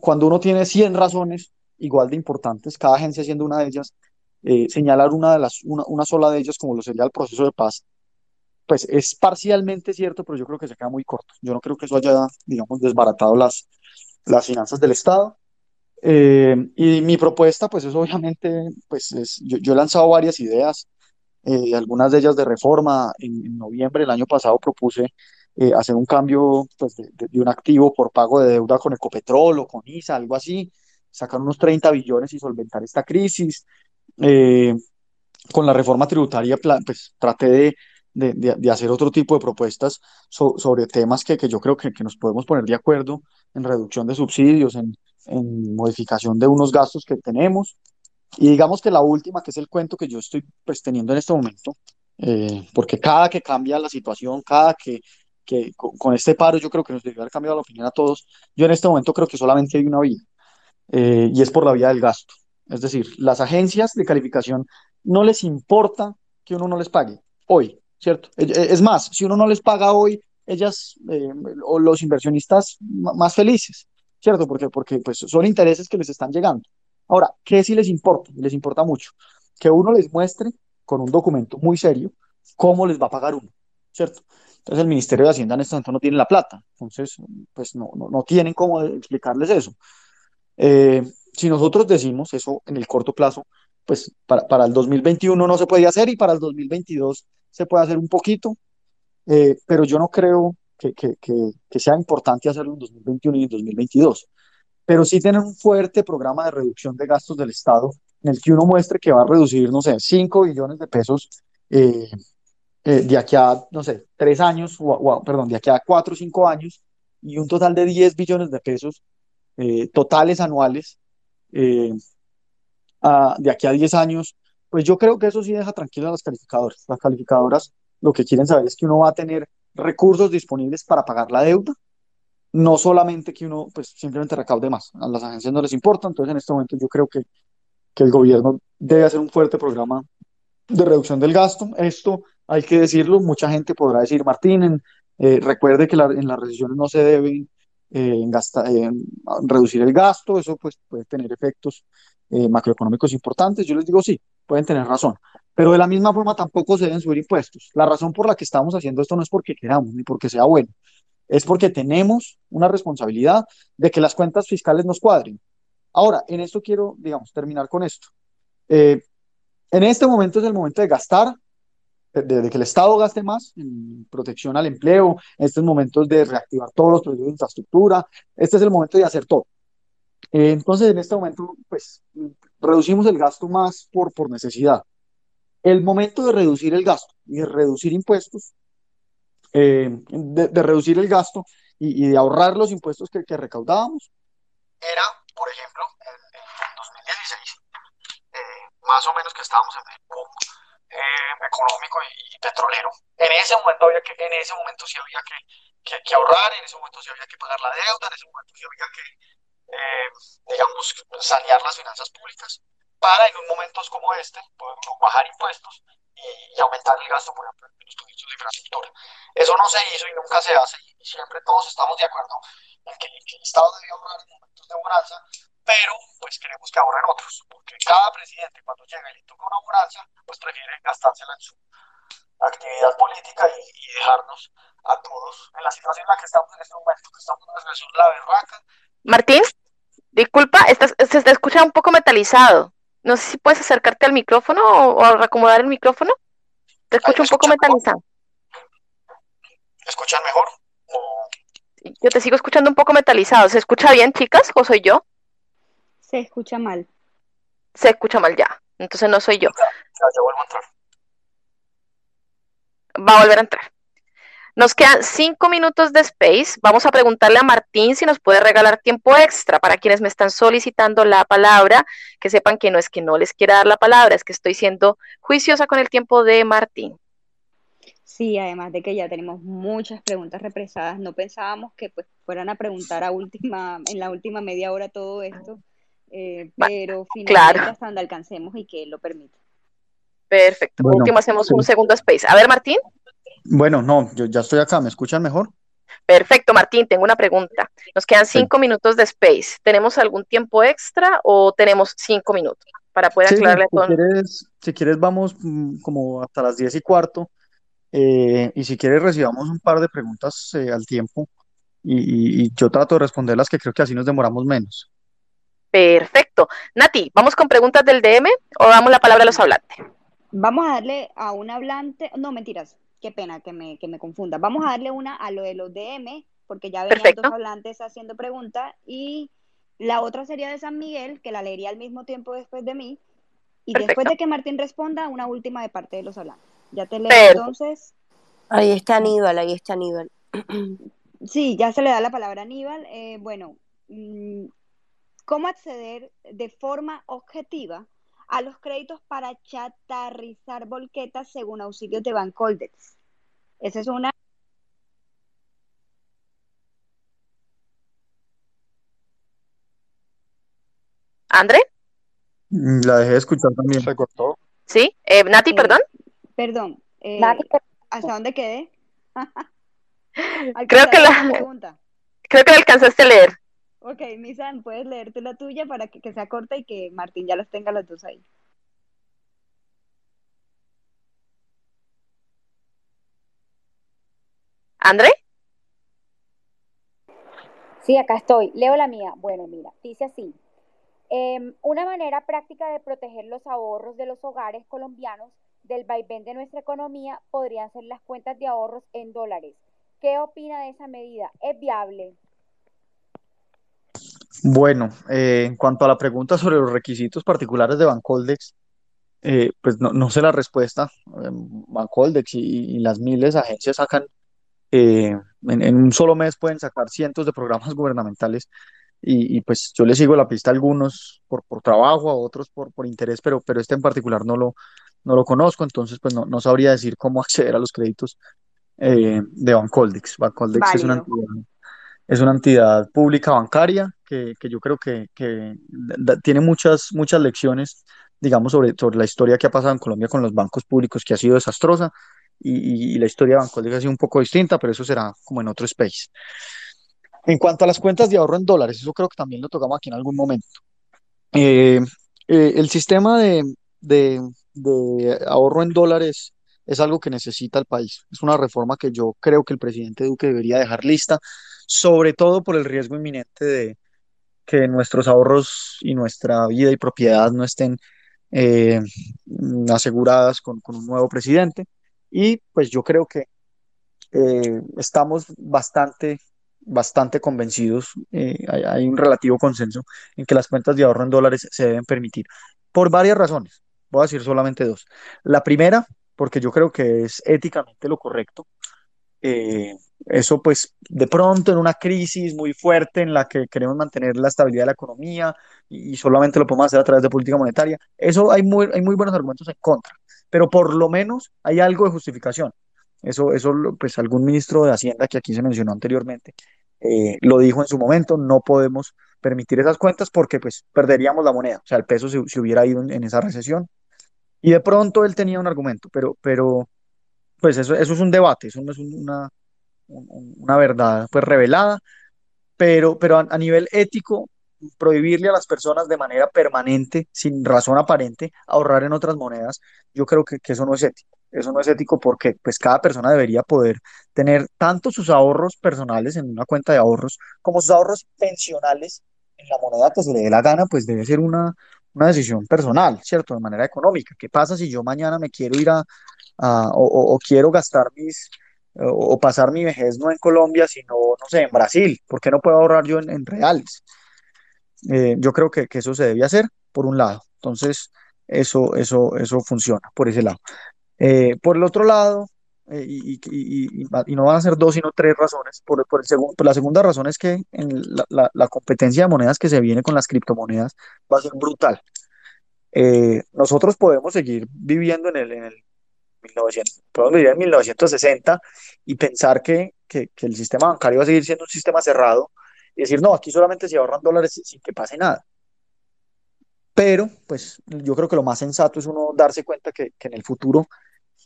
cuando uno tiene 100 razones igual de importantes, cada agencia siendo una de ellas, eh, señalar una, de las, una, una sola de ellas como lo sería el proceso de paz, pues es parcialmente cierto, pero yo creo que se queda muy corto. Yo no creo que eso haya, digamos, desbaratado las, las finanzas del Estado. Eh, y mi propuesta, pues es obviamente, pues es, yo, yo he lanzado varias ideas, eh, algunas de ellas de reforma. En, en noviembre del año pasado propuse eh, hacer un cambio pues, de, de, un activo por pago de deuda con Ecopetrol o con ISA, algo así, sacar unos 30 billones y solventar esta crisis. Eh, con la reforma tributaria, pues traté de, de, hacer otro tipo de propuestas sobre temas que, que yo creo que, que, nos podemos poner de acuerdo en reducción de subsidios, en, en, modificación de unos gastos que tenemos. Y digamos que la última, que es el cuento que yo estoy pues, teniendo en este momento, eh, porque cada que cambia la situación, cada que, que con, con, este paro yo creo que nos debe haber cambiado la opinión a todos, yo en este momento creo que solamente hay una vía, eh, y es por la vía del gasto. Es decir, las agencias de calificación no les importa que uno no les pague hoy, ¿cierto? E, e, es más, si uno no les paga hoy, ellas eh, o los inversionistas más felices, ¿cierto? Porque, porque pues, son intereses que les están llegando. Ahora, ¿qué sí les importa? Les importa mucho que uno les muestre con un documento muy serio cómo les va a pagar uno, ¿cierto? Entonces el Ministerio de Hacienda en este momento no tiene la plata, entonces pues no, no, no tienen cómo explicarles eso. Eh, si nosotros decimos eso en el corto plazo, pues para, para, el 2021 no se puede hacer y para el 2022 se puede hacer un poquito, eh, pero yo no creo que, que, que, sea importante hacerlo en 2021 y en 2022. Pero sí tener un fuerte programa de reducción de gastos del Estado en el que uno muestre que va a reducir, no sé, 5 billones de pesos eh, eh, de aquí a, no sé, 3 años, o, o, perdón, de aquí a 4 o 5 años, y un total de 10 billones de pesos totales anuales a, de aquí a 10 años, pues yo creo que eso sí deja tranquilas a las calificadoras. Las calificadoras lo que quieren saber es que uno va a tener recursos disponibles para pagar la deuda, no solamente que uno pues simplemente recaude más. A las agencias no les importa, entonces en este momento yo creo que, que el gobierno debe hacer un fuerte programa de reducción del gasto. Esto hay que decirlo, mucha gente podrá decir, Martín, en, eh, recuerde que la, en las recesiones no se deben eh, eh, reducir el gasto, eso pues puede tener efectos eh, macroeconómicos importantes. Yo les digo sí, pueden tener razón, pero de la misma forma tampoco se deben subir impuestos. La razón por la que estamos haciendo esto no es porque queramos ni porque sea bueno, es porque tenemos una responsabilidad de que las cuentas fiscales nos cuadren. Ahora, en esto quiero, digamos, terminar con esto. Eh, en este momento es el momento de gastar, de, de, que el Estado gaste más en protección al empleo, en estos momentos de reactivar todos los proyectos de infraestructura, este es el momento de hacer todo. Eh, entonces, en este momento, pues, reducimos el gasto más por, por necesidad. El momento de reducir el gasto y de reducir impuestos, eh, de, de, reducir el gasto y, y, de ahorrar los impuestos que, que recaudábamos, era, por ejemplo, en, en 2016, eh, más o menos que estábamos en el boom eh, económico y, y, petrolero. En ese momento había que, en ese momento sí había que, que, que ahorrar, en ese momento sí había que pagar la deuda, en ese momento sí había que eh, digamos, sanear las finanzas públicas para en momentos como este poder bajar impuestos y, y, aumentar el gasto, por ejemplo, en los proyectos de infraestructura. Eso no se hizo y nunca se hace y siempre todos estamos de acuerdo en que, que el Estado debe ahorrar en momentos de bonanza, pero pues queremos que ahorren otros, porque cada presidente cuando llega y le toca una bonanza, pues prefiere gastársela en su actividad política y, y dejarnos a todos en la situación en la que estamos en este momento, que estamos en una situación la berraca. Martín, disculpa, estás, se te escucha un poco metalizado. No sé si puedes acercarte al micrófono o, o acomodar el micrófono. Te escucho un poco metalizado. ¿Me escuchan mejor? Yo te sigo escuchando un poco metalizado. ¿Se escucha bien, chicas, o soy yo? Se escucha mal. Se escucha mal ya. Entonces no soy yo. Ya, ya, ya vuelvo a entrar. Va a volver a entrar. Nos quedan cinco minutos de space. Vamos a preguntarle a Martín si nos puede regalar tiempo extra para quienes me están solicitando la palabra, que sepan que no es que no les quiera dar la palabra, es que estoy siendo juiciosa con el tiempo de Martín. Sí, además de que ya tenemos muchas preguntas represadas, no pensábamos que pues fueran a preguntar a última, en la última media hora todo esto, eh, pero finalmente claro. hasta donde alcancemos y que lo permita. Perfecto. Bueno, Último hacemos un segundo space. A ver, Martín. Bueno, no, yo ya estoy acá, ¿me escuchan mejor? Perfecto, Martín, tengo una pregunta. Nos quedan cinco sí. minutos de space. ¿Tenemos algún tiempo extra o tenemos cinco minutos para poder sí, aclararle si todo? Quieres, si quieres, vamos mm, como hasta las diez y cuarto. Eh, y si quieres, recibamos un par de preguntas eh, al tiempo y, y, y, yo trato de responderlas, que creo que así nos demoramos menos. Perfecto. Nati, ¿vamos con preguntas del DM o damos la palabra a los hablantes? Vamos a darle a un hablante, no, mentiras. Qué pena que me, que me confunda. Vamos a darle una a lo de los DM, porque ya venían Perfecto. dos hablantes haciendo preguntas, y la otra sería de San Miguel, que la leería al mismo tiempo después de mí, y después de que Martín responda, una última de parte de los hablantes. Ya te leo entonces. Ahí está Aníbal, ahí está Aníbal. Sí, ya se le da la palabra a Aníbal. Eh, bueno, mm, ¿cómo acceder de forma objetiva a los créditos para chatarrizar volquetas según auxilios de Bancoldex? Esa es una. ¿André? Mm, La dejé de escuchar también. Se cortó. ¿Sí? Eh, Nati, eh, perdón. perdón, eh, Nati, ¿hasta dónde quedé? Creo que ¿Alcanzaste la la, pregunta? creo que la alcanzaste a leer. Ok, Misan, puedes leerte la tuya para que, que sea corta y que Martín ya los tenga los dos ahí. ¿André? Sí, acá estoy. Leo la mía. Bueno, mira, dice así. Em, una manera práctica de proteger los ahorros de los hogares colombianos del vaivén de nuestra economía podrían ser las cuentas de ahorros en dólares. ¿Qué opina de esa medida? ¿Es viable? Bueno, eh, en cuanto a la pregunta sobre los requisitos particulares de Bancoldex, eh, pues no, no sé la respuesta. Eh, Bancoldex y, y las miles de agencias sacan, eh, en, en un solo mes pueden sacar cientos de programas gubernamentales y, y, pues yo le sigo la pista a algunos por, por trabajo, a otros por, por interés, pero, pero este en particular no lo, no lo conozco, entonces pues no, no sabría decir cómo acceder a los créditos eh, de Bancoldex. Bancoldex es una entidad es una entidad pública bancaria que, que yo creo que, que da- tiene muchas, muchas lecciones, digamos, sobre, sobre la historia que ha pasado en Colombia con los bancos públicos, que ha sido desastrosa, y, y- la historia Bancoldex ha sido un poco distinta, pero eso será como en otro space. En cuanto a las cuentas de ahorro en dólares, eso creo que también lo tocamos aquí en algún momento. Eh, eh, el sistema de, de, de ahorro en dólares es algo que necesita el país. Es una reforma que yo creo que el presidente Duque debería dejar lista, sobre todo por el riesgo inminente de que nuestros ahorros y nuestra vida y propiedad no estén eh, mm, aseguradas con, un nuevo presidente. Y pues yo creo que eh, estamos bastante, bastante convencidos, eh, hay un relativo consenso en que las cuentas de ahorro en dólares se deben permitir por varias razones. Voy a decir solamente dos. La primera, porque yo creo que es éticamente lo correcto. Eh, eso pues de pronto en una crisis muy fuerte en la que queremos mantener la estabilidad de la economía y, y solamente lo podemos hacer a través de política monetaria, eso hay muy, hay muy buenos argumentos en contra, pero por lo menos hay algo de justificación. Eso, eso pues algún ministro de Hacienda que aquí se mencionó anteriormente eh, lo dijo en su momento, no podemos permitir esas cuentas porque pues perderíamos la moneda, o sea, el peso se, se hubiera ido en, en esa recesión y de pronto él tenía un argumento, pero, pero pues eso, eso es un debate, eso no es un- una, un- una verdad pues revelada, pero, pero a, a nivel ético, prohibirle a las personas de manera permanente, sin razón aparente, ahorrar en otras monedas, yo creo que, que eso no es ético. Eso no es ético porque pues cada persona debería poder tener tanto sus ahorros personales en una cuenta de ahorros como sus ahorros pensionales en la moneda que se le dé la gana, pues debe ser una, una decisión personal, ¿cierto? De manera económica. ¿Qué pasa si yo mañana me quiero ir a, o, quiero gastar mis, o, pasar mi vejez no en Colombia, sino, no sé, en Brasil? ¿Por qué no puedo ahorrar yo en, reales? Eh, yo creo que, que eso se debe hacer, por un lado. Entonces, eso, eso, eso funciona por ese lado. Eh, por el otro lado, eh, y, y- y- y- no van a ser dos, sino tres razones. Por, por el segun- por la segunda razón es que en la, la- la competencia de monedas que se viene con las criptomonedas va a ser brutal. Eh, nosotros podemos seguir viviendo en el, en el 1900, podemos vivir en 1960 y pensar que, que, que el sistema bancario va a seguir siendo un sistema cerrado y decir, no, aquí solamente se ahorran dólares sin que pase nada. Pero, pues, yo creo que lo más sensato es uno darse cuenta que, que en el futuro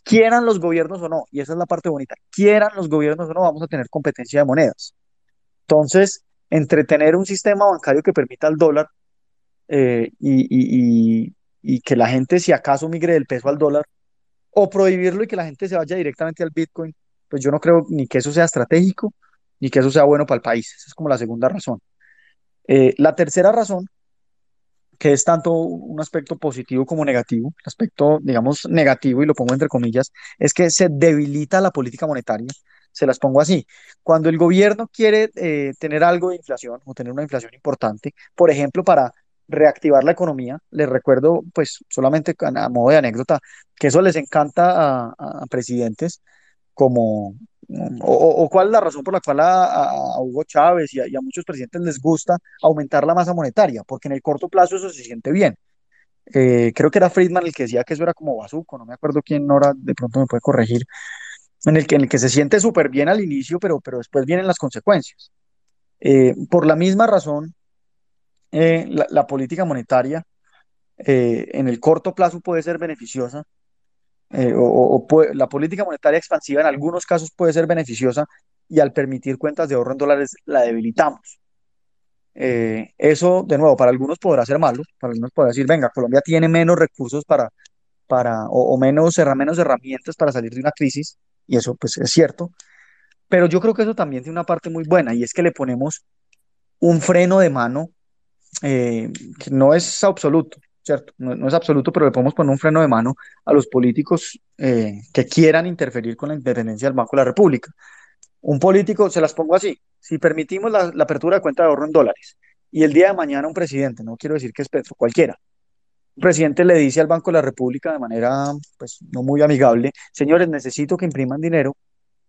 quieran los gobiernos o no, y esa es la parte bonita, quieran los gobiernos o no, vamos a tener competencia de monedas. Entonces, entre tener un sistema bancario que permita el dólar eh, y, y- y- y que la gente, si acaso, migre del peso al dólar, o prohibirlo y que la gente se vaya directamente al Bitcoin, pues yo no creo ni que eso sea estratégico, ni que eso sea bueno para el país. Esa es como la segunda razón. Eh, la tercera razón que es tanto un aspecto positivo como negativo. El aspecto, digamos, negativo, y lo pongo entre comillas, es que se debilita la política monetaria. Se las pongo así. Cuando el gobierno quiere eh, tener algo de inflación o tener una inflación importante, por ejemplo, para reactivar la economía, les recuerdo, pues solamente a modo de anécdota, que eso les encanta a, a presidentes como, o, cuál es la razón por la cual a, Hugo Chávez y a, muchos presidentes les gusta aumentar la masa monetaria, porque en el corto plazo eso se siente bien. Eh, creo que era Friedman el que decía que eso era como bazuco, no me acuerdo quién ahora de pronto me puede corregir, en el que, en el que se siente súper bien al inicio, pero, pero después vienen las consecuencias. Eh, por la misma razón, eh, la, política monetaria en el corto plazo puede ser beneficiosa, eh, o, la política monetaria expansiva en algunos casos puede ser beneficiosa y al permitir cuentas de ahorro en dólares la debilitamos. Eh, eso, de nuevo, para algunos podrá ser malo, para algunos podrá decir, venga, Colombia tiene menos recursos para, para o, menos, menos herramientas para salir de una crisis, y eso pues es cierto, pero yo creo que eso también tiene una parte muy buena, y es que le ponemos un freno de mano eh, que no es absoluto, ¿cierto? No, es absoluto, pero le podemos poner un freno de mano a los políticos eh, que quieran interferir con la independencia del Banco de la República. Un político, se las pongo así, si permitimos la, apertura de cuenta de ahorro en dólares y el día de mañana un presidente, no quiero decir que es Petro, cualquiera, un presidente le dice al Banco de la República de manera, pues, no muy amigable, señores, necesito que impriman dinero,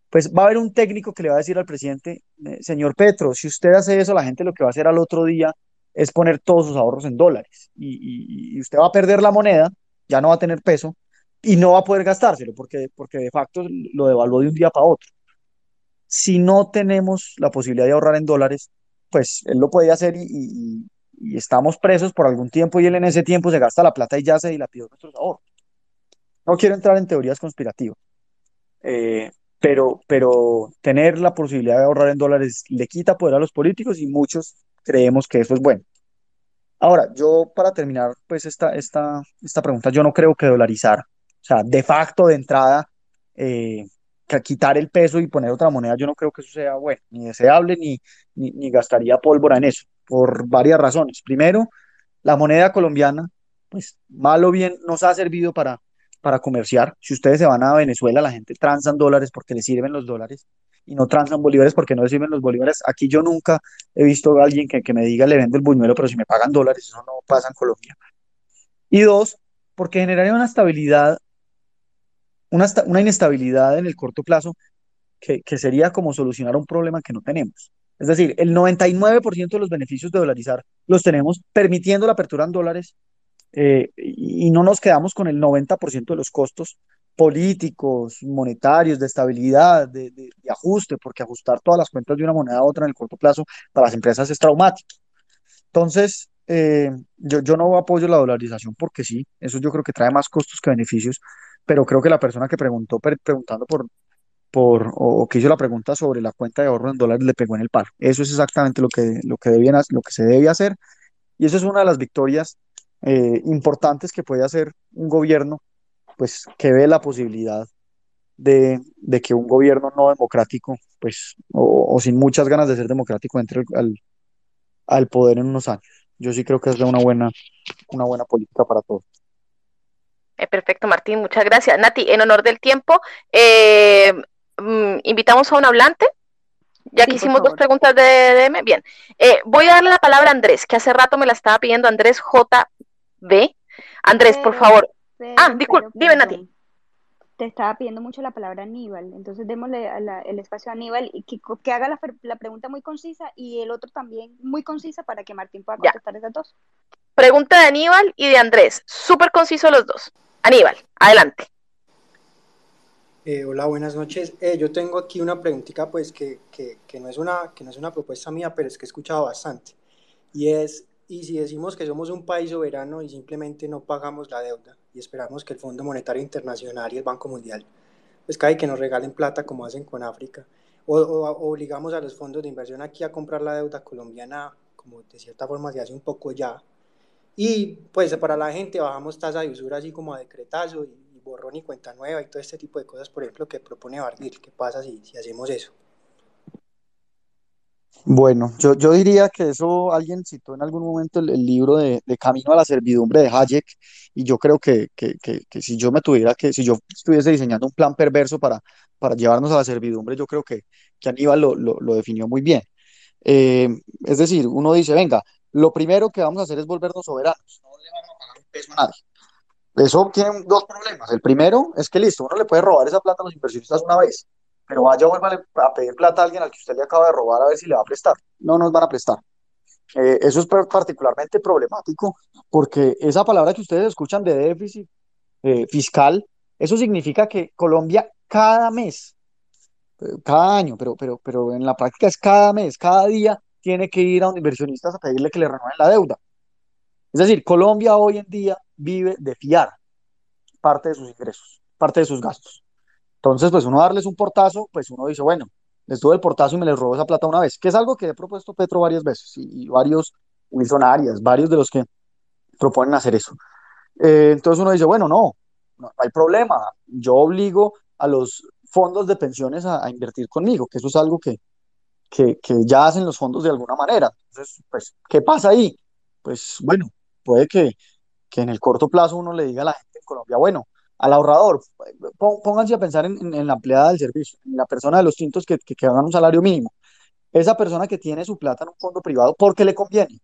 pues va a haber un técnico que le va a decir al presidente, eh, señor Petro, si usted hace eso, la gente lo que va a hacer al otro día es poner todos sus ahorros en dólares y, usted va a perder la moneda, ya no va a tener peso y no va a poder gastárselo porque, porque de facto lo devaluó de un día para otro. Si no tenemos la posibilidad de ahorrar en dólares, pues él lo puede hacer y, estamos presos por algún tiempo y él en ese tiempo se gasta la plata y ya se dilapidó nuestros ahorros. No quiero entrar en teorías conspirativas, eh, pero, pero tener la posibilidad de ahorrar en dólares le quita poder a los políticos y muchos creemos que eso es bueno. Ahora, yo para terminar, pues esta, esta, esta pregunta, yo no creo que dolarizar, o sea, de facto, de entrada, eh, quitar el peso y poner otra moneda, yo no creo que eso sea bueno, ni deseable, ni, ni, ni gastaría pólvora en eso, por varias razones. Primero, la moneda colombiana, pues mal o bien, nos ha servido para, para comerciar. Si ustedes se van a Venezuela, la gente transan dólares porque les sirven los dólares y no transan bolívares porque no reciben los bolívares. Aquí yo nunca he visto a alguien que, que me diga le vendo el buñuelo, pero si me pagan dólares, eso no pasa en Colombia. Y dos, porque generaría una estabilidad, una, una inestabilidad en el corto plazo que, que sería como solucionar un problema que no tenemos. Es decir, el 99% de los beneficios de dolarizar los tenemos permitiendo la apertura en dólares eh, y no nos quedamos con el 90% de los costos políticos, monetarios, de estabilidad, de, ajuste, porque ajustar todas las cuentas de una moneda a otra en el corto plazo para las empresas es traumático. Entonces, eh, yo, yo no apoyo la dolarización porque sí, eso yo creo que trae más costos que beneficios, pero creo que la persona que preguntó, preguntando por, por o, que hizo la pregunta sobre la cuenta de ahorro en dólares le pegó en el palo. Eso es exactamente lo que, lo que, debían, lo que se debe hacer y eso es una de las victorias eh, importantes que puede hacer un gobierno pues que ve la posibilidad de, que un gobierno no democrático, pues, o, sin muchas ganas de ser democrático, entre al, al, poder en unos años. Yo sí creo que es una buena, una buena política para todos. Eh, perfecto, Martín, muchas gracias. Nati, en honor del tiempo, eh, mm, invitamos a un hablante. Ya que hicimos dos preguntas de DM. Bien, eh, voy a darle la palabra a Andrés, que hace rato me la estaba pidiendo Andrés JB. Andrés, por favor, ah, disculpe, dime Nati. Te estaba pidiendo mucho la palabra Aníbal, entonces démosle el espacio a Aníbal y que, haga la, pregunta muy concisa y el otro también muy concisa para que Martín pueda contestar esas dos. Pregunta de Aníbal y de Andrés, súper conciso los dos. Aníbal, adelante. Eh, hola, buenas noches. Eh, yo tengo aquí una preguntita, pues, que, que, que, no es una, que no es una propuesta mía, pero es que he escuchado bastante. Y es, y si decimos que somos un país soberano y simplemente no pagamos la deuda y esperamos que el Fondo Monetario Internacional y el Banco Mundial, pues cae que nos regalen plata como hacen con África, o, obligamos a los fondos de inversión aquí a comprar la deuda colombiana, como de cierta forma se hace un poco ya, y pues para la gente bajamos tasa de usura así como a decretazo y, borrón y cuenta nueva y todo este tipo de cosas, por ejemplo, que propone Barguil. ¿Qué pasa si hacemos eso? Bueno, yo, yo diría que eso alguien citó en algún momento el, el libro de, de Camino a la Servidumbre de Hayek, y yo creo que, que, que, que si yo me tuviera que, si yo estuviese diseñando un plan perverso para, para llevarnos a la servidumbre, yo creo que, que Aníbal lo, lo, lo definió muy bien. Eh, es decir, uno dice, venga, lo primero que vamos a hacer es volvernos soberanos, no le vamos a pagar un peso a nadie. Eso tiene dos problemas. El primero es que listo, uno le puede robar esa plata a los inversionistas una vez, pero vaya vuelva a pedir plata a alguien al que usted le acaba de robar a ver si le va a prestar. No nos van a prestar. Eh, eso es particularmente problemático porque esa palabra que ustedes escuchan de déficit eh, fiscal, eso significa que Colombia cada mes, eh, cada año, pero, pero, pero en la práctica es cada mes, cada día, tiene que ir a un inversionista a pedirle que le renueven la deuda. Es decir, Colombia hoy en día vive de fiar parte de sus ingresos, parte de sus gastos. Entonces, pues uno darles un portazo, pues uno dice, bueno, les doy el portazo y me les robo esa plata una vez, que es algo que he propuesto Petro varias veces y, varios Wilson Arias, varios de los que proponen hacer eso. Eh, entonces uno dice, bueno, no, no, hay problema, yo obligo a los fondos de pensiones a, a invertir conmigo, que eso es algo que, que, que, ya hacen los fondos de alguna manera. Entonces, pues, ¿qué pasa ahí? Pues bueno, puede que, que en el corto plazo uno le diga a la gente en Colombia, bueno, al ahorrador, pónganse a pensar en, la empleada del servicio, en la persona de los tintos que, que, ganan un salario mínimo. Esa persona que tiene su plata en un fondo privado porque le conviene.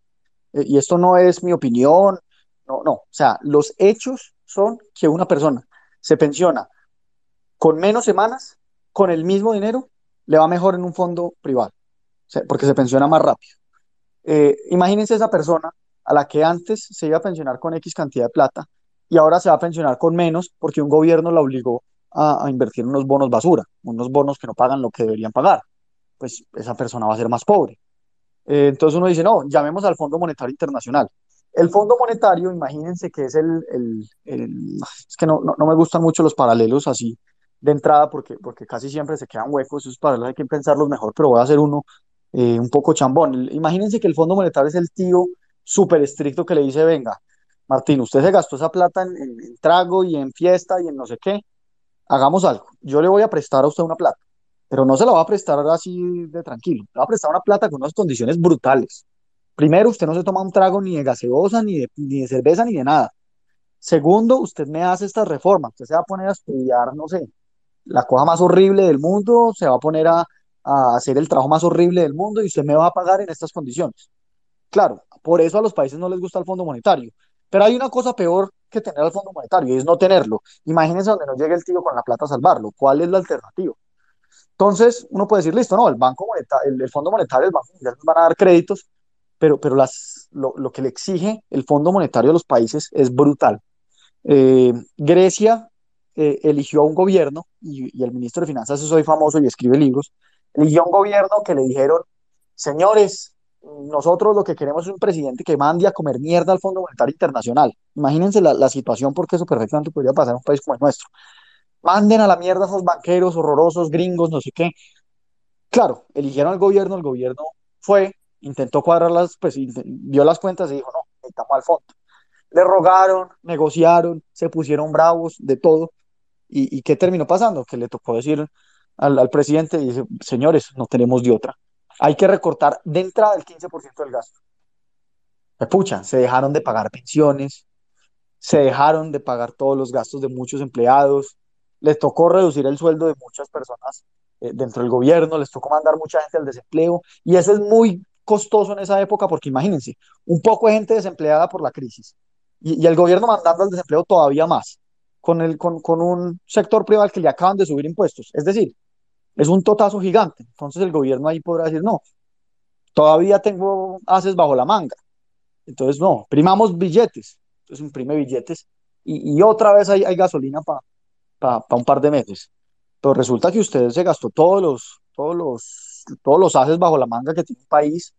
Eh, y esto no es mi opinión, no, no. O sea, los hechos son que una persona se pensiona con menos semanas, con el mismo dinero, le va mejor en un fondo privado, porque se pensiona más rápido. Eh, imagínense esa persona a la que antes se iba a pensionar con X cantidad de plata y ahora se va a pensionar con menos porque un gobierno la obligó a, invertir unos bonos basura, unos bonos que no pagan lo que deberían pagar. Pues esa persona va a ser más pobre. Eh, entonces uno dice, no, llamemos al Fondo Monetario Internacional. El Fondo Monetario, imagínense que es el, es que no, no, no, me gustan mucho los paralelos así de entrada porque, porque casi siempre se quedan huecos, esos paralelos hay que pensarlos mejor, pero voy a hacer uno eh, un poco chambón. Imagínense que el Fondo Monetario es el tío súper estricto que le dice, venga, Martín, usted se gastó esa plata en, en, trago y en fiesta y en no sé qué, hagamos algo, yo le voy a prestar a usted una plata, pero no se la va a prestar así de tranquilo, le va a prestar una plata con unas condiciones brutales. Primero, usted no se toma un trago ni de gaseosa, ni de, ni de cerveza, ni de nada. Segundo, usted me hace estas reformas, usted se va a poner a estudiar, no sé, la cosa más horrible del mundo, se va a poner a, a hacer el trabajo más horrible del mundo y usted me va a pagar en estas condiciones. Claro, por eso a los países no les gusta el Fondo Monetario. Pero hay una cosa peor que tener el Fondo Monetario y es no tenerlo. Imagínense donde no llegue el tío con la plata a salvarlo. ¿Cuál es la alternativa? Entonces, uno puede decir, listo, no, el Banco Monetario, el, el Fondo Monetario, el Banco Mundial nos van a dar créditos, pero, pero las, lo, lo, que le exige el Fondo Monetario a los países es brutal. Eh, Grecia eh, eligió a un gobierno, y, y, el ministro de Finanzas es hoy famoso y escribe libros, eligió a un gobierno que le dijeron, señores, nosotros lo que queremos es un presidente que mande a comer mierda al Fondo Monetario Internacional. Imagínense la, la situación porque eso perfectamente podría pasar en un país como el nuestro. Manden a la mierda a esos banqueros horrorosos, gringos, no sé qué. Claro, eligieron al gobierno, el gobierno fue, intentó cuadrarlas, pues vio las cuentas y dijo, no, necesitamos al fondo. Le rogaron, negociaron, se pusieron bravos, de todo. ¿Y, qué terminó pasando? Que le tocó decir al, al presidente, dice, señores, no tenemos de otra hay que recortar de entrada el 15% del gasto. Pucha, se dejaron de pagar pensiones, se dejaron de pagar todos los gastos de muchos empleados, les tocó reducir el sueldo de muchas personas eh, dentro del gobierno, les tocó mandar mucha gente al desempleo y eso es muy costoso en esa época porque imagínense, un poco de gente desempleada por la crisis y, el gobierno mandando al desempleo todavía más, con, con un sector privado al que le acaban de subir impuestos. Es decir, es un totazo gigante. Entonces el gobierno ahí podrá decir, no, todavía tengo haces bajo la manga. Entonces, no, primamos billetes. Entonces imprime billetes y, y otra vez hay, gasolina para pa, pa un par de meses. Pero resulta que usted se gastó todos los, todos los, todos los haces bajo la manga que tiene un país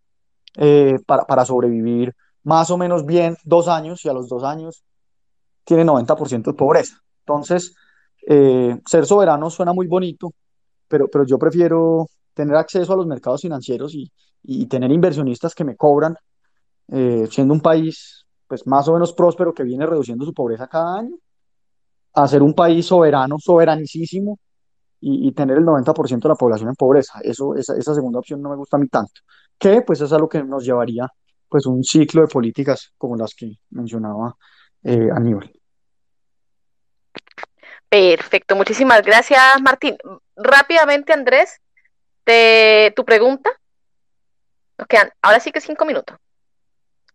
eh, para, para sobrevivir más o menos bien dos años y a los dos años tiene 90% de pobreza. Entonces, eh, ser soberano suena muy bonito, pero, pero yo prefiero tener acceso a los mercados financieros y, y tener inversionistas que me cobran, eh, siendo un país pues más o menos próspero que viene reduciendo su pobreza cada año, a ser un país soberano, soberanicísimo, y, y tener el 90% de la población en pobreza. Eso, esa, esa segunda opción no me gusta a mí tanto, que pues es a lo que nos llevaría pues un ciclo de políticas como las que mencionaba eh, Aníbal. Perfecto, muchísimas gracias, Martín. Rápidamente, Andrés, te, tu pregunta. Nos quedan ahora sí que cinco minutos.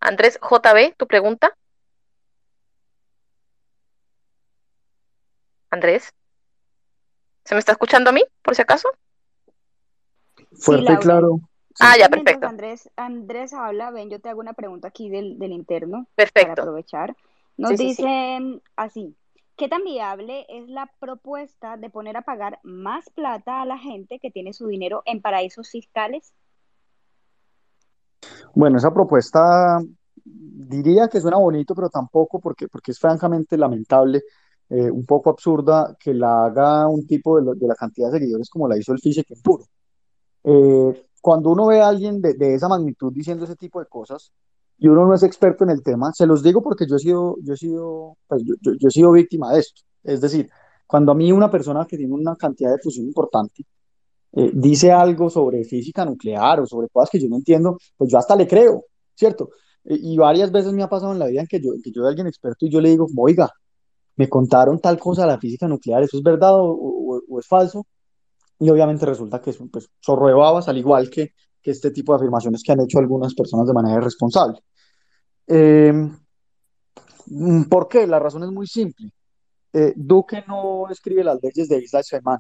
Andrés JB, tu pregunta. Andrés, ¿se me está escuchando a mí, por si acaso? Fuerte y claro. Ah, ya, perfecto. Andrés, Andrés habla, ven, yo te hago una pregunta aquí del, del interno para Perfecto. aprovechar. Nos Sí, sí, sí. dicen así, ¿qué tan viable es la propuesta de poner a pagar más plata a la gente que tiene su dinero en paraísos fiscales? Bueno, esa propuesta diría que suena bonito, pero tampoco porque, porque es francamente lamentable, eh, un poco absurda que la haga un tipo de, la cantidad de seguidores como la hizo el físico puro. Eh, cuando uno ve a alguien de esa magnitud diciendo ese tipo de cosas y uno no es experto en el tema, se los digo porque yo he sido, yo he sido, pues, yo, yo- yo he sido víctima de esto. Es decir, cuando a mí una persona que tiene una cantidad de fusión importante eh, dice algo sobre física nuclear o sobre cosas que yo no entiendo, pues yo hasta le creo, ¿cierto? Eh, y varias veces me ha pasado en la vida en que yo, que yo de alguien experto y yo le digo, oiga, me contaron tal cosa de la física nuclear, ¿eso es verdad o, o- o es falso? Y obviamente resulta que es un pues, zorro de babas, al igual que, que este tipo de afirmaciones que han hecho algunas personas de manera irresponsable. Eh, ¿por qué? La razón es muy simple. Eh, Duque no escribe las leyes de Isla Caimán.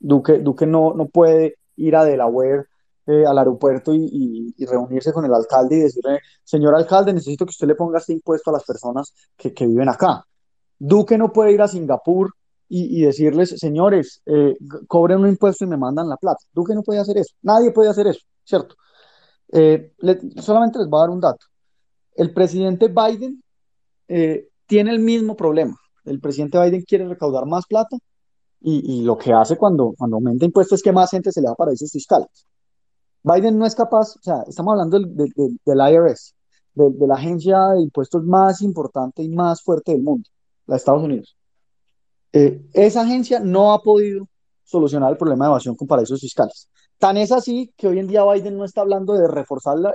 Duque, Duque no, no puede ir a Delaware eh, al aeropuerto y, reunirse con el alcalde y decirle, señor alcalde, necesito que usted le ponga este impuesto a las personas que, que viven acá. Duque no puede ir a Singapur y, y decirles, señores, eh, cobren un impuesto y me mandan la plata. Duque no puede hacer eso. Nadie puede hacer eso, ¿cierto? Eh, solamente les voy a dar un dato. El presidente Biden eh, tiene el mismo problema. El presidente Biden quiere recaudar más plata y, lo que hace cuando, cuando aumenta impuestos es que más gente se le da paraísos fiscales. Biden no es capaz, o sea, estamos hablando del, del, IRS, de, de la agencia de impuestos más importante y más fuerte del mundo, la de Estados Unidos. Eh, esa agencia no ha podido solucionar el problema de evasión con paraísos fiscales. Tan es así que hoy en día Biden no está hablando de reforzar la-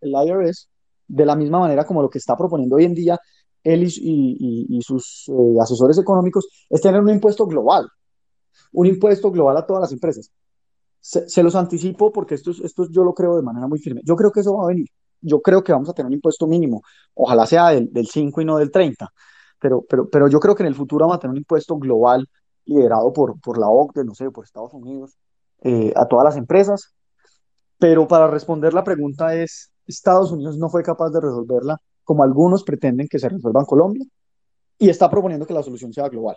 el, IRS de la misma manera como lo que está proponiendo hoy en día él y, sus eh, asesores económicos, es tener un impuesto global, un impuesto global a todas las empresas. Se, los anticipo porque esto, es- esto yo lo creo de manera muy firme. Yo creo que eso va a venir. Yo creo que vamos a tener un impuesto mínimo. Ojalá sea del, del 5 y no del 30. Pero, pero, pero yo creo que en el futuro vamos a tener un impuesto global liderado por, por la OCDE, no sé, por Estados Unidos, eh, a todas las empresas. Pero para responder la pregunta es, Estados Unidos no fue capaz de resolverla como algunos pretenden que se resuelva en Colombia y está proponiendo que la solución sea global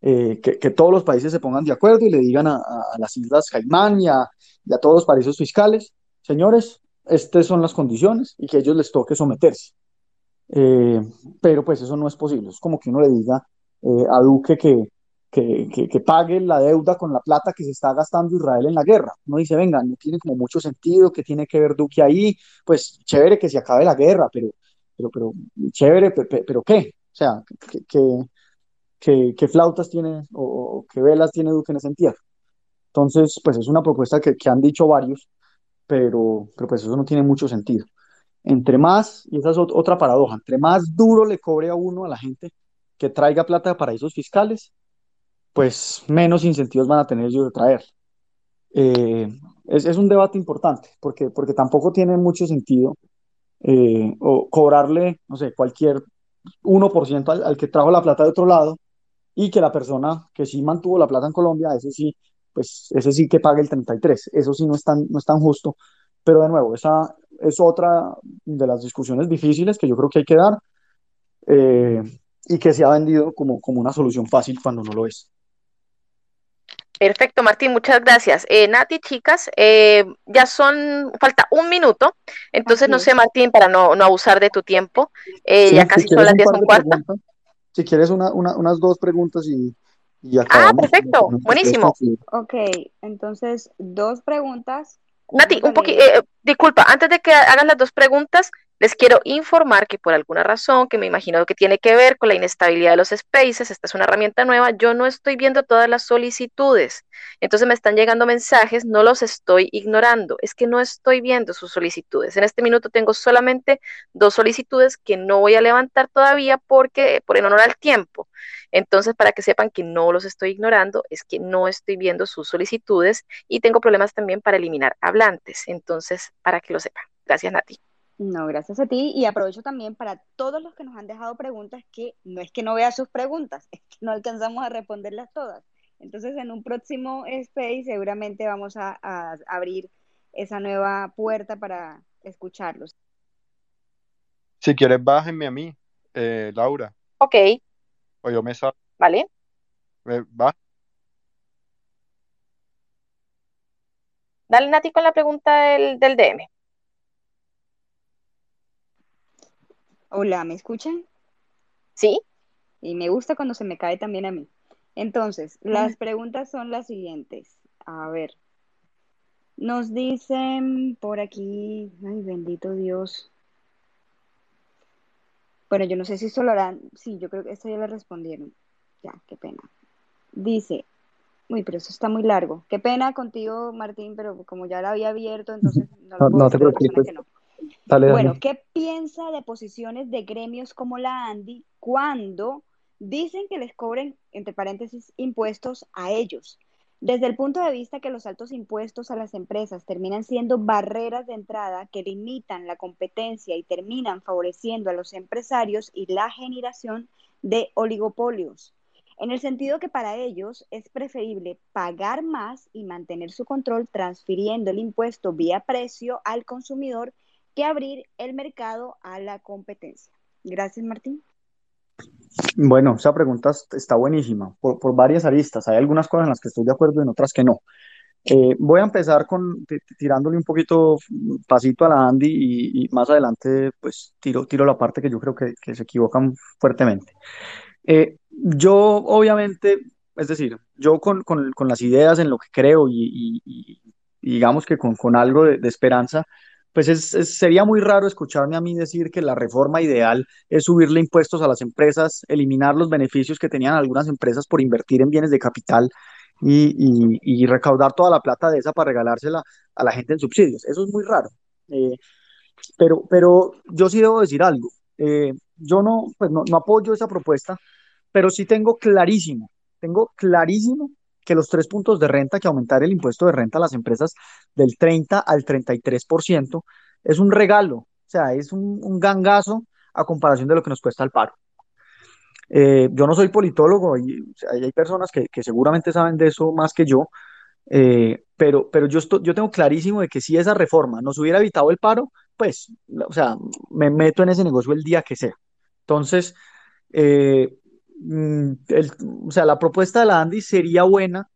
eh, que, que todos los países se pongan de acuerdo y le digan a, a- las Islas Caimán y a, y a todos los paraísos fiscales, señores, estas son las condiciones y que a ellos les toque someterse. Eh, pero pues eso no es posible. Es como que uno le diga eh, a Duque que, que, que, que pague la deuda con la plata que se está gastando Israel en la guerra. Uno dice, venga, no tiene como mucho sentido, que tiene que ver Duque ahí? Pues chévere que se acabe la guerra, pero, pero, pero chévere, pe- pe- pero, ¿qué? O sea, que, que, qué, qué flautas tiene o, o qué velas tiene Duque en ese entierro. Entonces, pues es una propuesta que, que han dicho varios, pero, pero pues eso no tiene mucho sentido. Entre más, y esa es ot- otra paradoja, entre más duro le cobre a uno a la gente que traiga plata de paraísos fiscales, pues menos incentivos van a tener ellos de traer. Eh, es, un debate importante, porque, porque tampoco tiene mucho sentido eh, cobrarle, no sé, cualquier 1% al, al que trajo la plata de otro lado y que la persona que sí mantuvo la plata en Colombia, ese sí, pues ese sí que pague el 33, eso sí no es tan, no es tan justo, pero de nuevo, esa es otra de las discusiones difíciles que yo creo que hay que dar eh, y que se ha vendido como, como una solución fácil cuando no lo es. Perfecto, Martín, muchas gracias. Eh, Nati, chicas, eh, ya son, falta un minuto, entonces Así no sé. Martín, para no, no abusar de tu tiempo, eh, Sí, ya si casi son quieres las un 10 par y preguntas, si quieres una, una- unas dos preguntas y, y Ah, acabamos. perfecto, con esta buenísimo. Ok, entonces dos preguntas. Nati, un poquito, leer. disculpa, antes de que hagas las dos preguntas, Les quiero informar que por alguna razón, que me imagino que tiene que ver con la inestabilidad de los spaces, esta es una herramienta nueva, yo no estoy viendo todas las solicitudes. Entonces me están llegando mensajes, no los estoy ignorando, es que no estoy viendo sus solicitudes. En este minuto tengo solamente dos solicitudes que no voy a levantar todavía porque por en honor al tiempo. Entonces, para que sepan que no los estoy ignorando, es que no estoy viendo sus solicitudes y tengo problemas también para eliminar hablantes. Entonces, para que lo sepan. Gracias, Nati. No, gracias a ti. Y aprovecho también para todos los que nos han dejado preguntas, que no es que no vea sus preguntas, es que no alcanzamos a responderlas todas. Entonces, en un próximo space seguramente vamos a, abrir esa nueva puerta para escucharlos. Si quieres, bájenme a mí, eh, Laura. Ok. O yo me salgo. Vale. Eh, va. Dale, Nati, con la pregunta del, del DM. Hola, ¿me escuchan? Sí. Y me gusta cuando se me cae también a mí. Entonces, las preguntas son las siguientes. A ver. Nos dicen por aquí, ay, bendito Dios. Bueno, yo no sé si esto lo harán. Sí, yo creo que esto ya le respondieron. Ya, qué pena. Dice, uy, pero eso está muy largo. Qué pena contigo, Martín, pero como ya lo había abierto, entonces no, lo puedo no te preocupes. Que no. Bueno, ¿qué piensa de posiciones de gremios como la ANDI cuando dicen que les cobren, entre paréntesis, impuestos a ellos? Desde el punto de vista que los altos impuestos a las empresas terminan siendo barreras de entrada que limitan la competencia y terminan favoreciendo a los empresarios y la generación de oligopolios. En el sentido que para ellos es preferible pagar más y mantener su control transfiriendo el impuesto vía precio al consumidor que abrir el mercado a la competencia. Gracias, Martín. Bueno, esa pregunta está buenísima por, varias aristas. Hay algunas cosas en las que estoy de acuerdo y en otras que no. Eh, voy a empezar con tirándole un poquito pasito a la Andy y, más adelante pues tiro, tiro la parte que yo creo que, se equivocan fuertemente. Eh, yo obviamente, es decir, yo con, las ideas en lo que creo y, digamos que con, algo de esperanza, pues es, sería muy raro escucharme a mí decir que la reforma ideal es subirle impuestos a las empresas, eliminar los beneficios que tenían algunas empresas por invertir en bienes de capital y, recaudar toda la plata de esa para regalársela a la gente en subsidios. Eso es muy raro. Eh, pero, pero yo sí debo decir algo. Eh, yo no, pues no, no apoyo esa propuesta, pero sí tengo clarísimo, tengo clarísimo que los tres puntos de renta, que aumentar el impuesto de renta a las empresas del 30 al 33%, es un regalo, o sea, es un, gangazo a comparación de lo que nos cuesta el paro. Eh, yo no soy politólogo y hay personas que, seguramente saben de eso más que yo, eh, pero, pero yo, yo tengo clarísimo de que si esa reforma nos hubiera evitado el paro, pues, o sea, me meto en ese negocio el día que sea. Entonces, eh, Mm, o sea, la propuesta de la Andy sería buena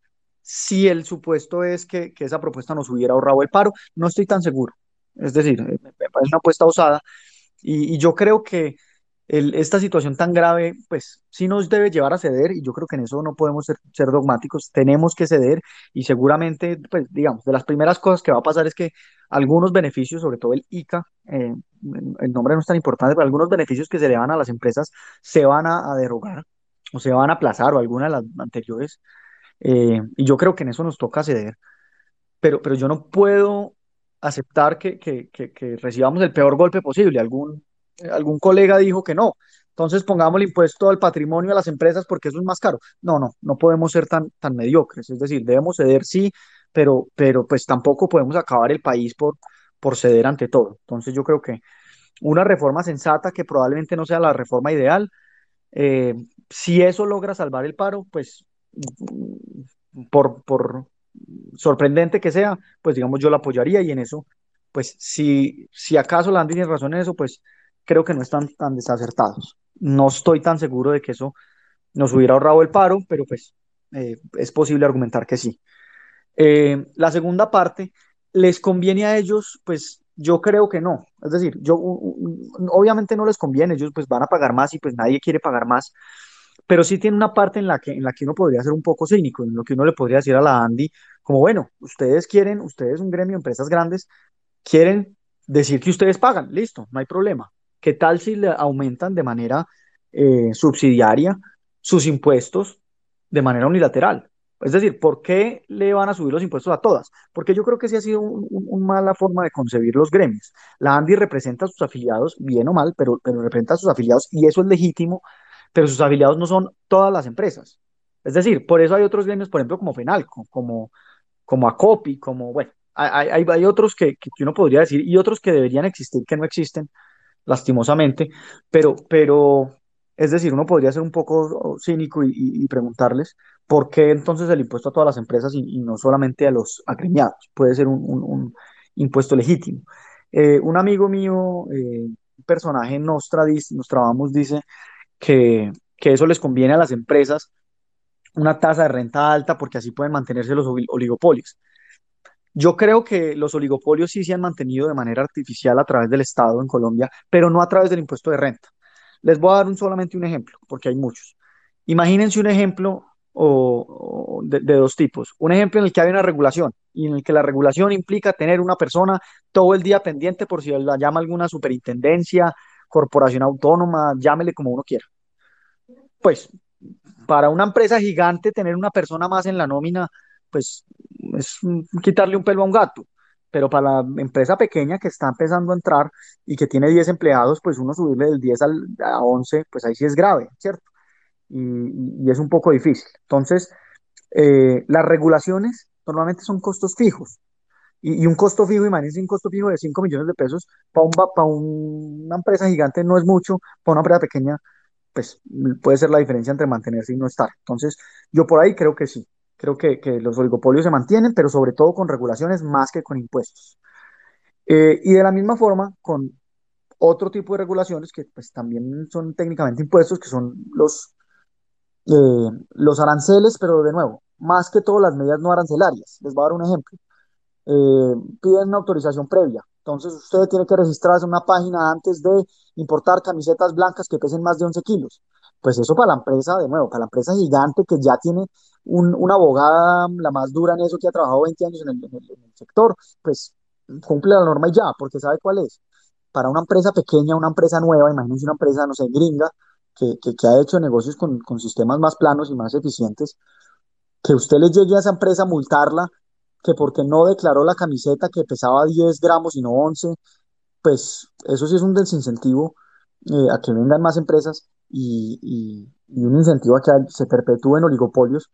si el supuesto es que, esa propuesta nos hubiera ahorrado el paro. No estoy tan seguro. Es decir, eh, me parece una apuesta osada y, yo creo que esta situación tan grave, pues sí nos debe llevar a ceder y yo creo que en eso no podemos ser, dogmáticos, tenemos que ceder y seguramente, pues digamos, de las primeras cosas que va a pasar es que algunos beneficios, sobre todo el ICA, eh, el nombre no es tan importante, pero algunos beneficios que se le dan a las empresas se van a derogar o se van a aplazar o alguna de las anteriores. Eh, y yo creo que en eso nos toca ceder. Pero, pero yo no puedo aceptar que, que, que, recibamos el peor golpe posible. Algún, algún colega dijo que no. Entonces pongamos el impuesto al patrimonio a las empresas porque eso es más caro. No, no, no podemos ser tan, tan mediocres. Es decir, debemos ceder sí, pero, pero pues tampoco podemos acabar el país por, por ceder ante todo. Entonces yo creo que una reforma sensata que probablemente no sea la reforma ideal, eh, si eso logra salvar el paro, pues por, por sorprendente que sea, pues digamos yo la apoyaría y en eso, pues si, si acaso la tiene razón en eso, pues creo que no están tan desacertados. No estoy tan seguro de que eso nos hubiera ahorrado el paro, pero pues eh, es posible argumentar que sí. Eh, la segunda parte, ¿les conviene a ellos? Pues yo creo que no. Es decir, yo obviamente no les conviene, ellos pues van a pagar más y pues nadie quiere pagar más pero sí tiene una parte en la que, en la que uno podría ser un poco cínico, en lo que uno le podría decir a la Andy, como bueno, ustedes quieren, ustedes un gremio empresas grandes, quieren decir que ustedes pagan, listo, no hay problema. ¿Qué tal si le aumentan de manera eh, subsidiaria sus impuestos de manera unilateral? Es decir, ¿por qué le van a subir los impuestos a todas? Porque yo creo que sí ha sido una mala forma de concebir los gremios. La ANDI representa a sus afiliados, bien o mal, pero, pero representa a sus afiliados y eso es legítimo, pero sus afiliados no son todas las empresas. Es decir, por eso hay otros gremios, por ejemplo, como FENALCO, como, como ACOPI, como, bueno, hay, hay, hay otros que, que, uno podría decir y otros que deberían existir que no existen, lastimosamente, pero, pero es decir, uno podría ser un poco cínico y, preguntarles por qué entonces el impuesto a todas las empresas y, no solamente a los agremiados, puede ser un, un, impuesto legítimo. Eh, un amigo mío, eh, un personaje Nostradis, Nostradamus, dice que, que eso les conviene a las empresas una tasa de renta alta porque así pueden mantenerse los oligopolios. Yo creo que los oligopolios sí se han mantenido de manera artificial a través del Estado en Colombia, pero no a través del impuesto de renta. Les voy a dar un, solamente un ejemplo, porque hay muchos. Imagínense un ejemplo o, de, de, dos tipos. Un ejemplo en el que hay una regulación y en el que la regulación implica tener una persona todo el día pendiente por si la llama alguna superintendencia, corporación autónoma, llámele como uno quiera. Pues para una empresa gigante tener una persona más en la nómina, pues es quitarle un pelo a un gato. Pero para la empresa pequeña que está empezando a entrar y que tiene 10 empleados, pues uno subirle del 10 al, a 11, pues ahí sí es grave, ¿cierto? Y, es un poco difícil. Entonces, eh, las regulaciones normalmente son costos fijos. Y, y, un costo fijo, imagínense un costo fijo de 5 millones de pesos, para, un, una empresa gigante no es mucho, para una empresa pequeña pues puede ser la diferencia entre mantenerse y no estar. Entonces, yo por ahí creo que sí, creo que, que los oligopolios se mantienen, pero sobre todo con regulaciones más que con impuestos. Eh, y de la misma forma, con otro tipo de regulaciones que pues también son técnicamente impuestos, que son los, eh, los aranceles, pero de nuevo, más que todo las medidas no arancelarias. Les voy a dar un ejemplo. Eh, piden una autorización previa. Entonces usted tiene que registrarse en una página antes de importar camisetas blancas que pesen más de 11 kilos. Pues eso para la empresa, de nuevo, para la empresa gigante que ya tiene un, una abogada, la más dura en eso, que ha trabajado 20 años en el, en, el, sector, pues cumple la norma y ya, porque sabe cuál es. Para una empresa pequeña, una empresa nueva, imagínense una empresa, no sé, gringa, que, que, que ha hecho negocios con, con sistemas más planos y más eficientes, que usted le llegue a esa empresa a multarla que porque no declaró la camiseta que pesaba 10 gramos y no 11, pues eso sí es un desincentivo eh, a que vengan más empresas y, y, y, un incentivo a que se perpetúen oligopolios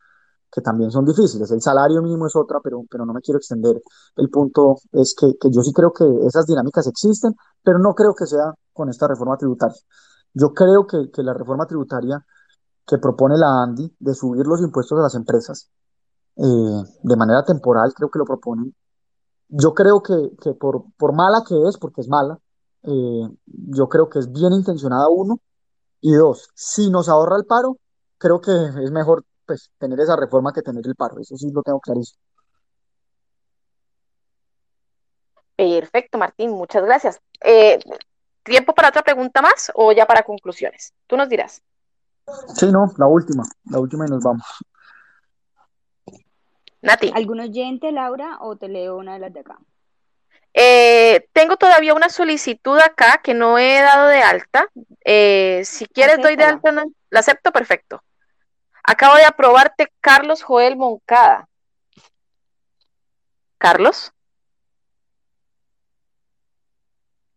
que también son difíciles. El salario mínimo es otra, pero, pero no me quiero extender. El punto es que, que yo sí creo que esas dinámicas existen, pero no creo que sea con esta reforma tributaria. Yo creo que, que la reforma tributaria que propone la ANDI de subir los impuestos a las empresas eh, de manera temporal, creo que lo proponen. Yo creo que, que por, por, mala que es, porque es mala, eh, yo creo que es bien intencionada, uno, y dos, si nos ahorra el paro, creo que es mejor pues, tener esa reforma que tener el paro, eso sí lo tengo clarísimo. Perfecto, Martín, muchas gracias. Eh, ¿Tiempo para otra pregunta más o ya para conclusiones? Tú nos dirás. Sí, no, la última, la última y nos vamos. Nati. ¿Algún oyente, Laura, o te leo una de las de acá? Eh, tengo todavía una solicitud acá que no he dado de alta. Eh, si quieres, doy de alta. ¿no? La acepto, perfecto. Acabo de aprobarte Carlos Joel Moncada. Carlos.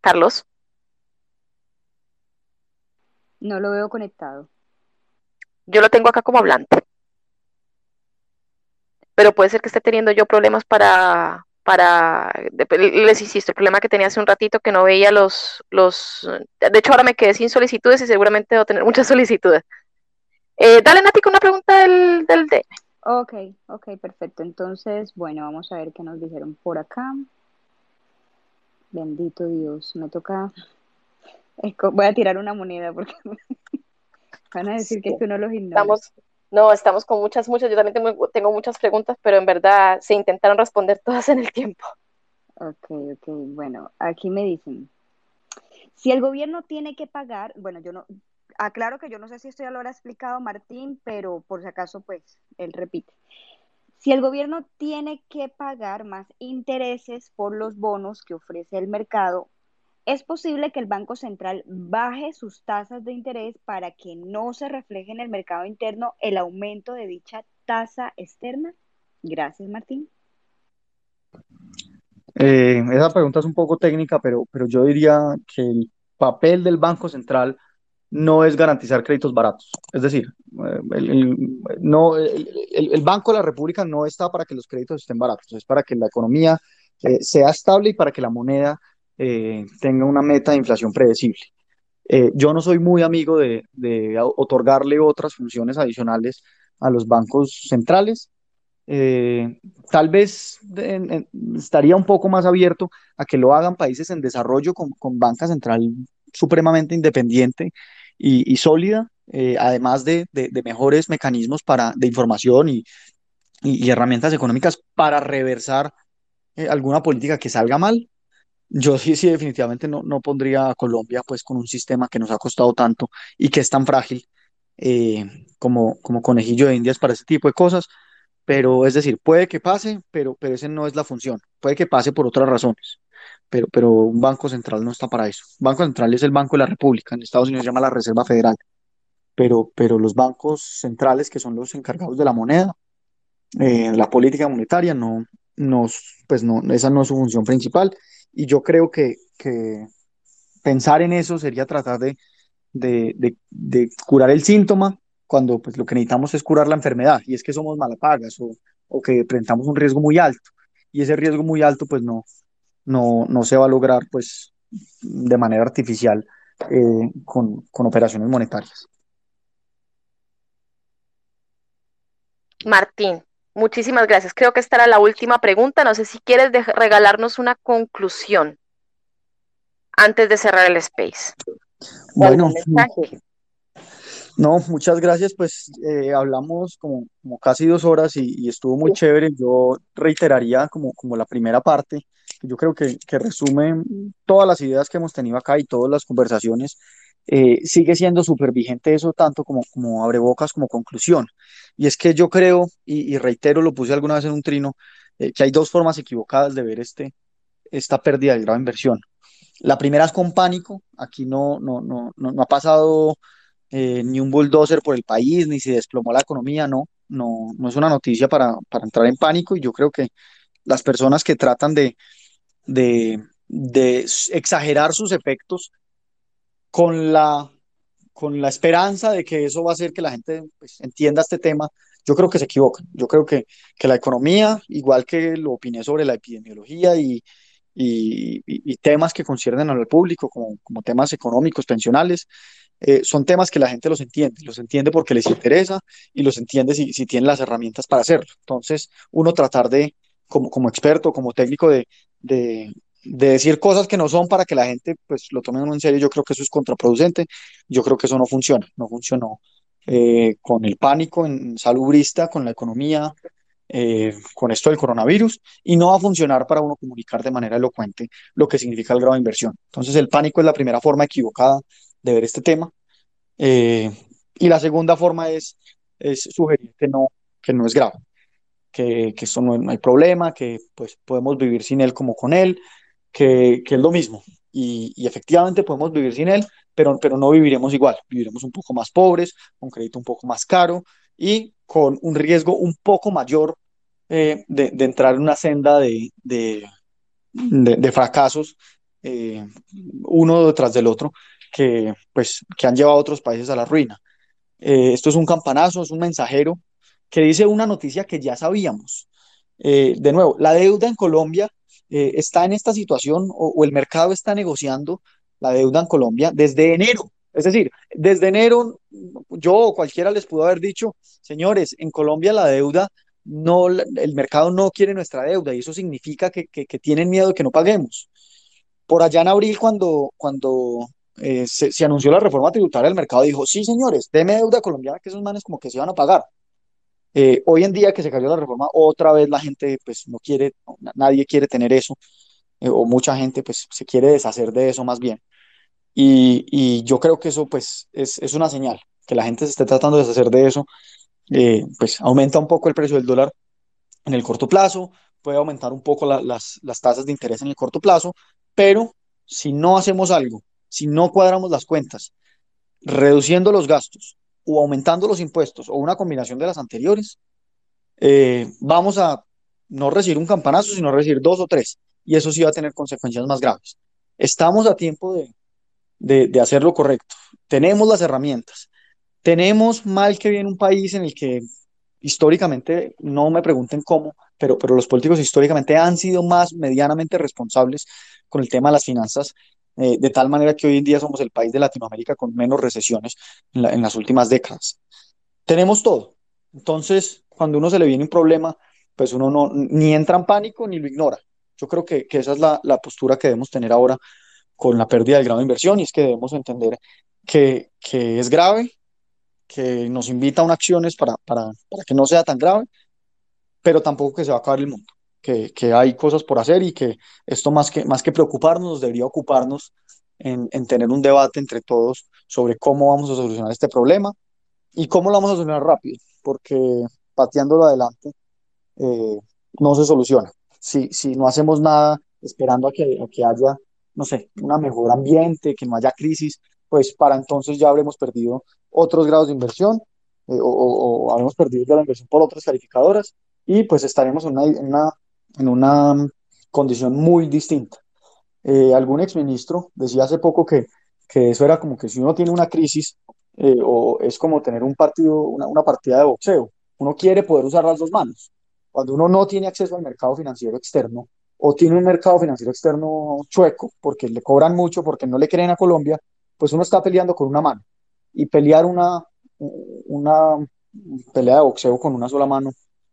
Carlos. No lo veo conectado. Yo lo tengo acá como hablante pero puede ser que esté teniendo yo problemas para, para, les insisto, el problema que tenía hace un ratito que no veía los, los, de hecho ahora me quedé sin solicitudes y seguramente debo tener muchas solicitudes. Eh, dale, Nati, con una pregunta del, del DM. Ok, ok, perfecto. Entonces, bueno, vamos a ver qué nos dijeron por acá. Bendito Dios, me toca, voy a tirar una moneda porque van a decir que tú no los ignora. Estamos, no, estamos con muchas, muchas. Yo también tengo, tengo, muchas preguntas, pero en verdad se intentaron responder todas en el tiempo. Ok, ok. Bueno, aquí me dicen, si el gobierno tiene que pagar, bueno, yo no, aclaro que yo no sé si esto ya lo habrá explicado Martín, pero por si acaso, pues, él repite. Si el gobierno tiene que pagar más intereses por los bonos que ofrece el mercado, es posible que el Banco Central baje sus tasas de interés para que no se refleje en el mercado interno el aumento de dicha tasa externa. Gracias, Martín. Eh, esa pregunta es un poco técnica, pero, pero yo diría que el papel del Banco Central no es garantizar créditos baratos. Es decir, eh, el, no, el Banco de la República no está para que los créditos estén baratos, es para que la economía eh, sea estable y para que la moneda eh, tenga una meta de inflación predecible. Eh, yo no soy muy amigo de, otorgarle otras funciones adicionales a los bancos centrales. Eh, tal vez estaría un poco más abierto a que lo hagan países en desarrollo con, banca central supremamente independiente y, sólida, eh, además de, mejores mecanismos para, de información y, herramientas económicas para reversar alguna política que salga mal. Yo sí, sí, definitivamente no, no pondría a Colombia pues con un sistema que nos ha costado tanto y que es tan frágil eh, como, como conejillo de Indias para ese tipo de cosas. Pero es decir, puede que pase, pero, pero ese no es la función. Puede que pase por otras razones. Pero, pero un banco central no está para eso. Banco central es el Banco de la República. En Estados Unidos se llama la Reserva Federal. Pero, pero los bancos centrales, que son los encargados de la moneda, eh, la política monetaria, no, no, pues no, esa no es su función principal. Y yo creo que, que pensar en eso sería tratar de, de, de- curar el síntoma cuando pues, lo que necesitamos es curar la enfermedad, y es que somos malapagas o, o que presentamos un riesgo muy alto. Y ese riesgo muy alto pues no, no, no se va a lograr pues de manera artificial eh, con, con operaciones monetarias. Martín, muchísimas gracias. Creo que esta era la última pregunta. No sé si quieres regalarnos una conclusión antes de cerrar el space. Bueno. No, muchas gracias. Pues eh, hablamos como, como casi dos horas y, y estuvo muy chévere. Yo reiteraría como, como la primera parte, yo creo que, que resume todas las ideas que hemos tenido acá y todas las conversaciones. Eh, sigue siendo súper vigente eso tanto como, como abrebocas como conclusión. Y es que yo creo, y, reitero, lo puse alguna vez en un trino, eh, que hay dos formas equivocadas de ver este, esta pérdida de grado de inversión. La primera es con pánico. Aquí no, no, no, no, no ha pasado eh, ni un bulldozer por el país, ni se desplomó la economía, no, no, no es una noticia para, para entrar en pánico y yo creo que las personas que tratan de, de exagerar sus efectos con la, con la esperanza de que eso va a hacer que la gente pues, entienda este tema, yo creo que se equivocan. Yo creo que, que la economía, igual que lo opiné sobre la epidemiología y, y, temas que conciernen al público, como, como temas económicos, pensionales, eh, son temas que la gente los entiende, los entiende porque les interesa y los entiende si, si tienen las herramientas para hacerlo. Entonces, uno tratar de, como, como experto, como técnico, de, de decir cosas que no son para que la gente pues lo tome en serio, yo creo que eso es contraproducente, yo creo que eso no funciona, no funcionó eh, con el pánico en salubrista, con la economía, eh, con esto del coronavirus, y no va a funcionar para uno comunicar de manera elocuente lo que significa el grado de inversión. Entonces, el pánico es la primera forma equivocada de ver este tema. Eh, y la segunda forma es, es sugerir que no, que no es grave, que, que esto no, no hay problema, que pues podemos vivir sin él como con él, que, es lo mismo. Y, efectivamente podemos vivir sin él, pero, pero no viviremos igual, viviremos un poco más pobres, con crédito un poco más caro y con un riesgo un poco mayor eh, de, de entrar en una senda de, de, de, fracasos, eh, uno detrás del otro, que, pues, que han llevado a otros países a la ruina. Eh, esto es un campanazo, es un mensajero que dice una noticia que ya sabíamos. De nuevo, la deuda en Colombia eh, está en esta situación o, el mercado está negociando la deuda en Colombia desde enero. Es decir, desde enero yo o cualquiera les pudo haber dicho, señores, en Colombia la deuda no, el mercado no quiere nuestra deuda y eso significa que, que, tienen miedo de que no paguemos. Por allá en abril, cuando, cuando eh, se, se anunció la reforma tributaria, el mercado dijo, sí, señores, deme deuda colombiana, que esos manes como que se van a pagar. Eh, hoy en día que se cayó la reforma, otra vez la gente pues no quiere, na- nadie quiere tener eso, eh, o mucha gente pues se quiere deshacer de eso más bien. Y, y yo creo que eso pues es, es una señal, que la gente se esté tratando de deshacer de eso, eh, pues aumenta un poco el precio del dólar en el corto plazo, puede aumentar un poco la, las, las tasas de interés en el corto plazo, pero si no hacemos algo, si no cuadramos las cuentas, reduciendo los gastos o aumentando los impuestos o una combinación de las anteriores, eh, vamos a no recibir un campanazo, sino recibir dos o tres. Y eso sí va a tener consecuencias más graves. Estamos a tiempo de, de, hacer lo correcto. Tenemos las herramientas. Tenemos mal que bien un país en el que históricamente, no me pregunten cómo, pero, pero los políticos históricamente han sido más medianamente responsables con el tema de las finanzas, eh, de tal manera que hoy en día somos el país de Latinoamérica con menos recesiones en, la, en las últimas décadas. Tenemos todo. Entonces, cuando uno se le viene un problema, pues uno no, ni entra en pánico ni lo ignora. Yo creo que, esa es la, la, postura que debemos tener ahora con la pérdida del grado de inversión y es que debemos entender que, que es grave, que nos invita a unas acciones para, para, para, que no sea tan grave, pero tampoco que se va a acabar el mundo, que, que hay cosas por hacer y que esto más que, más que preocuparnos, debería ocuparnos en, en, tener un debate entre todos sobre cómo vamos a solucionar este problema y cómo lo vamos a solucionar rápido, porque pateándolo adelante eh, no se soluciona. Si, si no hacemos nada esperando a que, a que haya, no sé, un mejor ambiente, que no haya crisis, pues para entonces ya habremos perdido otros grados de inversión eh, o, o, habremos perdido la inversión por otras calificadoras y pues estaremos en una, en una, en una condición muy distinta. Eh, algún exministro decía hace poco que, que eso era como que si uno tiene una crisis eh, o es como tener un partido, una, una partida de boxeo. Uno quiere poder usar las dos manos. Cuando uno no tiene acceso al mercado financiero externo o tiene un mercado financiero externo chueco porque le cobran mucho, porque no le creen a Colombia, pues uno está peleando con una mano. Y pelear una, una pelea de boxeo con una sola mano,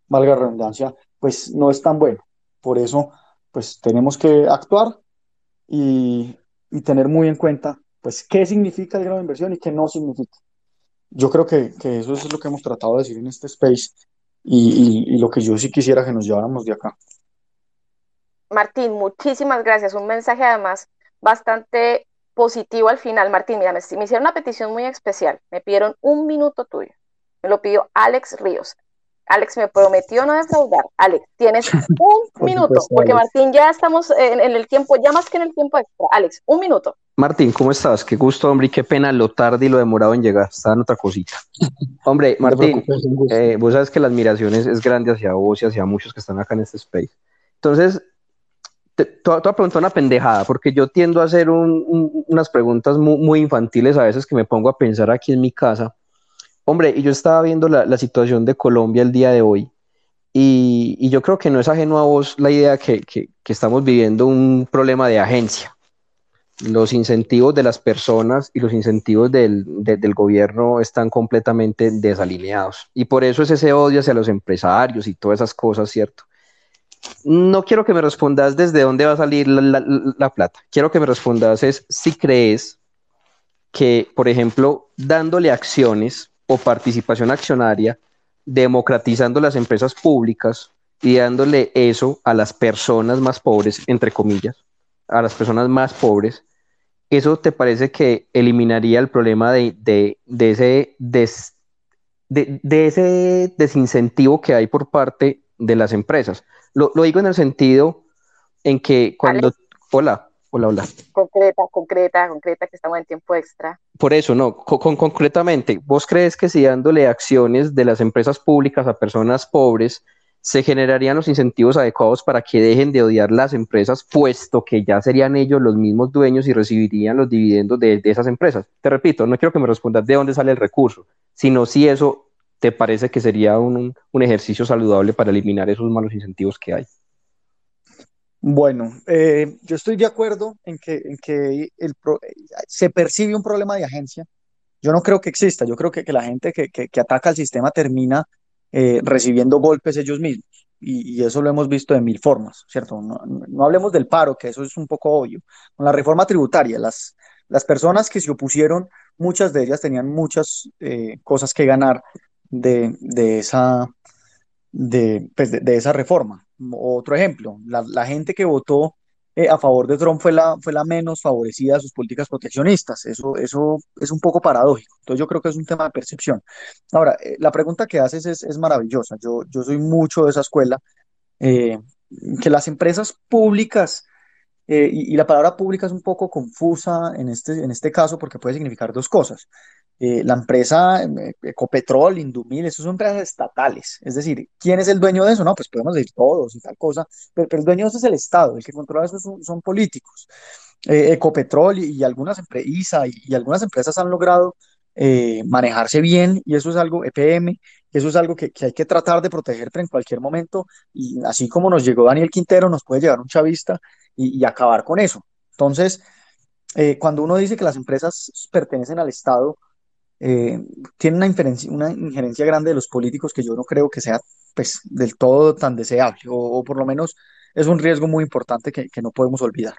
valga la redundancia, pues no es tan bueno. Por eso, pues tenemos que actuar y, y tener muy en cuenta, pues, qué significa el grado de inversión y qué no significa. Yo creo que, que eso es lo que hemos tratado de decir en este space y, y, y lo que yo sí quisiera que nos lleváramos de acá. Martín, muchísimas gracias. Un mensaje además bastante positivo al final. Martín, mira, me, me, hicieron una petición muy especial. Me pidieron un minuto tuyo. Me lo pidió Alex Ríos. Alex me prometió no defraudar. Alex, tienes un minuto, supuesto, porque Alex. Martín ya estamos en, en, el tiempo, ya más que en el tiempo extra. Alex, un minuto. Martín, ¿cómo estás? Qué gusto, hombre, y qué pena lo tarde y lo demorado en llegar. Estaba en otra cosita. Hombre, Martín, eh, vos sabes que la admiración es, es, grande hacia vos y hacia muchos que están acá en este space. Entonces, te, te, te voy a preguntar una pendejada, porque yo tiendo a hacer un, un, unas preguntas muy, muy, infantiles a veces que me pongo a pensar aquí en mi casa. Hombre, y yo estaba viendo la, la situación de Colombia el día de hoy, y, y, yo creo que no es ajeno a vos la idea que, que, que estamos viviendo un problema de agencia los incentivos de las personas y los incentivos del, de, del, gobierno están completamente desalineados. Y por eso es ese odio hacia los empresarios y todas esas cosas, ¿cierto? No quiero que me respondas desde dónde va a salir la, la, la plata. Quiero que me respondas es si crees que, por ejemplo, dándole acciones o participación accionaria, democratizando las empresas públicas y dándole eso a las personas más pobres, entre comillas, a las personas más pobres, ¿eso te parece que eliminaría el problema de, de, de ese, des, de, de, ese desincentivo que hay por parte de las empresas? Lo, lo digo en el sentido en que cuando... Hola, hola, hola. Concreta, concreta, concreta, que estamos en tiempo extra. Por eso, no, con, con, concretamente, ¿vos crees que si dándole acciones de las empresas públicas a personas pobres, se generarían los incentivos adecuados para que dejen de odiar las empresas, puesto que ya serían ellos los mismos dueños y recibirían los dividendos de, de esas empresas. Te repito, no quiero que me respondas de dónde sale el recurso, sino si eso te parece que sería un, un ejercicio saludable para eliminar esos malos incentivos que hay. Bueno, eh, yo estoy de acuerdo en que, en que se percibe un problema de agencia. Yo no creo que exista, yo creo que, que la gente que, que, ataca al sistema termina eh, recibiendo golpes ellos mismos. Y, eso lo hemos visto de mil formas, ¿cierto? No, hablemos del paro, que eso es un poco obvio. Con la reforma tributaria, las, las personas que se opusieron, muchas de ellas tenían muchas eh, cosas que ganar de, de esa, de, pues de, esa reforma. Otro ejemplo, la, gente que votó eh, a favor de Trump fue la, fue la menos favorecida de sus políticas proteccionistas. Eso, eso es un poco paradójico. Entonces yo creo que es un tema de percepción. Ahora, eh, la pregunta que haces es, es maravillosa. Yo, yo soy mucho de esa escuela eh, que las empresas públicas, y, y la palabra pública es un poco confusa en este, en este caso porque puede significar dos cosas. Eh, la empresa eh, Ecopetrol, Indumil, esas son empresas estatales. Es decir, ¿quién es el dueño de eso? No, pues podemos decir todos y tal cosa, pero, pero el dueño eso es el Estado, el que controla eso son, políticos. Eh, Ecopetrol y, algunas empresas y, algunas empresas han logrado eh, manejarse bien y eso es algo, EPM, eso es algo que, hay que tratar de proteger en cualquier momento y así como nos llegó Daniel Quintero, nos puede llegar un chavista y, acabar con eso. Entonces, cuando uno dice que las empresas pertenecen al Estado, eh, tiene una una injerencia grande de los políticos que yo no creo que sea pues, del todo tan deseable, o, o por lo menos es un riesgo muy importante que, que no podemos olvidar.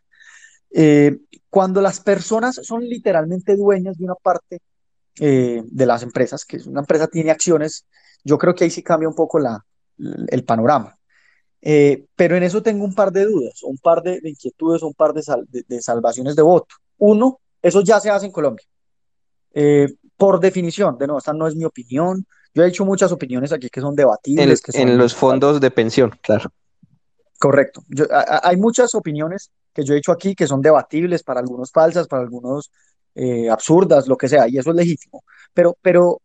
Eh, cuando las personas son literalmente dueñas de una parte eh, de las empresas, que una empresa tiene acciones, yo creo que ahí sí cambia un poco la, el panorama. Eh, pero en eso tengo un par de dudas, un par de, de inquietudes, un par de, sal, de, de, salvaciones de voto. Uno, eso ya se hace en Colombia. Eh, por definición, de nuevo, esta no es mi opinión. Yo he hecho muchas opiniones aquí que son debatibles. En, que son, en los fondos de pensión, claro. Correcto. Yo, a, hay muchas opiniones que yo he hecho aquí que son debatibles, para algunos falsas, para algunos eh, absurdas, lo que sea, y eso es legítimo. Pero, pero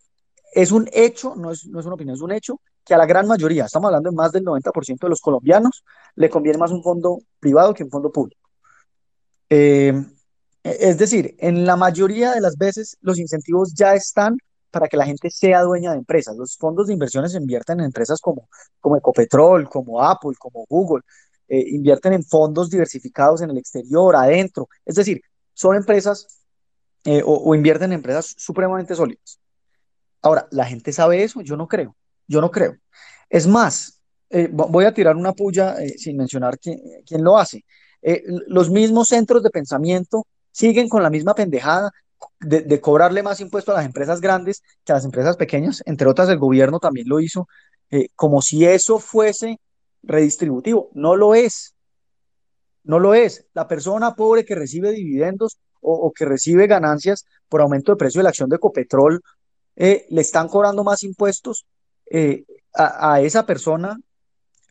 es un hecho, no es, no es una opinión, es un hecho que a la gran mayoría, estamos hablando de más del 90% de los colombianos, le conviene más un fondo privado que un fondo público. Eh, es decir, en la mayoría de las veces los incentivos ya están para que la gente sea dueña de empresas. Los fondos de inversiones se invierten en empresas como, como Ecopetrol, como Apple, como Google, eh, invierten en fondos diversificados en el exterior, adentro. Es decir, son empresas eh, o, invierten en empresas supremamente sólidas. Ahora, ¿la gente sabe eso? Yo no creo. Yo no creo. Es más, eh, voy a tirar una puya sin mencionar quién lo hace. los mismos centros de pensamiento siguen con la misma pendejada de, cobrarle más impuestos a las empresas grandes que a las empresas pequeñas. Entre otras, el gobierno también lo hizo, como si eso fuese redistributivo. No lo es. No lo es. La persona pobre que recibe dividendos o, o que recibe ganancias por aumento de precio de la acción de Ecopetrol, eh, le están cobrando más impuestos eh, a, a, esa persona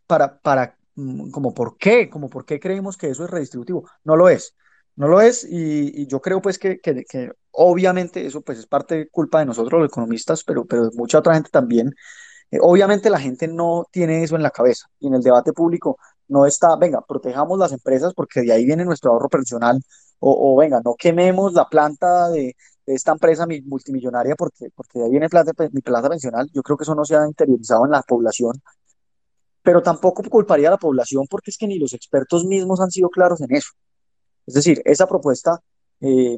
para, para, mm, como por qué, como por qué creemos que eso es redistributivo. No lo es. No lo es y, y yo creo pues que, que, que, obviamente eso pues es parte culpa de nosotros los economistas, pero, pero mucha otra gente también eh, obviamente la gente no tiene eso en la cabeza y en el debate público no está, venga, protejamos las empresas porque de ahí viene nuestro ahorro personal o, o venga, no quememos la planta de, esta empresa multimillonaria porque, porque de ahí viene plata, mi plata pensional. Yo creo que eso no se ha interiorizado en la población, pero tampoco culparía a la población porque es que ni los expertos mismos han sido claros en eso. Es decir, esa propuesta eh,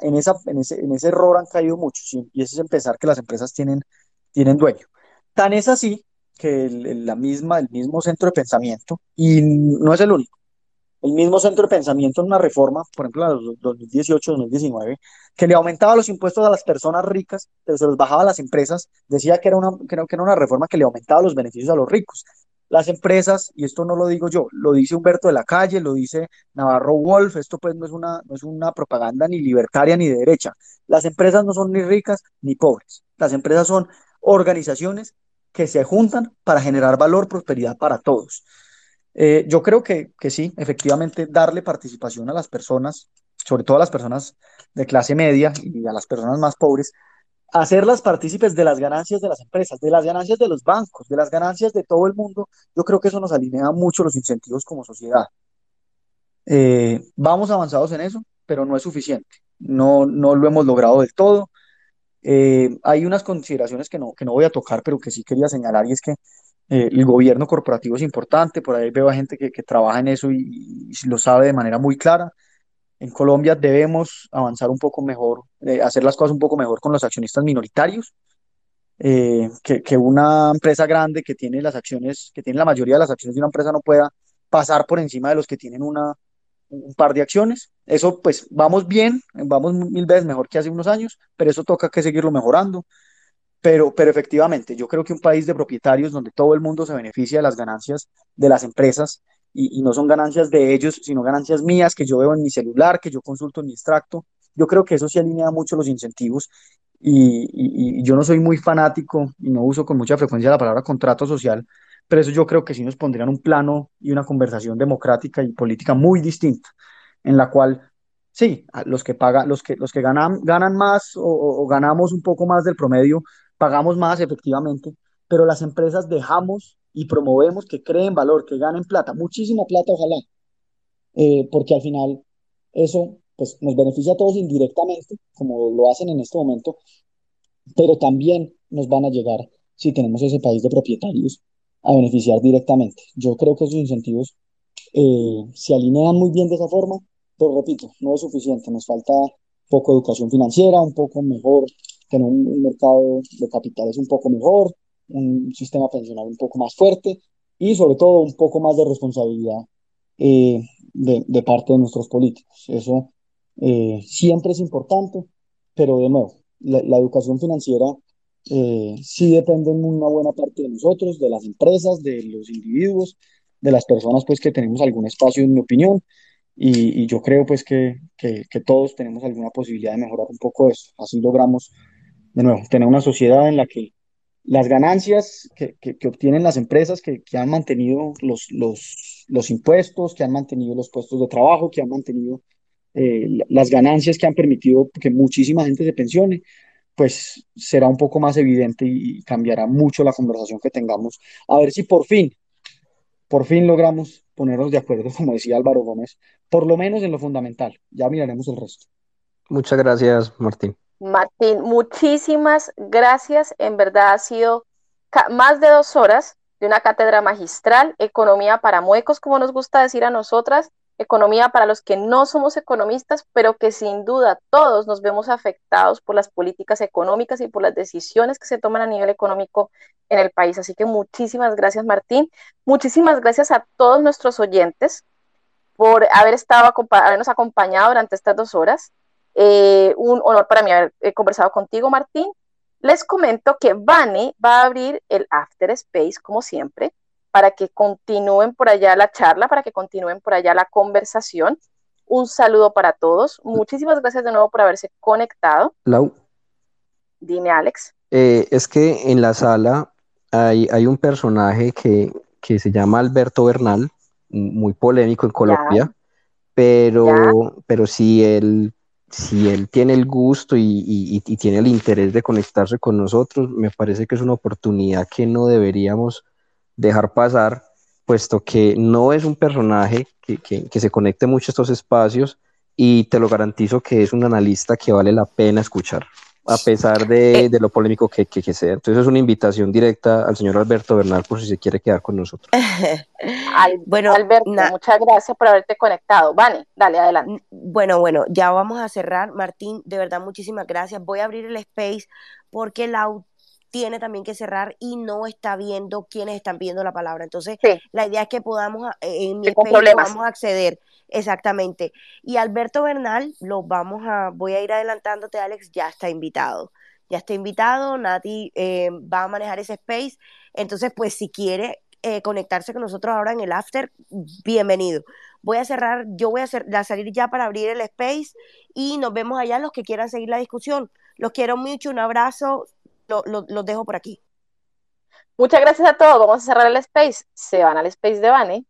en, ese, error han caído muchos y, y ese es empezar que las empresas tienen, tienen dueño. Tan es así que el, la misma, el mismo centro de pensamiento, y no es el único, el mismo centro de pensamiento en una reforma, por ejemplo, la 2018-2019, que le aumentaba los impuestos a las personas ricas, pero se los bajaba a las empresas, decía que era, una, que era una reforma que le aumentaba los beneficios a los ricos. Las empresas, y esto no lo digo yo, lo dice Humberto de la Calle, lo dice Navarro Wolf, esto pues no es una, no es una propaganda ni libertaria ni de derecha. Las empresas no son ni ricas ni pobres. Las empresas son organizaciones que se juntan para generar valor, prosperidad para todos. Eh, yo creo que, que, sí, efectivamente, darle participación a las personas, sobre todo a las personas de clase media y a las personas más pobres, hacerlas partícipes de las ganancias de las empresas, de las ganancias de los bancos, de las ganancias de todo el mundo, yo creo que eso nos alinea mucho los incentivos como sociedad. Eh, vamos avanzados en eso, pero no es suficiente. No, no lo hemos logrado del todo. Eh, hay unas consideraciones que no, que no voy a tocar, pero que sí quería señalar, y es que eh, el gobierno corporativo es importante, por ahí veo a gente que, que trabaja en eso y, y, lo sabe de manera muy clara. En Colombia debemos avanzar un poco mejor, eh, hacer las cosas un poco mejor con los accionistas minoritarios, eh, que, que, una empresa grande que tiene las acciones, que tiene la mayoría de las acciones de una empresa no pueda pasar por encima de los que tienen una, un par de acciones. Eso pues vamos bien, vamos mil veces mejor que hace unos años, pero eso toca que seguirlo mejorando. Pero, pero efectivamente, yo creo que un país de propietarios donde todo el mundo se beneficia de las ganancias de las empresas y, y no son ganancias de ellos, sino ganancias mías que yo veo en mi celular, que yo consulto en mi extracto, yo creo que eso sí alinea mucho los incentivos y, y, y, yo no soy muy fanático y no uso con mucha frecuencia la palabra contrato social, pero eso yo creo que sí nos pondría en un plano y una conversación democrática y política muy distinta, en la cual sí, los que pagan, los que, los que ganan, ganan más o, o, ganamos un poco más del promedio, pagamos más efectivamente, pero las empresas dejamos y promovemos que creen valor, que ganen plata, muchísima plata ojalá, eh, porque al final eso pues, nos beneficia a todos indirectamente, como lo hacen en este momento, pero también nos van a llegar, si tenemos ese país de propietarios, a beneficiar directamente. Yo creo que esos incentivos eh, se alinean muy bien de esa forma, pero repito, no es suficiente, nos falta poco educación financiera, un poco mejor, tener un, mercado de capitales un poco mejor, un sistema pensional un poco más fuerte y sobre todo un poco más de responsabilidad eh, de, parte de nuestros políticos. Eso eh, siempre es importante, pero de nuevo, la, educación financiera eh, sí depende en una buena parte de nosotros, de las empresas, de los individuos, de las personas pues que tenemos algún espacio en mi opinión y, yo creo pues que, todos tenemos alguna posibilidad de mejorar un poco eso. Así logramos de nuevo tener una sociedad en la que las ganancias que, que obtienen las empresas que, han mantenido los, los, los impuestos, que han mantenido los puestos de trabajo, que han mantenido eh, las ganancias que han permitido que muchísima gente se pensione, pues será un poco más evidente y cambiará mucho la conversación que tengamos. A ver si por fin, por fin logramos ponernos de acuerdo, como decía Álvaro Gómez, por lo menos en lo fundamental. Ya miraremos el resto. Muchas gracias, Martín. Martín, muchísimas gracias. En verdad ha sido más de dos horas de una cátedra magistral, economía para muecos, como nos gusta decir a nosotras, economía para los que no somos economistas, pero que sin duda todos nos vemos afectados por las políticas económicas y por las decisiones que se toman a nivel económico en el país. Así que muchísimas gracias, Martín. Muchísimas gracias a todos nuestros oyentes por haber estado, habernos acompañado durante estas dos horas. Eh, un honor para mí haber eh, conversado contigo, Martín. Les comento que Vane va a abrir el After Space, como siempre, para que continúen por allá la charla, para que continúen por allá la conversación. Un saludo para todos. Muchísimas gracias de nuevo por haberse conectado. Lau. Dime, Alex. Eh, es que en la sala hay, hay un personaje que, que, se llama Alberto Bernal, muy polémico en Colombia, pero, pero si él, si él tiene el gusto y, tiene el interés de conectarse con nosotros, me parece que es una oportunidad que no deberíamos dejar pasar, puesto que no es un personaje que, que, se conecte mucho a estos espacios y te lo garantizo que es un analista que vale la pena escuchar, a pesar de, eh. de lo polémico que, que, sea. Entonces es una invitación directa al señor Alberto Bernal por si se quiere quedar con nosotros. bueno, Alberto, muchas gracias por haberte conectado. Vale, dale, adelante. Bueno, bueno, ya vamos a cerrar. Martín, de verdad, muchísimas gracias. Voy a abrir el space porque la tiene también que cerrar y no está viendo quiénes están pidiendo la palabra. Entonces, la idea es que podamos, eh, en mi podamos acceder. Exactamente. Y Alberto Bernal, lo vamos a, voy a ir adelantándote, Alex, ya está invitado. Ya está invitado, Nati eh, va a manejar ese space. Entonces, pues si quiere eh, conectarse con nosotros ahora en el after, bienvenido. Voy a cerrar, yo voy a, salir ya para abrir el space y nos vemos allá los que quieran seguir la discusión. Los quiero mucho, un abrazo, los lo, dejo por aquí. Muchas gracias a todos. Vamos a cerrar el space. Se van al space de Vane.